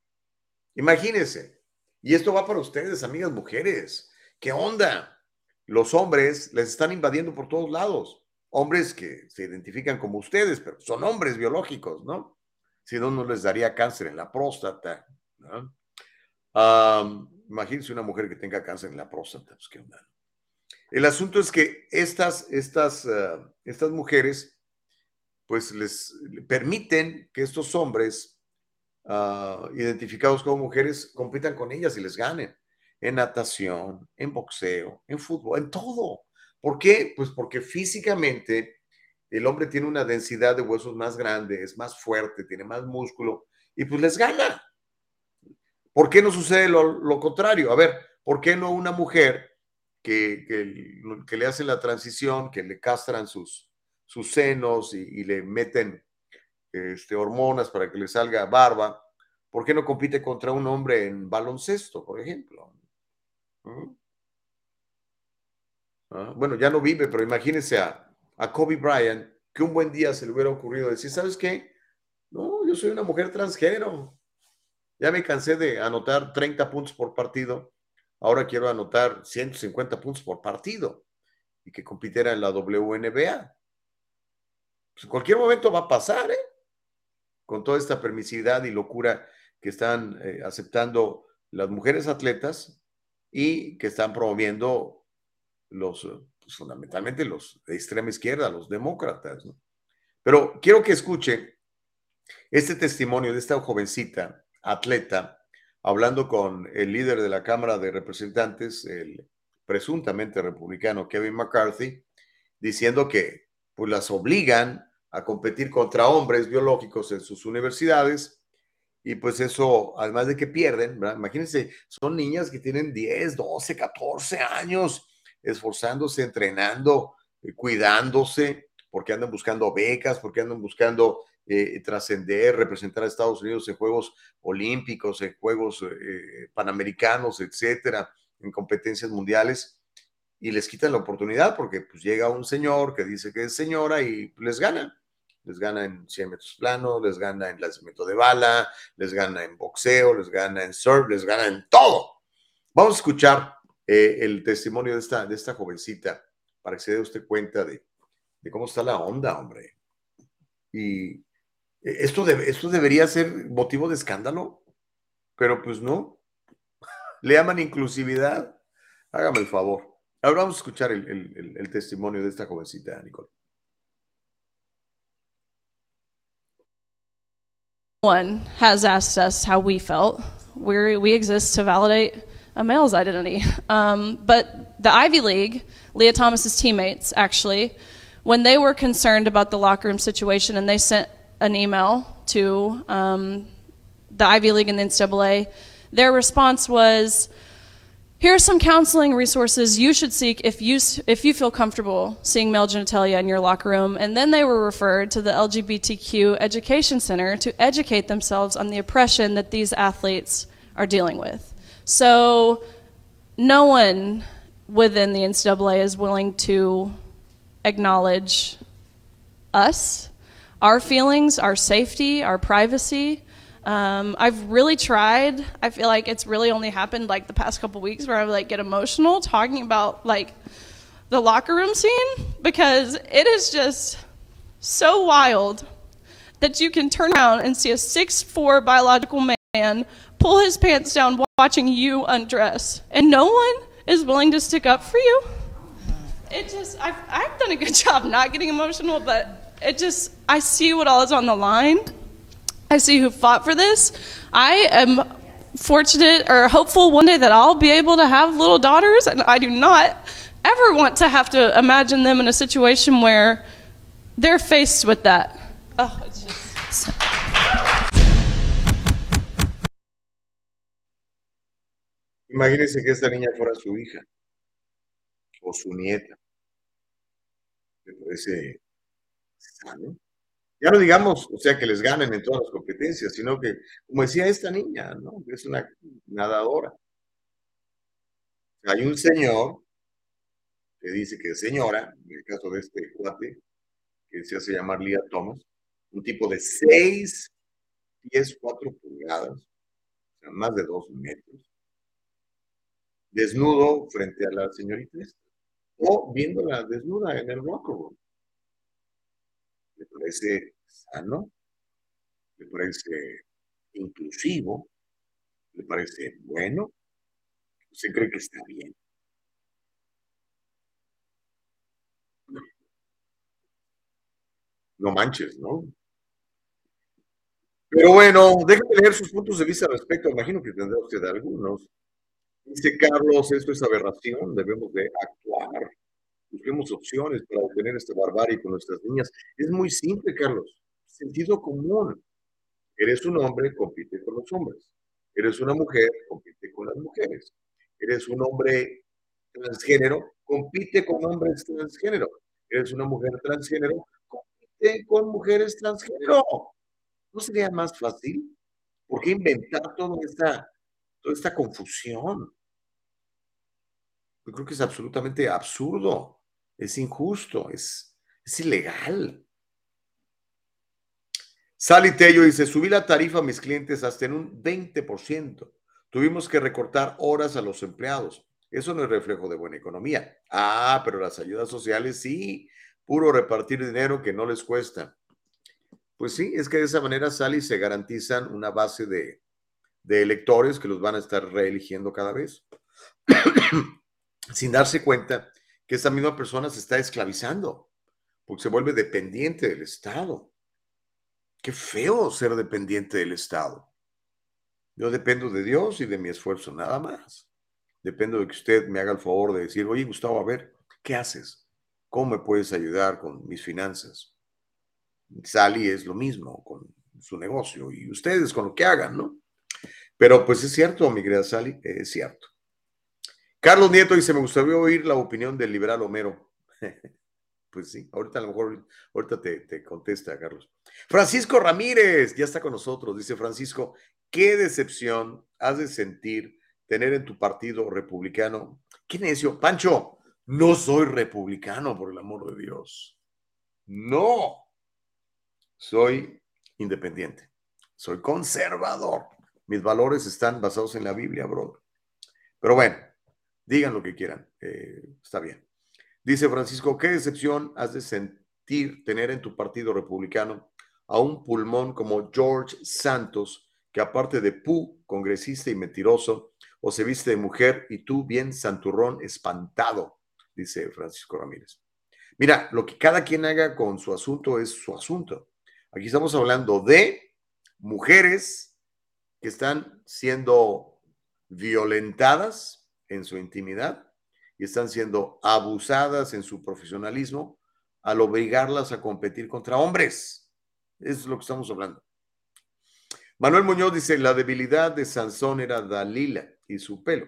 imagínense. Y esto va para ustedes, amigas mujeres. ¿Qué onda? Los hombres les están invadiendo por todos lados hombres que se identifican como ustedes, pero son hombres biológicos, ¿no? Si no, no les daría cáncer en la próstata, ¿no? Am, imagínense una mujer que tenga cáncer en la próstata. Pues, ¿qué onda? El asunto es que estas, estas, ah, estas mujeres, pues les permiten que estos hombres ah, identificados como mujeres compitan con ellas y les ganen en natación, en boxeo, en fútbol, en todo. ¿Por qué? Pues porque físicamente el hombre tiene una densidad de huesos más grande, es más fuerte, tiene más músculo y pues les gana. ¿Por qué no sucede lo, lo contrario? A ver, ¿por qué no una mujer que, le hacen la transición, que le castran sus, sus senos y, y le meten este, hormonas para que le salga barba, ¿por qué no compite contra un hombre en baloncesto, por ejemplo? ¿Mm? Ah, Bueno, ya no vive, pero imagínense a, a Kobe Bryant que un buen día se le hubiera ocurrido decir, ¿sabes qué? No, yo soy una mujer transgénero. Ya me cansé de anotar 30 puntos por partido. Ahora quiero anotar 150 puntos por partido y que compitiera en la WNBA. Pues en cualquier momento va a pasar, ¿eh? Con toda esta permisividad y locura que están eh, aceptando las mujeres atletas y que están promoviendo los, eh, pues, fundamentalmente los de extrema izquierda, los demócratas. ¿no? Pero quiero que escuche este testimonio de esta jovencita atleta hablando con el líder de la Cámara de Representantes, el presuntamente republicano Kevin McCarthy, diciendo que pues, las obligan a competir contra hombres biológicos en sus universidades y pues eso, además de que pierden, imagínense, son niñas que tienen 10, 12, 14 años esforzándose, entrenando, eh, cuidándose, porque andan buscando becas, porque andan buscando eh, trascender, representar a Estados Unidos en Juegos Olímpicos, en Juegos eh, Panamericanos, etcétera, en competencias mundiales, y les quitan la oportunidad porque pues llega un señor que dice que es señora y les gana. Les gana en 100 metros planos, les gana en lanzamiento de bala, les gana en boxeo, les gana en surf, les gana en todo. Vamos a escuchar eh, el testimonio de esta, de esta jovencita para que se dé usted cuenta de, de cómo está la onda, hombre. Y esto, debe- esto debería ser motivo de escándalo, pero pues no. Le llaman inclusividad. Hágame el favor. Ahora vamos a escuchar el, el- el- el testimonio de esta jovencita, Nicole. one has asked us how we felt. we we exist to validate a male's identity. Um, but the Ivy League, Leah Thomas's teammates, actually, when they were concerned about the locker room situation and they sent an email to um, the Ivy League and the NCAA, their response was, here are some counseling resources you should seek if you if you feel comfortable seeing male genitalia in your locker room. And then they were referred to the LGBTQ Education Center to educate themselves on the oppression that these athletes are dealing with. So no one within the NCAA is willing to acknowledge us, our feelings, our safety, our privacy. Um, I've really tried. I feel like it's really only happened like the past couple weeks where I like get emotional talking about like the locker room scene because it is just so wild that you can turn around and see a six four biological man pull his pants down watching you undress, and no one is willing to stick up for you. It just I've I've done a good job not getting emotional, but it just I see what all is on the line. I see who fought for this. I am fortunate or hopeful one day that I'll be able to have little daughters, and I do not ever want to have to imagine them in a situation where they're faced with that. Oh, it's just. Imagínense que esta niña fuera su hija o su nieta. Sano. Ya no digamos, o sea, que les ganen en todas las competencias, sino que, como decía esta niña, ¿no? Es una nadadora. Hay un señor que dice que señora, en el caso de este cuate, que se hace llamar Leah Thomas, un tipo de 6 pies 4 pulgadas, o sea, más de 2 metros, desnudo frente a la señorita o viéndola desnuda en el locker room. Me parece sano, me parece inclusivo, ¿Le parece bueno? ¿Usted cree que está bien? No. Manches, ¿no? Pero bueno, déjeme leer sus puntos de vista al respecto. Imagino que tendrá usted algunos. Dice Carlos, esto es aberración, debemos de actuar. Busquemos opciones para detener esta barbarie con nuestras niñas. Es muy simple, Carlos. Sentido común. Eres un hombre, compite con los hombres. Eres una mujer, compite con las mujeres. Eres un hombre transgénero, compite con hombres transgénero. Eres una mujer transgénero, compite con mujeres transgénero. ¿No sería más fácil? ¿Por qué inventar toda esta, toda esta confusión? Yo creo que es absolutamente absurdo, es injusto, es, ilegal. Sally Tello dice, subí la tarifa a mis clientes hasta en un 20%. Tuvimos que recortar horas a los empleados. Eso no es reflejo de buena economía. Ah, pero las ayudas sociales sí, puro repartir dinero que no les cuesta. Pues sí, es que de esa manera, Sally, se garantizan una base de, de electores que los van a estar reeligiendo cada vez. Sin darse cuenta que esa misma persona se está esclavizando, porque se vuelve dependiente del Estado. Qué feo ser dependiente del Estado. Yo dependo de Dios y de mi esfuerzo, nada más. Dependo de que usted me haga el favor de decir, oye, Gustavo, a ver, ¿qué haces? ¿Cómo me puedes ayudar con mis finanzas? Sally es lo mismo con su negocio y ustedes con lo que hagan, ¿no? Pero pues es cierto, mi querida Sally, es cierto. Carlos Nieto dice, me gustaría oír la opinión del liberal Homero. pues sí, ahorita a lo mejor, ahorita te, te, contesta, Carlos. Francisco Ramírez, ya está con nosotros. Dice Francisco, ¿qué decepción has de sentir tener en tu partido republicano? ¿Qué necio? Pancho, no soy republicano, por el amor de Dios. No. Soy independiente. Soy conservador. Mis valores están basados en la Biblia, brother. Pero bueno, Digan lo que quieran, eh, está bien. Dice Francisco, ¿qué decepción has de sentir tener en tu partido republicano a un pulmón como George Santos, que aparte de pu, congresista y mentiroso, o se viste de mujer y tú bien santurrón espantado, dice Francisco Ramírez. Mira, lo que cada quien haga con su asunto es su asunto. Aquí estamos hablando de mujeres que están siendo violentadas en su intimidad y están siendo abusadas en su profesionalismo al obligarlas a competir contra hombres. Eso es lo que estamos hablando. Manuel Muñoz dice, la debilidad de Sansón era Dalila y su pelo.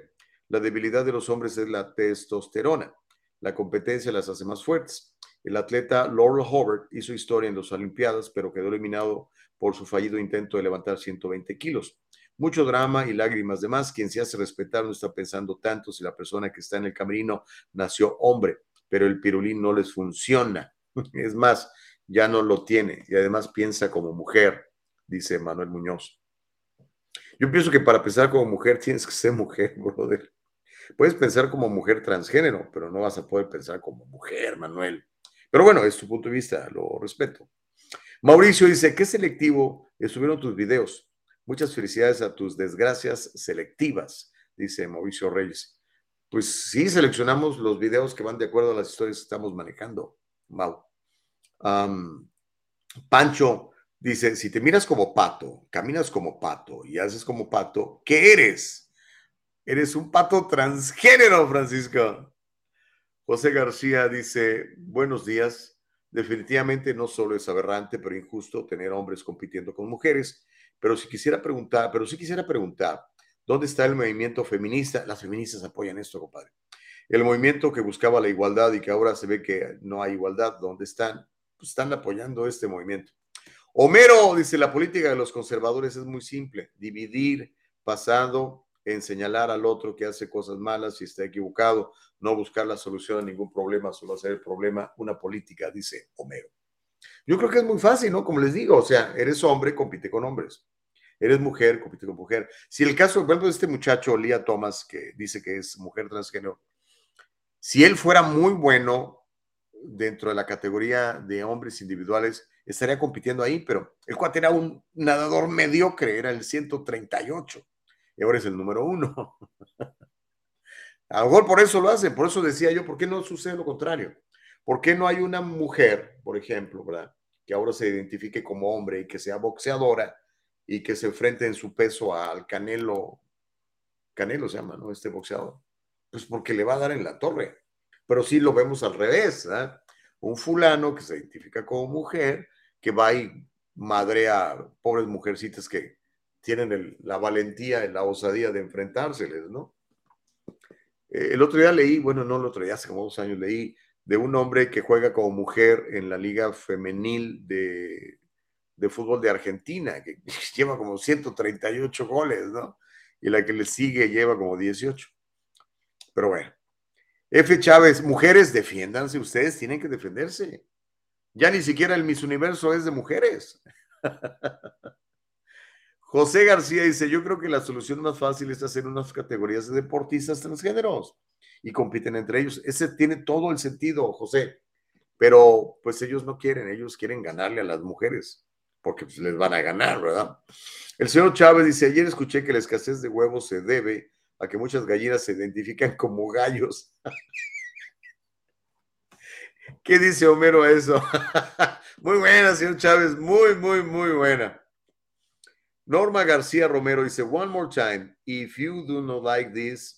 La debilidad de los hombres es la testosterona. La competencia las hace más fuertes. El atleta Laurel Hobart hizo historia en las Olimpiadas, pero quedó eliminado por su fallido intento de levantar 120 kilos mucho drama y lágrimas. Además, quien se hace respetar no está pensando tanto si la persona que está en el camerino nació hombre, pero el pirulín no les funciona. Es más, ya no lo tiene y además piensa como mujer, dice Manuel Muñoz. Yo pienso que para pensar como mujer tienes que ser mujer, brother. Puedes pensar como mujer transgénero, pero no vas a poder pensar como mujer, Manuel. Pero bueno, es tu punto de vista, lo respeto. Mauricio dice, qué selectivo estuvieron tus videos. Muchas felicidades a tus desgracias selectivas, dice Mauricio Reyes. Pues sí, seleccionamos los videos que van de acuerdo a las historias que estamos manejando, Mau. Pancho dice, si te miras como pato, caminas como pato y haces como pato, ¿qué eres? Eres un pato transgénero, Francisco. José García dice, buenos días. Definitivamente no solo es aberrante, pero injusto tener hombres compitiendo con mujeres pero si quisiera preguntar, pero sí quisiera preguntar, ¿dónde está el movimiento feminista? Las feministas apoyan esto, compadre. El movimiento que buscaba la igualdad y que ahora se ve que no hay igualdad, ¿dónde están? Pues están apoyando este movimiento. Homero dice, la política de los conservadores es muy simple, dividir, pasado en señalar al otro que hace cosas malas y está equivocado, no buscar la solución a ningún problema, solo hacer el problema una política, dice Homero. Yo creo que es muy fácil, ¿no? Como les digo, o sea, eres hombre, compite con hombres. Eres mujer, compite con mujer. Si el caso, ejemplo, de este muchacho, Lía Thomas, que dice que es mujer transgénero, si él fuera muy bueno dentro de la categoría de hombres individuales, estaría compitiendo ahí, pero el cuate era un nadador mediocre, era el 138. y ahora es el número uno. A lo mejor por eso lo hacen, por eso decía yo, ¿por qué no sucede lo contrario? ¿Por qué no hay una mujer, por ejemplo, ¿verdad? que ahora se identifique como hombre y que sea boxeadora y que se enfrente en su peso al Canelo, Canelo se llama, ¿no? Este boxeador. Pues porque le va a dar en la torre. Pero sí lo vemos al revés, ¿verdad? Un fulano que se identifica como mujer, que va y madrea pobres mujercitas que tienen la valentía y la osadía de enfrentárseles, ¿no? Eh, el otro día leí, bueno, no el otro día, hace como dos años leí de un hombre que juega como mujer en la liga femenil de, fútbol de Argentina, que lleva como 138 goles, ¿no? Y la que le sigue lleva como 18. Pero bueno. F. Chávez, mujeres, defiéndanse, ustedes tienen que defenderse. Ya ni siquiera el Miss Universo es de mujeres. José García dice, yo creo que la solución más fácil es hacer unas categorías de deportistas transgéneros y compiten entre ellos. Ese tiene todo el sentido, José, pero pues ellos no quieren, ellos quieren ganarle a las mujeres, porque pues, les van a ganar, ¿verdad? El señor Chávez dice, ayer escuché que la escasez de huevos se debe a que muchas gallinas se identifican como gallos. ¿Qué dice Homero a eso? muy buena, señor Chávez, muy, muy, muy buena. Norma García Romero dice, one more time, if you do not like this,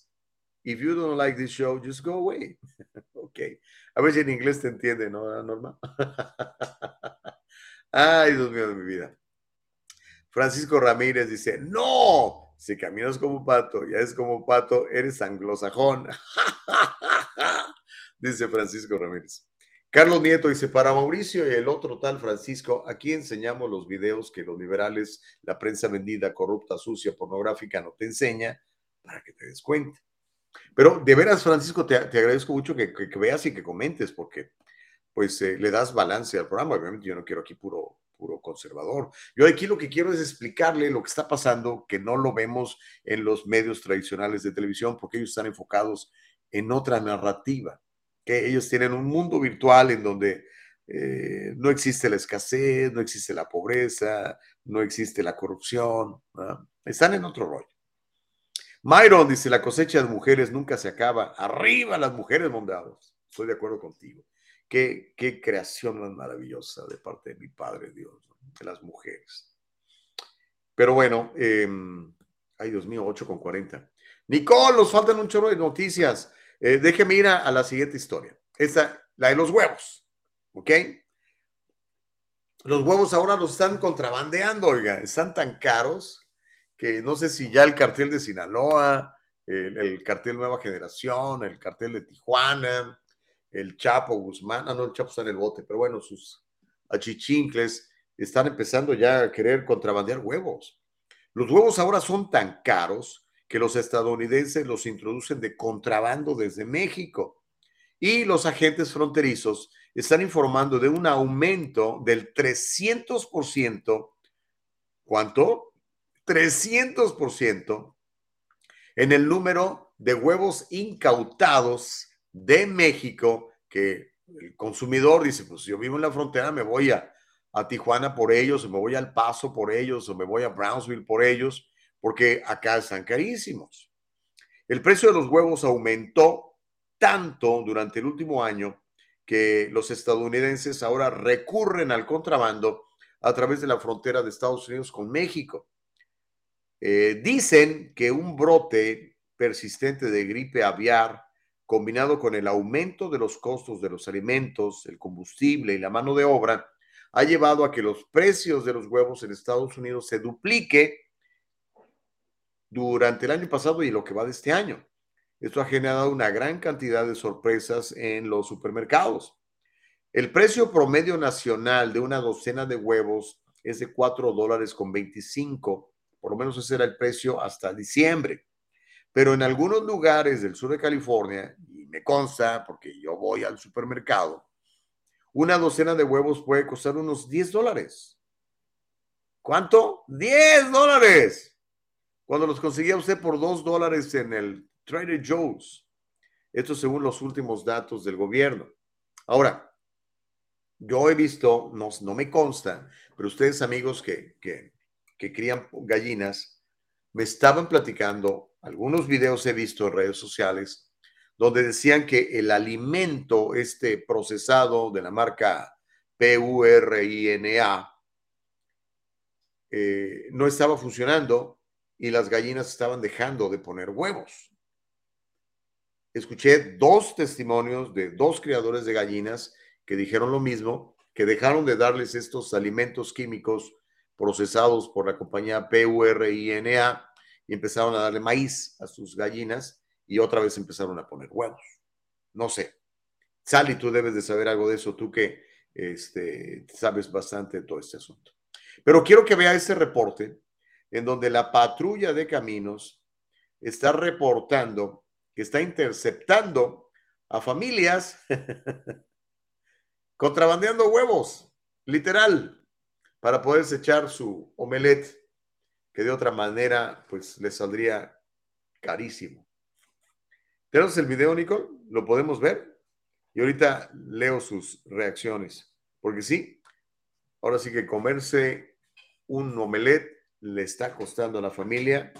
if you don't like this show, just go away. ok. A ver si en inglés te entiende, ¿no, Norma? Ay, Dios mío de mi vida. Francisco Ramírez dice, no, si caminas como pato, ya es como pato, eres anglosajón. dice Francisco Ramírez. Carlos Nieto dice, para Mauricio y el otro tal Francisco, aquí enseñamos los videos que los liberales, la prensa vendida, corrupta, sucia, pornográfica no te enseña para que te des cuenta. Pero de veras, Francisco, te, agradezco mucho que, veas y que comentes, porque pues eh, le das balance al programa. Obviamente yo no quiero aquí puro, puro conservador. Yo aquí lo que quiero es explicarle lo que está pasando, que no lo vemos en los medios tradicionales de televisión, porque ellos están enfocados en otra narrativa que ellos tienen un mundo virtual en donde eh, no existe la escasez, no existe la pobreza, no existe la corrupción, están en otro rollo. Myron dice, la cosecha de mujeres nunca se acaba. Arriba las mujeres, mondados. Estoy de acuerdo contigo. Qué, qué creación más maravillosa de parte de mi Padre Dios, de las mujeres. Pero bueno, em, ay Dios mío, 8 con 40. Nicole, nos faltan un chorro de noticias. Eh, déjeme ir a, la siguiente historia. Esta, la de los huevos. ¿Ok? Los huevos ahora los están contrabandeando, oiga, están tan caros que no sé si ya el cartel de Sinaloa, el, cartel Nueva Generación, el cartel de Tijuana, el Chapo Guzmán, ah, no, el Chapo está en el bote, pero bueno, sus achichincles están empezando ya a querer contrabandear huevos. Los huevos ahora son tan caros que los estadounidenses los introducen de contrabando desde México. Y los agentes fronterizos están informando de un aumento del 300%. ¿Cuánto? 300% en el número de huevos incautados de México que el consumidor dice, pues yo vivo en la frontera, me voy a, a Tijuana por ellos, o me voy al Paso por ellos, o me voy a Brownsville por ellos, porque acá están carísimos. El precio de los huevos aumentó tanto durante el último año que los estadounidenses ahora recurren al contrabando a través de la frontera de Estados Unidos con México. Eh, dicen que un brote persistente de gripe aviar, combinado con el aumento de los costos de los alimentos, el combustible y la mano de obra, ha llevado a que los precios de los huevos en Estados Unidos se duplique durante el año pasado y lo que va de este año. Esto ha generado una gran cantidad de sorpresas en los supermercados. El precio promedio nacional de una docena de huevos es de 4 dólares con 25. Por lo menos ese era el precio hasta diciembre. Pero en algunos lugares del sur de California, y me consta porque yo voy al supermercado, una docena de huevos puede costar unos 10 dólares. ¿Cuánto? 10 dólares cuando los conseguía usted por dos dólares en el Trader Joe's. Esto según los últimos datos del gobierno. Ahora, yo he visto, no, no me consta, pero ustedes amigos que, que, que crían gallinas, me estaban platicando, algunos videos he visto en redes sociales, donde decían que el alimento, este procesado de la marca PURINA, eh, no estaba funcionando y las gallinas estaban dejando de poner huevos. Escuché dos testimonios de dos criadores de gallinas que dijeron lo mismo, que dejaron de darles estos alimentos químicos procesados por la compañía PURINA y empezaron a darle maíz a sus gallinas y otra vez empezaron a poner huevos. No sé. Sally, tú debes de saber algo de eso, tú que este, sabes bastante de todo este asunto. Pero quiero que vea este reporte en donde la patrulla de caminos está reportando que está interceptando a familias contrabandeando huevos, literal, para poderse echar su omelette, que de otra manera pues le saldría carísimo. ¿Tenemos el video, Nicole? ¿Lo podemos ver? Y ahorita leo sus reacciones, porque sí, ahora sí que comerse un omelette le está costando a la familia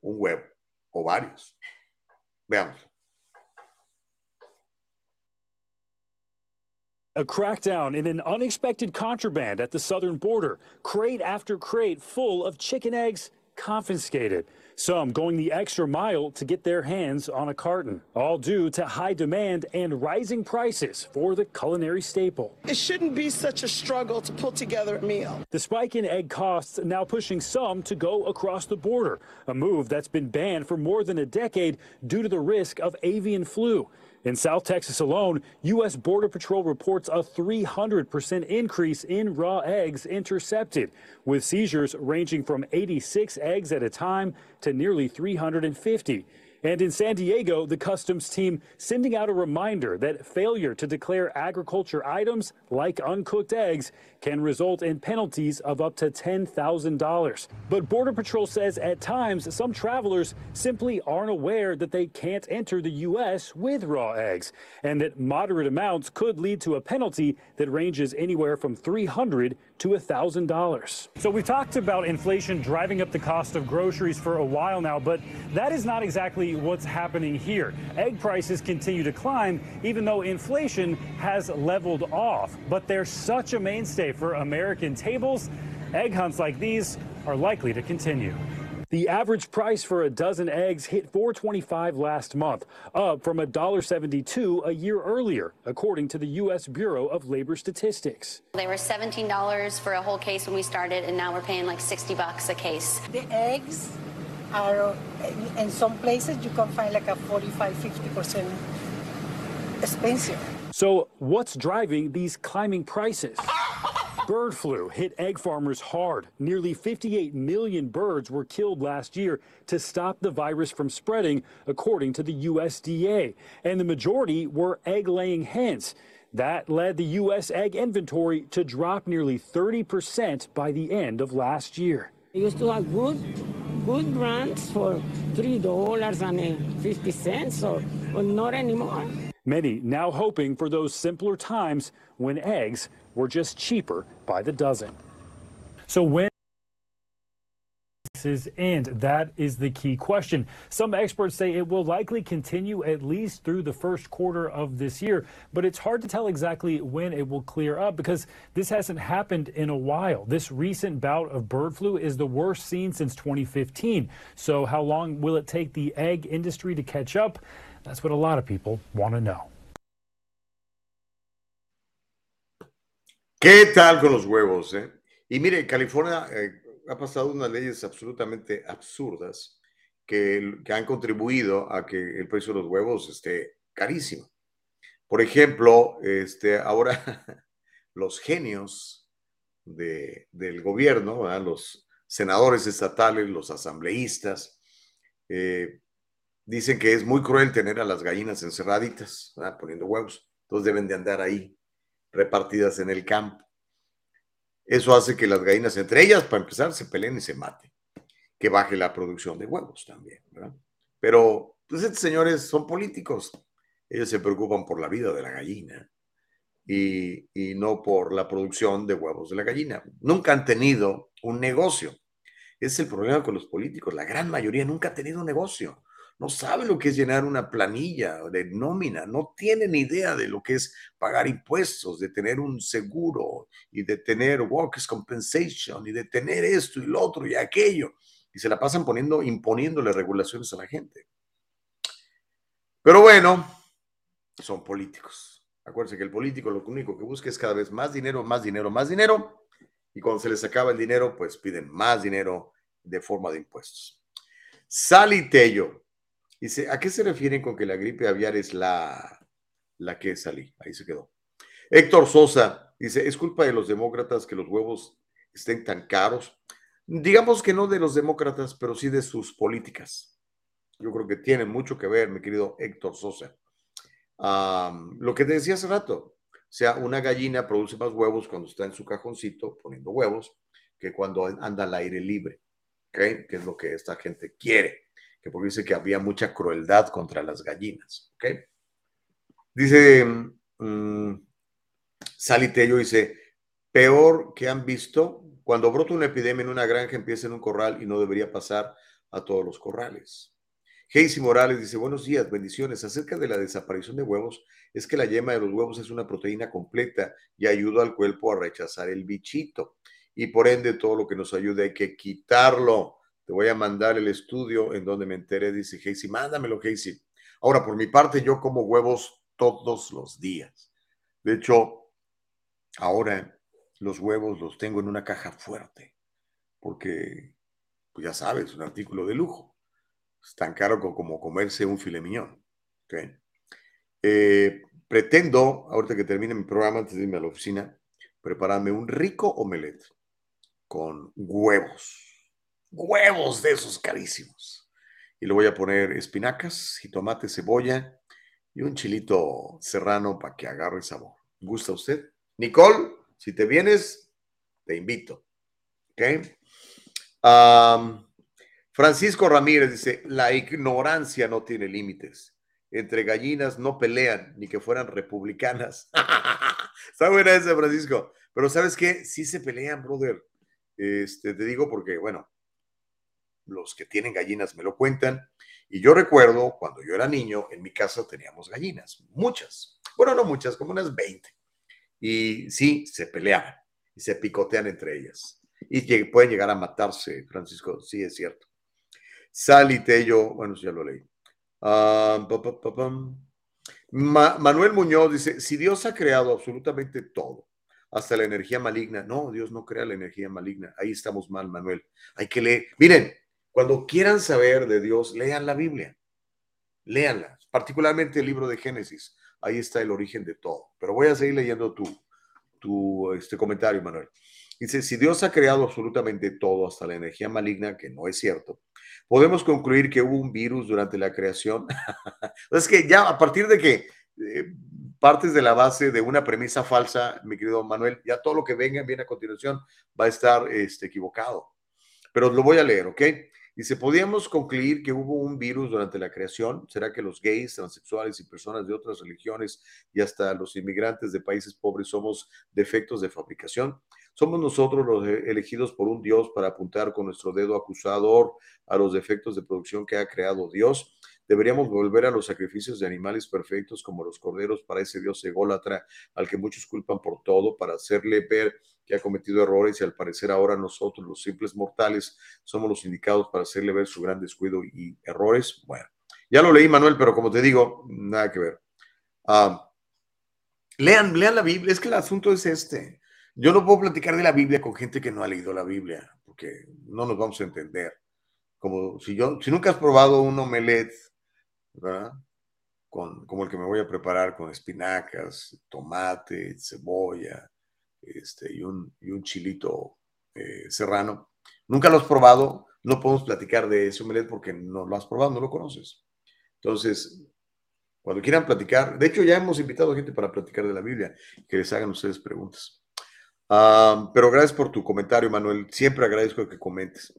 un huevo o varios. Veamos. A crackdown in an unexpected contraband at the southern border. Crate after crate full of chicken eggs confiscated. Some going the extra mile to get their hands on a carton, all due to high demand and rising prices for the culinary staple. It shouldn't be such a struggle to put together a meal. The spike in egg costs now pushing some to go across the border, a move that's been banned for more than a decade due to the risk of avian flu. In South Texas alone, U.S. Border Patrol reports a 300% increase in raw eggs intercepted, with seizures ranging from 86 eggs at a time to nearly 350. And in San Diego, the customs team sending out a reminder that failure to declare agriculture items like uncooked eggs can result in penalties of up to $10,000. But Border Patrol says at times some travelers simply aren't aware that they can't enter the U.S. with raw eggs, and that moderate amounts could lead to a penalty that ranges anywhere from $300 to $1,000. So we talked about inflation driving up the cost of groceries for a while now, but that is not exactly what's happening here. Egg prices continue to climb, even though inflation has leveled off. But they're such a mainstay for American tables, egg hunts like these are likely to continue. The average price for a dozen eggs hit 4.25 last month, up from $1.72 a year earlier, according to the U.S. Bureau of Labor Statistics. They were $17 for a whole case when we started, and now we're paying like 60 bucks a case. The eggs are, in some places, you can find like a 45, 50% expensive. So, what's driving these climbing prices? Bird flu hit egg farmers hard. Nearly 58 million birds were killed last year to stop the virus from spreading, according to the USDA. And the majority were egg laying hens. That led the U.S. egg inventory to drop nearly 30% by the end of last year. We used to have good, good brands for three dollars and fifty cents, or but not anymore. Many now hoping for those simpler times when eggs were just cheaper by the dozen. So when and that is the key question. Some experts say it will likely continue at least through the first quarter of this year, but it's hard to tell exactly when it will clear up because this hasn't happened in a while. This recent bout of bird flu is the worst seen since 2015. So how long will it take the egg industry to catch up? That's what a lot of people want to know. ¿Qué tal con los huevos? Eh? Y mire, California eh, ha pasado unas leyes absolutamente absurdas que, que, han contribuido a que el precio de los huevos esté carísimo. Por ejemplo, este, ahora los genios de, del gobierno, los senadores estatales, los asambleístas, eh, dicen que es muy cruel tener a las gallinas encerraditas, ¿verdad? poniendo huevos. Entonces deben de andar ahí repartidas en el campo. Eso hace que las gallinas, entre ellas, para empezar, se peleen y se maten. Que baje la producción de huevos también, ¿verdad? Pero, pues estos señores son políticos. Ellos se preocupan por la vida de la gallina y, y no por la producción de huevos de la gallina. Nunca han tenido un negocio. Ese es el problema con los políticos. La gran mayoría nunca ha tenido un negocio. No saben lo que es llenar una planilla de nómina. No tienen idea de lo que es pagar impuestos, de tener un seguro y de tener workers compensation y de tener esto y lo otro y aquello. Y se la pasan poniendo, imponiéndole regulaciones a la gente. Pero bueno, son políticos. Acuérdense que el político lo único que busca es cada vez más dinero, más dinero, más dinero. Y cuando se les acaba el dinero, pues piden más dinero de forma de impuestos. Sally Tello dice, ¿a qué se refieren con que la gripe aviar es la, la que salí? Ahí se quedó. Héctor Sosa dice, ¿es culpa de los demócratas que los huevos estén tan caros? Digamos que no de los demócratas, pero sí de sus políticas. Yo creo que tiene mucho que ver, mi querido Héctor Sosa. lo que te decía hace rato, o sea, una gallina produce más huevos cuando está en su cajoncito poniendo huevos que cuando anda al aire libre, ¿ok? Que es lo que esta gente quiere, que porque dice que había mucha crueldad contra las gallinas, ¿ok? Dice um, Sally Tello, dice, peor que han visto, cuando brota una epidemia en una granja empieza en un corral y no debería pasar a todos los corrales. Casey Morales dice, buenos días, bendiciones. Acerca de la desaparición de huevos, es que la yema de los huevos es una proteína completa y ayuda al cuerpo a rechazar el bichito. Y por ende, todo lo que nos ayude hay que quitarlo. Te voy a mandar el estudio en donde me enteré, dice Casey, mándamelo, Casey. Ahora, por mi parte, yo como huevos todos los días. De hecho, ahora los huevos los tengo en una caja fuerte, porque, pues ya sabes, un artículo de lujo es tan caro como comerse un filet mignon. Eh, pretendo, ahorita que termine mi programa, antes de irme a la oficina, prepararme un rico omelette con huevos. Huevos de esos carísimos. Y le voy a poner espinacas, tomate, cebolla y un chilito serrano para que agarre sabor. ¿Gusta usted? Nicole, si te vienes, te invito. ¿Ok? Francisco Ramírez dice, la ignorancia no tiene límites. Entre gallinas no pelean, ni que fueran republicanas. Está buena esa, Francisco. Pero ¿sabes qué? Sí se pelean, brother. Este, te digo porque, bueno, los que tienen gallinas me lo cuentan. Y yo recuerdo cuando yo era niño, en mi casa teníamos gallinas, muchas. Bueno, no muchas, como unas 20. Y sí, se peleaban y se picotean entre ellas. Y pueden llegar a matarse, Francisco, sí es cierto. Sally Tello, bueno, ya lo leí. Manuel Muñoz dice, si Dios ha creado absolutamente todo, hasta la energía maligna, no, Dios no crea la energía maligna. Ahí estamos mal, Manuel. Hay que leer. Miren, cuando quieran saber de Dios, lean la Biblia. Léanla, particularmente el libro de Génesis. Ahí está el origen de todo. Pero voy a seguir leyendo tu, tu este comentario, Manuel. Dice, si Dios ha creado absolutamente todo, hasta la energía maligna, que no es cierto, podemos concluir que hubo un virus durante la creación. es que ya a partir de que eh, partes de la base de una premisa falsa, mi querido Manuel, ya todo lo que venga bien a continuación va a estar este, equivocado. Pero lo voy a leer, ¿ok? Dice, ¿podríamos concluir que hubo un virus durante la creación? ¿Será que los gays, transexuales y personas de otras religiones y hasta los inmigrantes de países pobres somos defectos de fabricación? ¿Somos nosotros los e-, elegidos por un Dios para apuntar con nuestro dedo acusador a los defectos de producción que ha creado Dios? Deberíamos volver a los sacrificios de animales perfectos como los corderos para ese Dios ególatra al que muchos culpan por todo, para hacerle ver que ha cometido errores y al parecer ahora nosotros, los simples mortales, somos los indicados para hacerle ver su gran descuido y errores. Bueno, ya lo leí, Manuel, pero como te digo, nada que ver. Ah, lean, lean la Biblia, es que el asunto es este. Yo no puedo platicar de la Biblia con gente que no ha leído la Biblia, porque no nos vamos a entender. Como si yo, si nunca has probado un omelette, Con, como el que me voy a preparar con espinacas, tomate, cebolla, este, y, un, y un chilito eh, serrano. Nunca lo has probado, no podemos platicar de ese omelette porque no lo has probado, no lo conoces. Entonces, cuando quieran platicar, de hecho ya hemos invitado a gente para platicar de la Biblia, que les hagan ustedes preguntas pero gracias por tu comentario, Manuel. Siempre agradezco que comentes.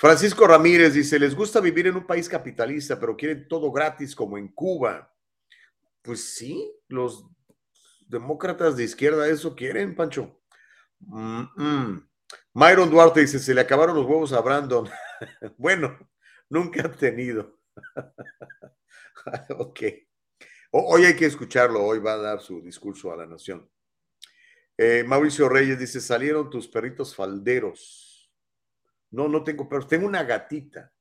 Francisco Ramírez dice, les gusta vivir en un país capitalista, pero quieren todo gratis como en Cuba. Pues sí, los demócratas de izquierda eso quieren, Pancho. Myron Duarte dice, se le acabaron los huevos a Brandon. bueno, nunca ha tenido. ok. Hoy hay que escucharlo, hoy va a dar su discurso a la nación. Eh, Mauricio Reyes dice, salieron tus perritos falderos. No, no tengo perros, tengo una gatita.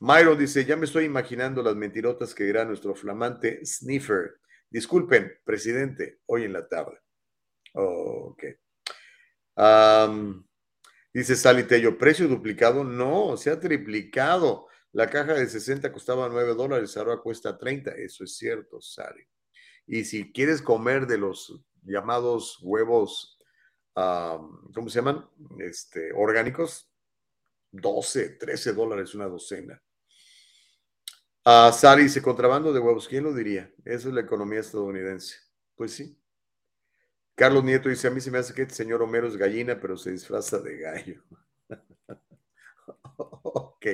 Myron dice, ya me estoy imaginando las mentirotas que dirá nuestro flamante sniffer. Disculpen, presidente, hoy en la tarde. ok. dice Sally Tello, precio duplicado. No, se ha triplicado. La caja de 60 costaba 9 dólares, ahora cuesta 30. Eso es cierto, Sally. Y si quieres comer de los llamados huevos, ¿cómo se llaman? Este, orgánicos, 12, 13 dólares una docena. Uh, Sally dice, contrabando de huevos, ¿quién lo diría? Eso es la economía estadounidense. Pues sí. Carlos Nieto dice, a mí se me hace que este señor Homero es gallina, pero se disfraza de gallo. ok.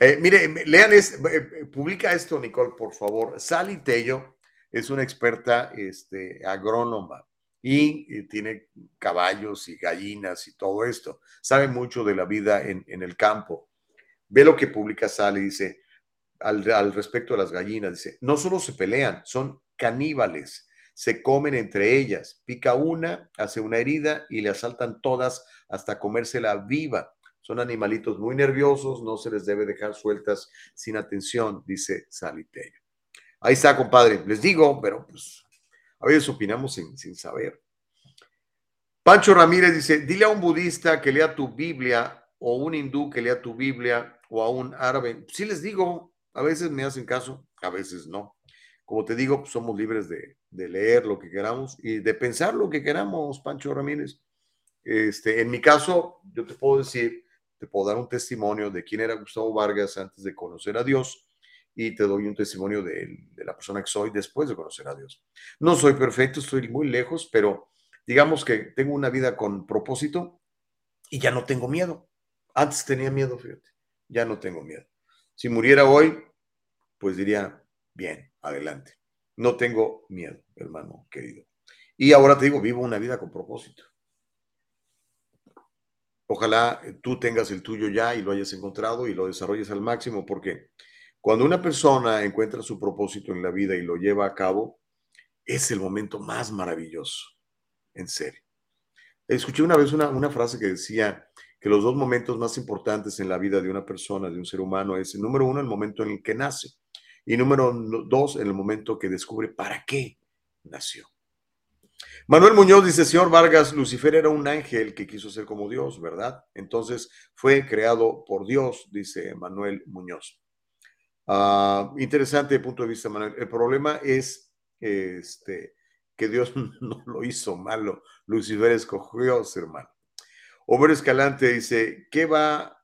Eh, mire, lean, es, eh, publica esto, Nicole, por favor. Sally Tello es una experta este, agrónoma y, tiene caballos y gallinas y todo esto. Sabe mucho de la vida en, el campo. Ve lo que publica Sally, dice, al, respecto de las gallinas. Dice, no solo se pelean, son caníbales, se comen entre ellas, pica una, hace una herida y le asaltan todas hasta comérsela viva. Son animalitos muy nerviosos, no se les debe dejar sueltas sin atención, dice Saliterio. Ahí está, compadre. Les digo, pero pues a veces opinamos sin, sin saber. Pancho Ramírez dice, dile a un budista que lea tu Biblia o un hindú que lea tu Biblia o a un árabe. Sí les digo, a veces me hacen caso, a veces no. Como te digo, pues, somos libres de, leer lo que queramos y de pensar lo que queramos, Pancho Ramírez. Este, en mi caso, yo te puedo decir, te puedo dar un testimonio de quién era Gustavo Vargas antes de conocer a Dios y te doy un testimonio de, la persona que soy después de conocer a Dios. No soy perfecto, estoy muy lejos, pero digamos que tengo una vida con propósito y ya no tengo miedo. Antes tenía miedo, fíjate, ya no tengo miedo. Si muriera hoy, pues diría, bien, adelante. No tengo miedo, hermano querido. Y ahora te digo, vivo una vida con propósito. Ojalá tú tengas el tuyo ya y lo hayas encontrado y lo desarrolles al máximo, porque cuando una persona encuentra su propósito en la vida y lo lleva a cabo, es el momento más maravilloso, en serio. Escuché una vez una, frase que decía, que los dos momentos más importantes en la vida de una persona, de un ser humano, es número uno, el momento en el que nace, y número dos, en el momento que descubre para qué nació. Manuel Muñoz dice, señor Vargas, Lucifer era un ángel que quiso ser como Dios, ¿verdad? Entonces fue creado por Dios, dice Manuel Muñoz. Ah, interesante punto de vista, Manuel. El problema es este, que Dios no lo hizo malo. Lucifer escogió ser malo. Homero Escalante dice, ¿qué va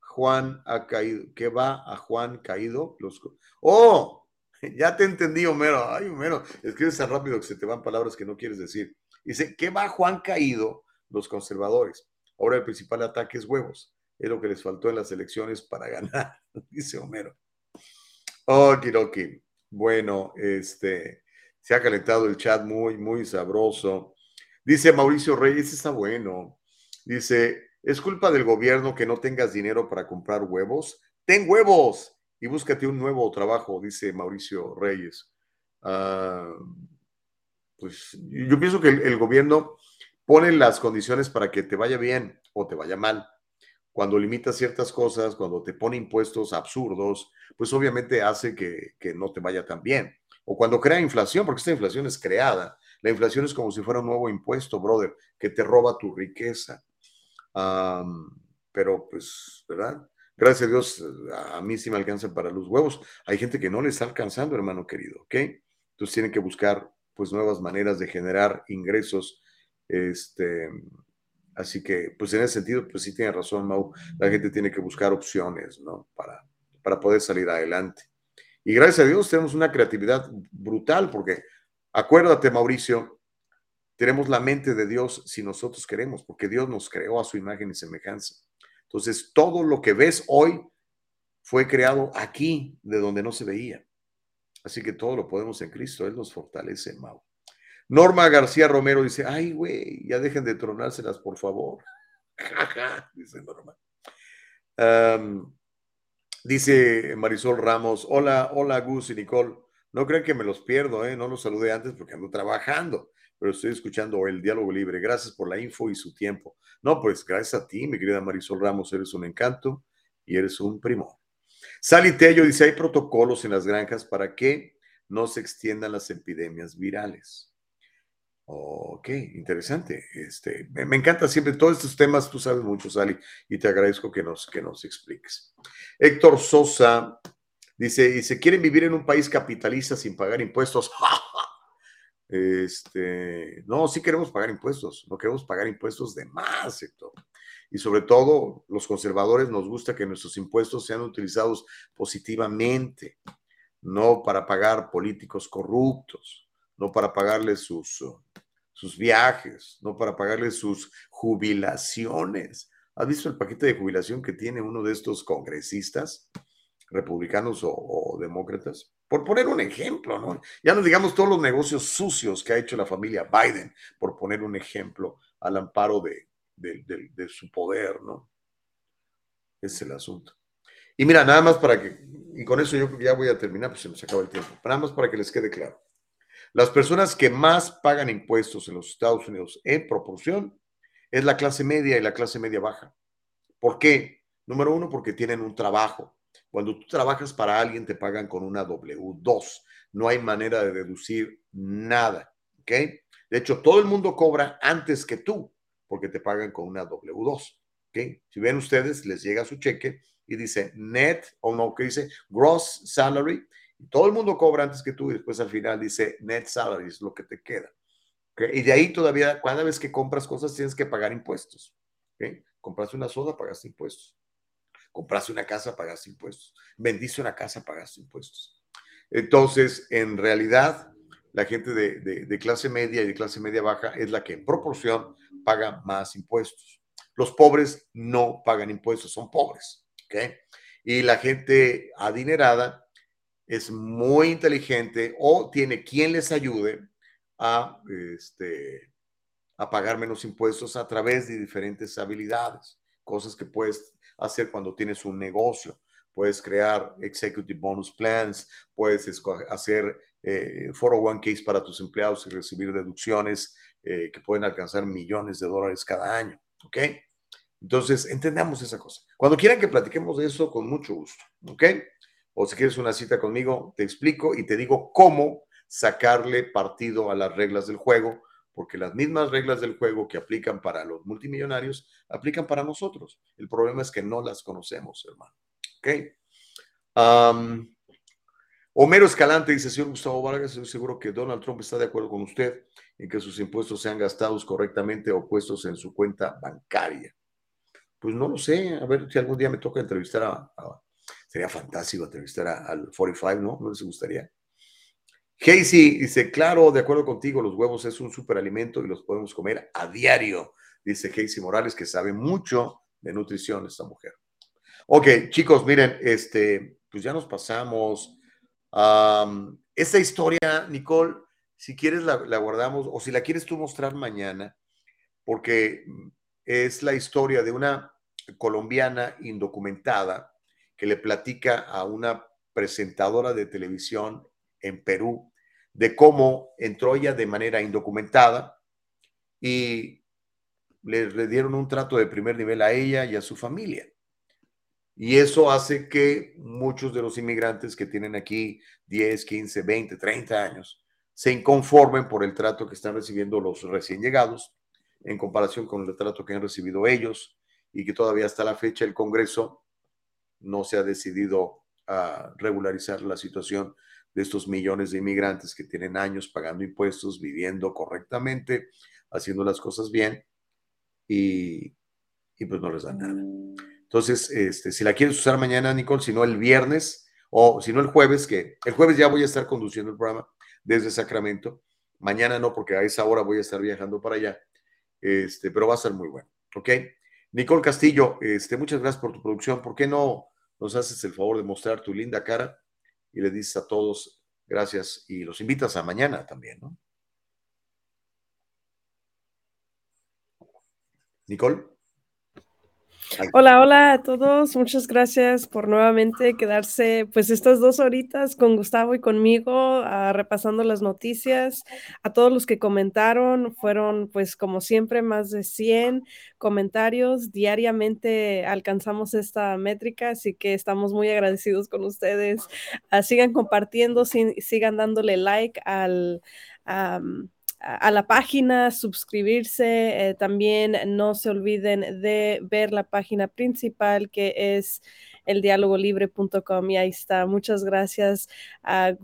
Juan ha caído? ¿Qué va a Juan caído? Los... ¡Oh! Ya te entendí, Homero. Ay, Homero, escribes tan rápido que se te van palabras que no quieres decir. Dice, ¿qué va Juan caído? Los conservadores. Ahora el principal ataque es huevos. Es lo que les faltó en las elecciones para ganar, dice Homero. Okidoki. Bueno, este, se ha calentado el chat muy, muy sabroso. Dice Mauricio Reyes, está bueno. Dice, ¿es culpa del gobierno que no tengas dinero para comprar huevos? Ten huevos y búscate un nuevo trabajo, dice Mauricio Reyes. Ah, pues yo pienso que el, gobierno pone las condiciones para que te vaya bien o te vaya mal. Cuando limita ciertas cosas, cuando te pone impuestos absurdos, pues obviamente hace que, que no te vaya tan bien. O cuando crea inflación, porque esta inflación es creada. La inflación es como si fuera un nuevo impuesto, brother, que te roba tu riqueza pero pues, ¿verdad? Gracias a Dios, a mí sí me alcanzan para los huevos. Hay gente que no le está alcanzando, hermano querido, ¿ok? Entonces tienen que buscar pues nuevas maneras de generar ingresos. Este, así que, pues en ese sentido, pues sí tiene razón, Mau. La gente tiene que buscar opciones, ¿no? Para, para poder salir adelante. Y gracias a Dios tenemos una creatividad brutal, porque acuérdate, Mauricio, tenemos la mente de Dios si nosotros queremos, porque Dios nos creó a su imagen y semejanza. Entonces, todo lo que ves hoy fue creado aquí, de donde no se veía. Así que todo lo podemos en Cristo, Él nos fortalece, Mau. Norma García Romero dice, ay, güey, ya dejen de tronárselas, por favor. dice Norma. Dice Marisol Ramos, hola, hola Gus y Nicole. No crean que me los pierdo, ¿eh? no los saludé antes porque ando trabajando, pero estoy escuchando el diálogo libre. Gracias por la info y su tiempo. No, pues gracias a ti, mi querida Marisol Ramos, eres un encanto y eres un primo. Sally Tello dice, hay protocolos en las granjas para que no se extiendan las epidemias virales. Ok, interesante. Este, me, encanta siempre todos estos temas, tú sabes mucho, Sally, y te agradezco que nos, que nos expliques. Héctor Sosa dice, dice, ¿quieren vivir en un país capitalista sin pagar impuestos? Este, no, sí queremos pagar impuestos, no queremos pagar impuestos de más, Héctor. Y sobre todo, los conservadores nos gusta que nuestros impuestos sean utilizados positivamente, no para pagar políticos corruptos, no para pagarles sus, sus viajes, no para pagarles sus jubilaciones. ¿Has visto el paquete de jubilación que tiene uno de estos congresistas, republicanos o, demócratas? Por poner un ejemplo, ¿no? Ya no digamos todos los negocios sucios que ha hecho la familia Biden, por poner un ejemplo al amparo de, de, su poder, ¿no? Es el asunto. Y mira, nada más para que, y con eso yo ya voy a terminar, pues se nos acaba el tiempo, nada más para que les quede claro. Las personas que más pagan impuestos en los Estados Unidos en proporción es la clase media y la clase media baja. ¿Por qué? Número uno, porque tienen un trabajo. Cuando tú trabajas para alguien, te pagan con una W2. No hay manera de deducir nada. ¿Ok? De hecho, todo el mundo cobra antes que tú, porque te pagan con una W2. ¿Ok? Si ven ustedes, les llega su cheque y dice net, o no, que dice gross salary, todo el mundo cobra antes que tú, y después al final dice net salary, es lo que te queda. Y de ahí todavía, cada vez que compras cosas, tienes que pagar impuestos. ¿Ok? Compraste una soda, pagaste impuestos. Compraste una casa, pagaste impuestos. Vendiste una casa, pagaste impuestos. Entonces, en realidad, la gente de, clase media y de clase media baja es la que en proporción paga más impuestos. Los pobres no pagan impuestos, son pobres. ¿okay? Y la gente adinerada es muy inteligente o tiene quien les ayude a, este, a pagar menos impuestos a través de diferentes habilidades, cosas que puedes hacer cuando tienes un negocio. Puedes crear executive bonus plans, puedes hacer eh, 401ks para tus empleados y recibir deducciones eh, que pueden alcanzar millones de dólares cada año. ¿Ok? Entonces, entendamos esa cosa. Cuando quieran que platiquemos de eso, con mucho gusto. ¿Ok? O si quieres una cita conmigo, te explico y te digo cómo sacarle partido a las reglas del juego porque las mismas reglas del juego que aplican para los multimillonarios aplican para nosotros. El problema es que no las conocemos, hermano. ¿Ok? Um, Homero Escalante dice, señor Gustavo Vargas, estoy seguro que Donald Trump está de acuerdo con usted en que sus impuestos sean gastados correctamente o puestos en su cuenta bancaria. Pues no lo sé, a ver si algún día me toca entrevistar a... a sería fantástico entrevistar a, al 45, ¿no? ¿No les gustaría? Casey dice, claro, de acuerdo contigo, los huevos es un superalimento y los podemos comer a diario, dice Casey Morales, que sabe mucho de nutrición esta mujer. Ok, chicos, miren, este, pues ya nos pasamos. Um, esta historia, Nicole, si quieres la, la, guardamos o si la quieres tú mostrar mañana, porque es la historia de una colombiana indocumentada que le platica a una presentadora de televisión en Perú de cómo entró ella de manera indocumentada y le, dieron un trato de primer nivel a ella y a su familia. Y eso hace que muchos de los inmigrantes que tienen aquí 10, 15, 20, 30 años se inconformen por el trato que están recibiendo los recién llegados en comparación con el trato que han recibido ellos y que todavía hasta la fecha el Congreso no se ha decidido a regularizar la situación de estos millones de inmigrantes que tienen años pagando impuestos, viviendo correctamente, haciendo las cosas bien y, y pues no les dan nada. Entonces, este, si la quieres usar mañana, Nicole, si no el viernes o si no el jueves, que el jueves ya voy a estar conduciendo el programa desde Sacramento. Mañana no, porque a esa hora voy a estar viajando para allá. Este, pero va a ser muy bueno. ¿Ok? Nicole Castillo, este, muchas gracias por tu producción. ¿Por qué no nos haces el favor de mostrar tu linda cara y le dices a todos gracias y los invitas a mañana también, ¿no? Nicole. Hola, hola a todos. Muchas gracias por nuevamente quedarse pues estas dos horitas con Gustavo y conmigo ah, repasando las noticias. A todos los que comentaron, fueron pues como siempre más de 100 comentarios. Diariamente alcanzamos esta métrica, así que estamos muy agradecidos con ustedes. Ah, sigan compartiendo, sigan dándole like al a la página, suscribirse. Eh, también no se olviden de ver la página principal que es eldialogolibre.com y ahí está. Muchas gracias a,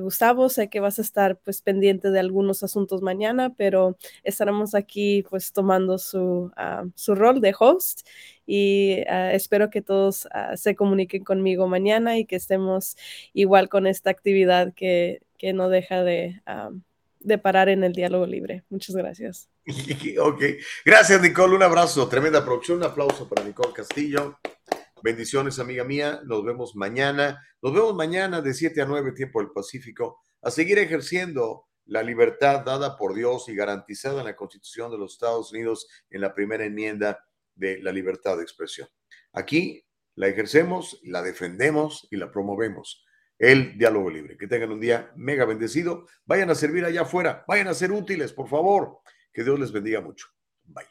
Gustavo. Sé que vas a estar pues pendiente de algunos asuntos mañana, pero estaremos aquí pues tomando su, ah, su rol de host y ah, espero que todos ah, se comuniquen conmigo mañana y que estemos igual con esta actividad que, que no deja de de parar en el diálogo libre. Muchas gracias. ok, gracias Nicole, un abrazo, tremenda producción, un aplauso para Nicole Castillo. Bendiciones, amiga mía. Nos vemos mañana. Nos vemos mañana de 7 a 9, tiempo del Pacífico, a seguir ejerciendo la libertad dada por Dios y garantizada en la Constitución de los Estados Unidos en la primera enmienda de la libertad de expresión. Aquí la ejercemos, la defendemos y la promovemos el diálogo libre. Que tengan un día mega bendecido. Vayan a servir allá afuera, vayan a ser útiles, por favor. Que Dios les bendiga mucho. Bye.